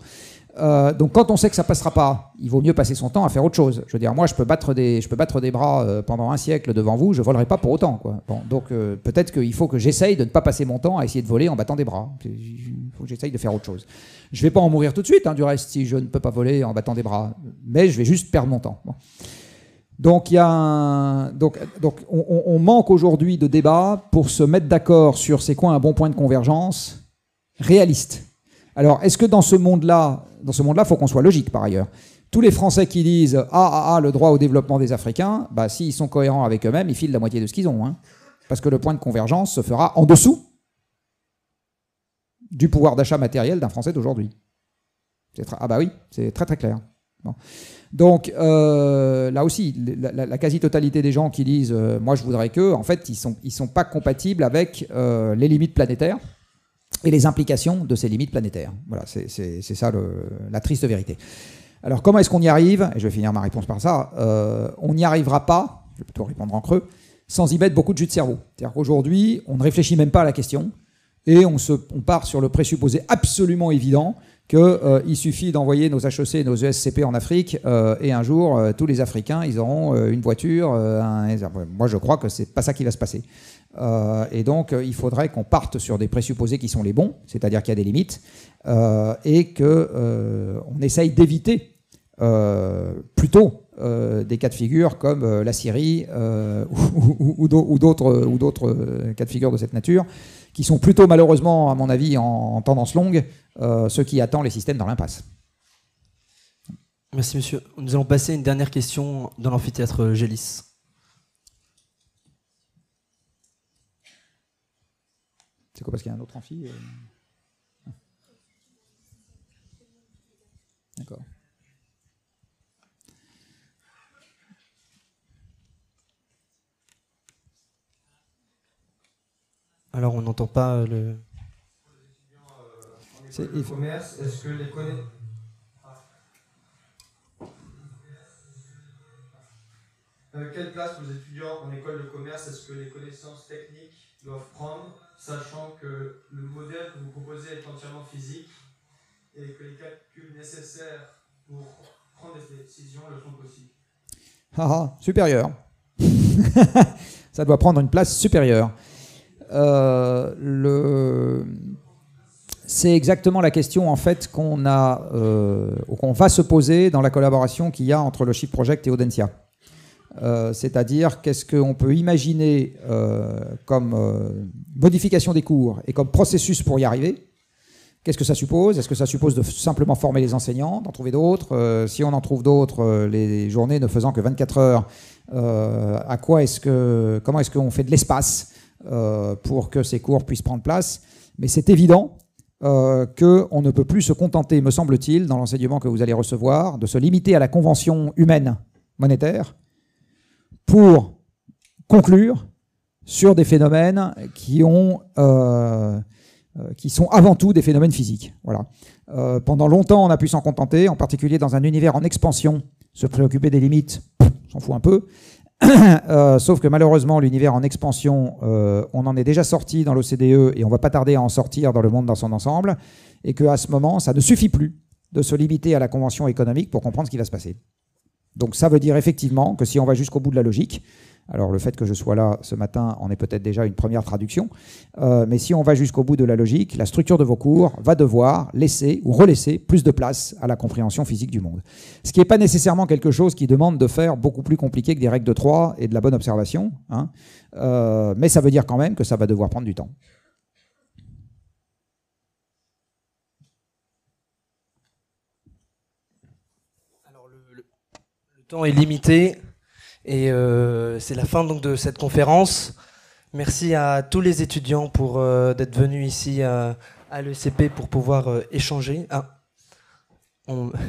Euh, donc quand on sait que ça passera pas, il vaut mieux passer son temps à faire autre chose. Je veux dire, moi, je peux battre des, je peux battre des bras euh, pendant un siècle devant vous, je volerai pas pour autant. Quoi. donc euh, peut-être qu'il faut que j'essaye de ne pas passer mon temps à essayer de voler en battant des bras. Il faut que j'essaye de faire autre chose. Je vais pas en mourir tout de suite, hein, du reste, si je ne peux pas voler en battant des bras, mais je vais juste perdre mon temps. Donc, il y a donc, donc on, on manque aujourd'hui de débat pour se mettre d'accord sur c'est quoi un bon point de convergence réaliste. Alors, est-ce que dans ce monde-là, dans ce monde-là, faut qu'on soit logique par ailleurs? Tous les Français qui disent ah, ah, ah, le droit au développement des Africains, bah, s'ils sont cohérents avec eux-mêmes, ils filent la moitié de ce qu'ils ont. Hein. Parce que le point de convergence se fera en dessous du pouvoir d'achat matériel d'un Français d'aujourd'hui. Ah bah oui, c'est très très clair. Donc euh, là aussi, la, quasi-totalité des gens qui disent euh, moi je voudrais que, en fait, ils sont, ils sont pas compatibles avec euh, les limites planétaires et les implications de ces limites planétaires. Voilà, c'est ça la triste vérité. Alors comment est-ce qu'on y arrive? Et je vais finir ma réponse par ça. Euh, on n'y arrivera pas, je vais plutôt répondre en creux, sans y mettre beaucoup de jus de cerveau. C'est-à-dire qu'aujourd'hui, on ne réfléchit même pas à la question et on, se, on part sur le présupposé absolument évident qu'il euh, suffit d'envoyer nos HEC, nos ESCP en Afrique, euh, et un jour, tous les Africains, ils auront une voiture. Moi, je crois que c'est pas ça qui va se passer. Euh, et donc, euh, il faudrait qu'on parte sur des présupposés qui sont les bons, c'est-à-dire qu'il y a des limites, euh, et qu'on essaye d'éviter plutôt des cas de figure comme la Syrie (laughs) ou, d'autres cas de figure de cette nature, qui sont plutôt malheureusement, à mon avis, en, tendance longue, ceux qui attendent les systèmes dans l'impasse. Merci monsieur. Nous allons passer à une dernière question dans l'amphithéâtre Gélis. C'est quoi parce qu'il y a un autre amphi euh D'accord. Alors on n'entend pas le. C'est le commerce, est-ce que les connaît euh, quelle place pour les étudiants en école de commerce? Est-ce que les connaissances techniques doivent prendre sachant que le modèle que vous proposez est entièrement physique et que les calculs nécessaires pour prendre des décisions le sont aussi. Ah, supérieur. (laughs) Ça doit prendre une place supérieure. Euh, le... C'est exactement la question en fait qu'on a, euh, qu'on va se poser dans la collaboration qu'il y a entre le Shift Project et Audencia. Euh, c'est-à-dire qu'est-ce qu'on peut imaginer euh, comme euh, modification des cours et comme processus pour y arriver? Qu'est-ce que ça suppose? Est-ce que ça suppose de simplement former les enseignants, d'en trouver d'autres? Si on en trouve d'autres, les journées ne faisant que 24 heures, à quoi est-ce que, comment est-ce qu'on fait de l'espace pour que ces cours puissent prendre place? Mais c'est évident qu'on ne peut plus se contenter, me semble-t-il, dans l'enseignement que vous allez recevoir, de se limiter à la convention humaine monétaire pour conclure sur des phénomènes qui, ont, euh, euh, qui sont avant tout des phénomènes physiques. Voilà. Euh, pendant longtemps, on a pu s'en contenter, en particulier dans un univers en expansion Se préoccuper des limites, s'en fout un peu. (clears throat) Sauf que malheureusement, l'univers en expansion, on en est déjà sorti dans l'OCDE et on va pas tarder à en sortir dans le monde dans son ensemble, et qu'à ce moment, ça ne suffit plus de se limiter à la convention économique pour comprendre ce qui va se passer. Donc ça veut dire effectivement que si on va jusqu'au bout de la logique, alors le fait que je sois là ce matin en est peut-être déjà une première traduction, euh, mais si on va jusqu'au bout de la logique, la structure de vos cours va devoir laisser ou relaisser plus de place à la compréhension physique du monde. Ce qui n'est pas nécessairement quelque chose qui demande de faire beaucoup plus compliqué que des règles de 3 et de la bonne observation, hein. euh, mais ça veut dire quand même que ça va devoir prendre du temps. Alors le, le temps est limité. Et euh, c'est la fin donc de cette conférence. Merci à tous les étudiants pour euh, d'être venus ici à, à l'ECP pour pouvoir euh, échanger. Ah, on... (laughs)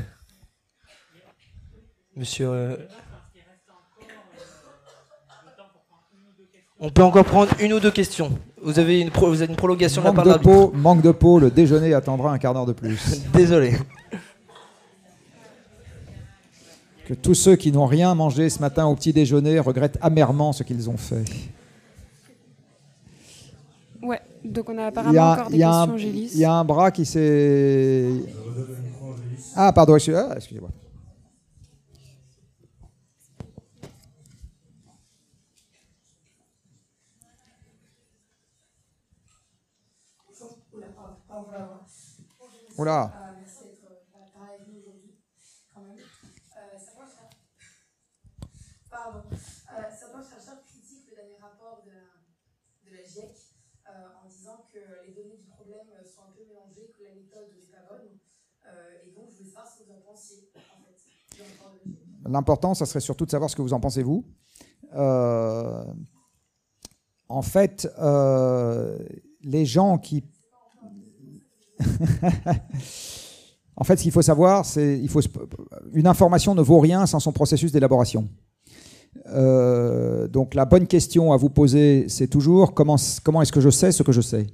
Monsieur. euh, On peut encore prendre une ou deux questions. Vous avez une, pro- vous avez une prolongation de la Manque part de peau, manque de peau, le déjeuner attendra un quart d'heure de plus. (laughs) Désolé. Que tous ceux qui n'ont rien mangé ce matin au petit déjeuner regrettent amèrement ce qu'ils ont fait. Ouais, donc on a Il apparemment y a, encore des il un, questions, Gélis. il y a un bras qui s'est. Ah, pardon, ah, excusez-moi. Oula. merci d'être pareil avec nous aujourd'hui, quand même. Euh, certains cher- Pardon. Euh, certains chercheurs critiquent le dernier rapport de la, de la GIEC euh, en disant que les données du problème Euh, ce. L'important, ça serait surtout de savoir ce que vous en pensez, vous. Euh, en fait, euh, les gens qui... (laughs) en fait, ce qu'il faut savoir, c'est il faut une information ne vaut rien sans son processus d'élaboration. Donc la bonne question à vous poser, c'est toujours comment, comment est-ce que je sais ce que je sais?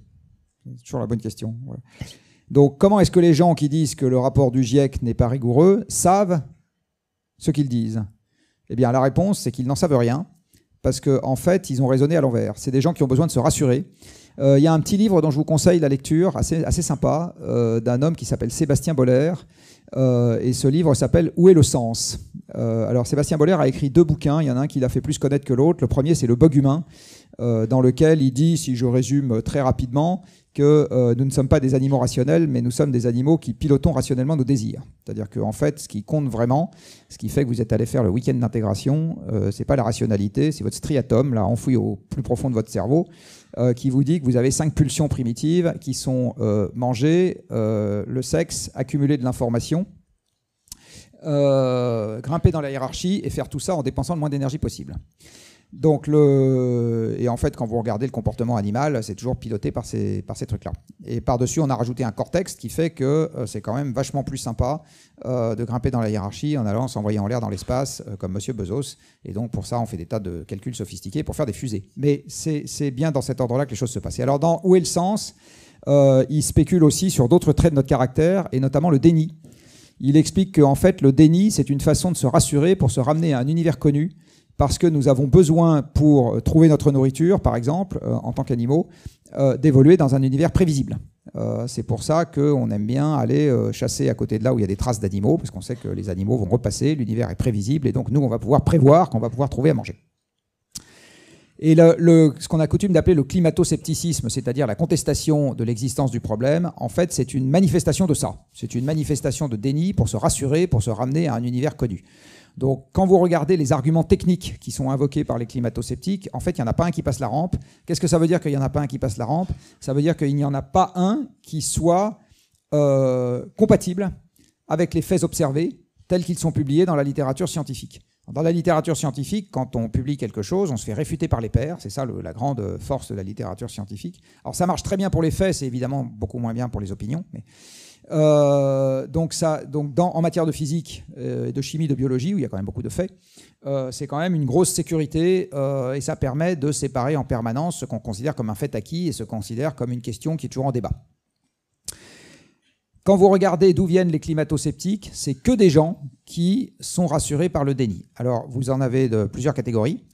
C'est toujours la bonne question. Donc comment est-ce que les gens qui disent que le rapport du GIEC n'est pas rigoureux savent ce qu'ils disent? Eh bien, la réponse, c'est qu'ils n'en savent rien, parce qu'en en fait, ils ont raisonné à l'envers. C'est des gens qui ont besoin de se rassurer. Euh, Il y a un petit livre dont je vous conseille la lecture, assez, sympa, euh, d'un homme qui s'appelle Sébastien Boller. Euh, et ce livre s'appelle Où est le sens? Alors, Sébastien Boller a écrit deux bouquins. Il y en a un qui l'a fait plus connaître que l'autre. Le premier, c'est Le bug humain, dans lequel il dit, si je résume très rapidement, que euh, nous ne sommes pas des animaux rationnels, mais nous sommes des animaux qui pilotons rationnellement nos désirs. C'est-à-dire qu'en en fait, ce qui compte vraiment, ce qui fait que vous êtes allé faire le week-end d'intégration, euh, c'est pas la rationalité, c'est votre striatum, là, enfoui au plus profond de votre cerveau, euh, qui vous dit que vous avez cinq pulsions primitives qui sont euh, manger, le sexe, accumuler de l'information, grimper dans la hiérarchie et faire tout ça en dépensant le moins d'énergie possible. Donc le et en fait quand vous regardez le comportement animal, c'est toujours piloté par ces par ces trucs-là. Et par-dessus, on a rajouté un cortex qui fait que euh, c'est quand même vachement plus sympa euh, de grimper dans la hiérarchie en allant s'envoyer en l'air dans l'espace euh, comme Monsieur Bezos. Et donc pour ça, on fait des tas de calculs sophistiqués pour faire des fusées. Mais c'est bien dans cet ordre-là que les choses se passent. Et alors dans où est le sens Il spécule aussi sur d'autres traits de notre caractère et notamment le déni. Il explique qu'en fait, le déni, c'est une façon de se rassurer pour se ramener à un univers connu, parce que nous avons besoin, pour trouver notre nourriture, par exemple, euh, en tant qu'animaux, euh, d'évoluer dans un univers prévisible. Euh, c'est pour ça qu'on aime bien aller chasser à côté de là où il y a des traces d'animaux, parce qu'on sait que les animaux vont repasser, l'univers est prévisible, et donc nous, on va pouvoir prévoir qu'on va pouvoir trouver à manger. Et ce qu'on a coutume d'appeler le climato-scepticisme, c'est-à-dire la contestation de l'existence du problème, en fait, c'est une manifestation de ça. C'est une manifestation de déni pour se rassurer, pour se ramener à un univers connu. Donc, quand vous regardez les arguments techniques qui sont invoqués par les climato-sceptiques, en fait, il n'y en a pas un qui passe la rampe. Qu'est-ce que ça veut dire qu'il n'y en a pas un qui passe la rampe? Ça veut dire qu'il n'y en a pas un qui soit euh, compatible avec les faits observés tels qu'ils sont publiés dans la littérature scientifique. Dans la littérature scientifique, quand on publie quelque chose, on se fait réfuter par les pairs. C'est ça la grande force de la littérature scientifique. Alors ça marche très bien pour les faits, c'est évidemment beaucoup moins bien pour les opinions. Euh, donc, ça, donc en matière de physique, euh, de chimie, de biologie, où il y a quand même beaucoup de faits, euh, c'est quand même une grosse sécurité et ça permet de séparer en permanence ce qu'on considère comme un fait acquis et ce qu'on considère comme une question qui est toujours en débat. quand vous regardez d'où viennent les climato-sceptiques, c'est que des gens qui sont rassurés par le déni. Alors, vous en avez de plusieurs catégories.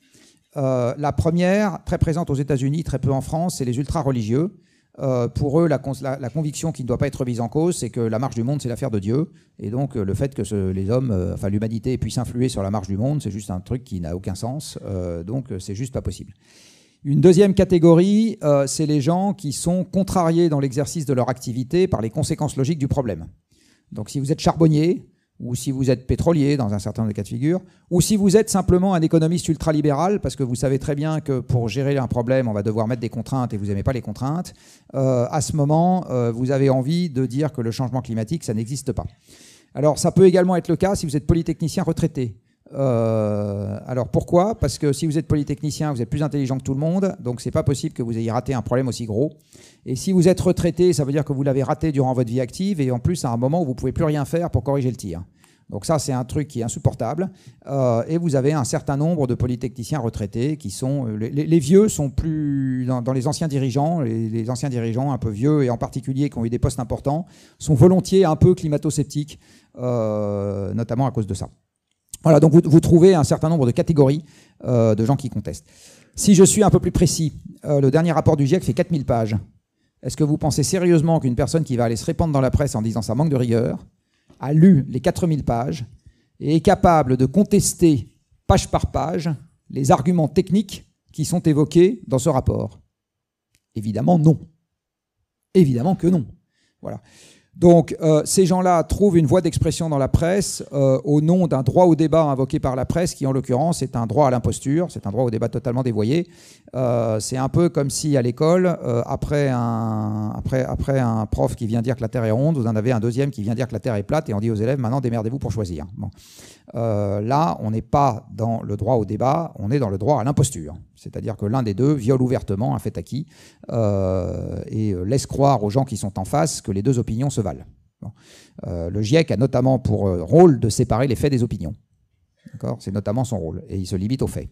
La première, très présente aux États-Unis, très peu en France, c'est les ultra-religieux. Euh, pour eux, la, conviction qui ne doit pas être mise en cause, c'est que la marche du monde, c'est l'affaire de Dieu. Et donc, euh, le fait que les hommes, enfin l'humanité puisse influer sur la marche du monde, c'est juste un truc qui n'a aucun sens. donc, c'est juste pas possible. Une deuxième catégorie, c'est les gens qui sont contrariés dans l'exercice de leur activité par les conséquences logiques du problème. Donc, si vous êtes charbonnier, ou si vous êtes pétrolier dans un certain nombre de cas de figure, ou si vous êtes simplement un économiste ultralibéral, parce que vous savez très bien que pour gérer un problème, on va devoir mettre des contraintes et vous n'aimez pas les contraintes, euh, à ce moment, euh, vous avez envie de dire que le changement climatique, ça n'existe pas. Alors ça peut également être le cas si vous êtes polytechnicien retraité. Euh, alors pourquoi? Parce que si vous êtes polytechnicien, vous êtes plus intelligent que tout le monde, donc c'est pas possible que vous ayez raté un problème aussi gros. Et si vous êtes retraité, ça veut dire que vous l'avez raté durant votre vie active, et en plus à un moment où vous pouvez plus rien faire pour corriger le tir. Donc ça, c'est un truc qui est insupportable. Euh, et vous avez un certain nombre de polytechniciens retraités qui sont... Euh, les, vieux sont plus... Dans, les anciens dirigeants, les, anciens dirigeants un peu vieux, et en particulier qui ont eu des postes importants, sont volontiers un peu climato-sceptiques, notamment à cause de ça. Voilà, donc vous, trouvez un certain nombre de catégories euh, de gens qui contestent. Si je suis un peu plus précis, euh, le dernier rapport du GIEC fait 4000 pages. Est-ce que vous pensez sérieusement qu'une personne qui va aller se répandre dans la presse en disant ça manque de rigueur a lu les 4000 pages et est capable de contester page par page les arguments techniques qui sont évoqués dans ce rapport? Évidemment non. Évidemment que non. Voilà. Donc euh, ces gens-là trouvent une voie d'expression dans la presse euh, au nom d'un droit au débat invoqué par la presse, qui en l'occurrence est un droit à l'imposture, c'est un droit au débat totalement dévoyé. Euh, c'est un peu comme si à l'école, après, un, après, après un prof qui vient dire que la Terre est ronde, vous en avez un deuxième qui vient dire que la Terre est plate, et on dit aux élèves, maintenant démerdez-vous pour choisir. Bon. Euh, là, on n'est pas dans le droit au débat, on est dans le droit à l'imposture. C'est-à-dire que l'un des deux viole ouvertement un fait acquis euh, et laisse croire aux gens qui sont en face que les deux opinions se valent. Euh, le GIEC a notamment pour rôle de séparer les faits des opinions. C'est notamment son rôle, et il se limite aux faits.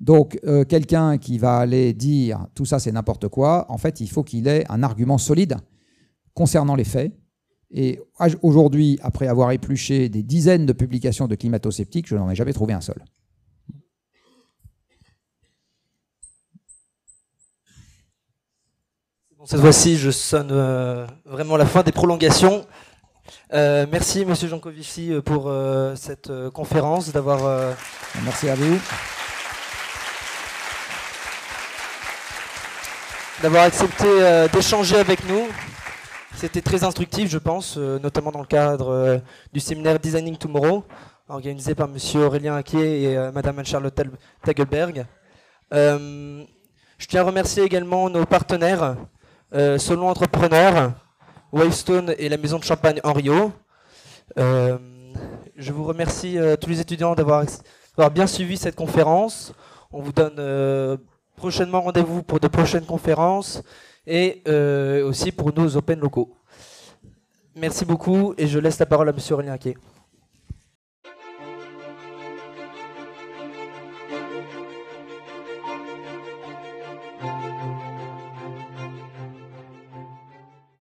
Donc, quelqu'un qui va aller dire tout ça c'est n'importe quoi, en fait, il faut qu'il ait un argument solide concernant les faits, et aujourd'hui, après avoir épluché des dizaines de publications de climato-sceptiques, je n'en ai jamais trouvé un seul. cette fois-ci, je sonne euh, vraiment la fin des prolongations. Euh, merci, Monsieur Jancovici, euh, pour cette conférence, d'avoir. Merci à vous. D'avoir accepté d'échanger avec nous. C'était très instructif, je pense, euh, notamment dans le cadre euh, du séminaire Designing Tomorrow, organisé par M. Aurélien Aquier et euh, Mme Anne-Charlotte Tagelberg. je tiens à remercier également nos partenaires, Solon Entrepreneur, Wavestone et la Maison de Champagne en je vous remercie tous les étudiants d'avoir bien suivi cette conférence. On vous donne prochainement rendez-vous pour de prochaines conférences et euh, aussi pour nos open locaux. Merci beaucoup et je laisse la parole à M. Aurélien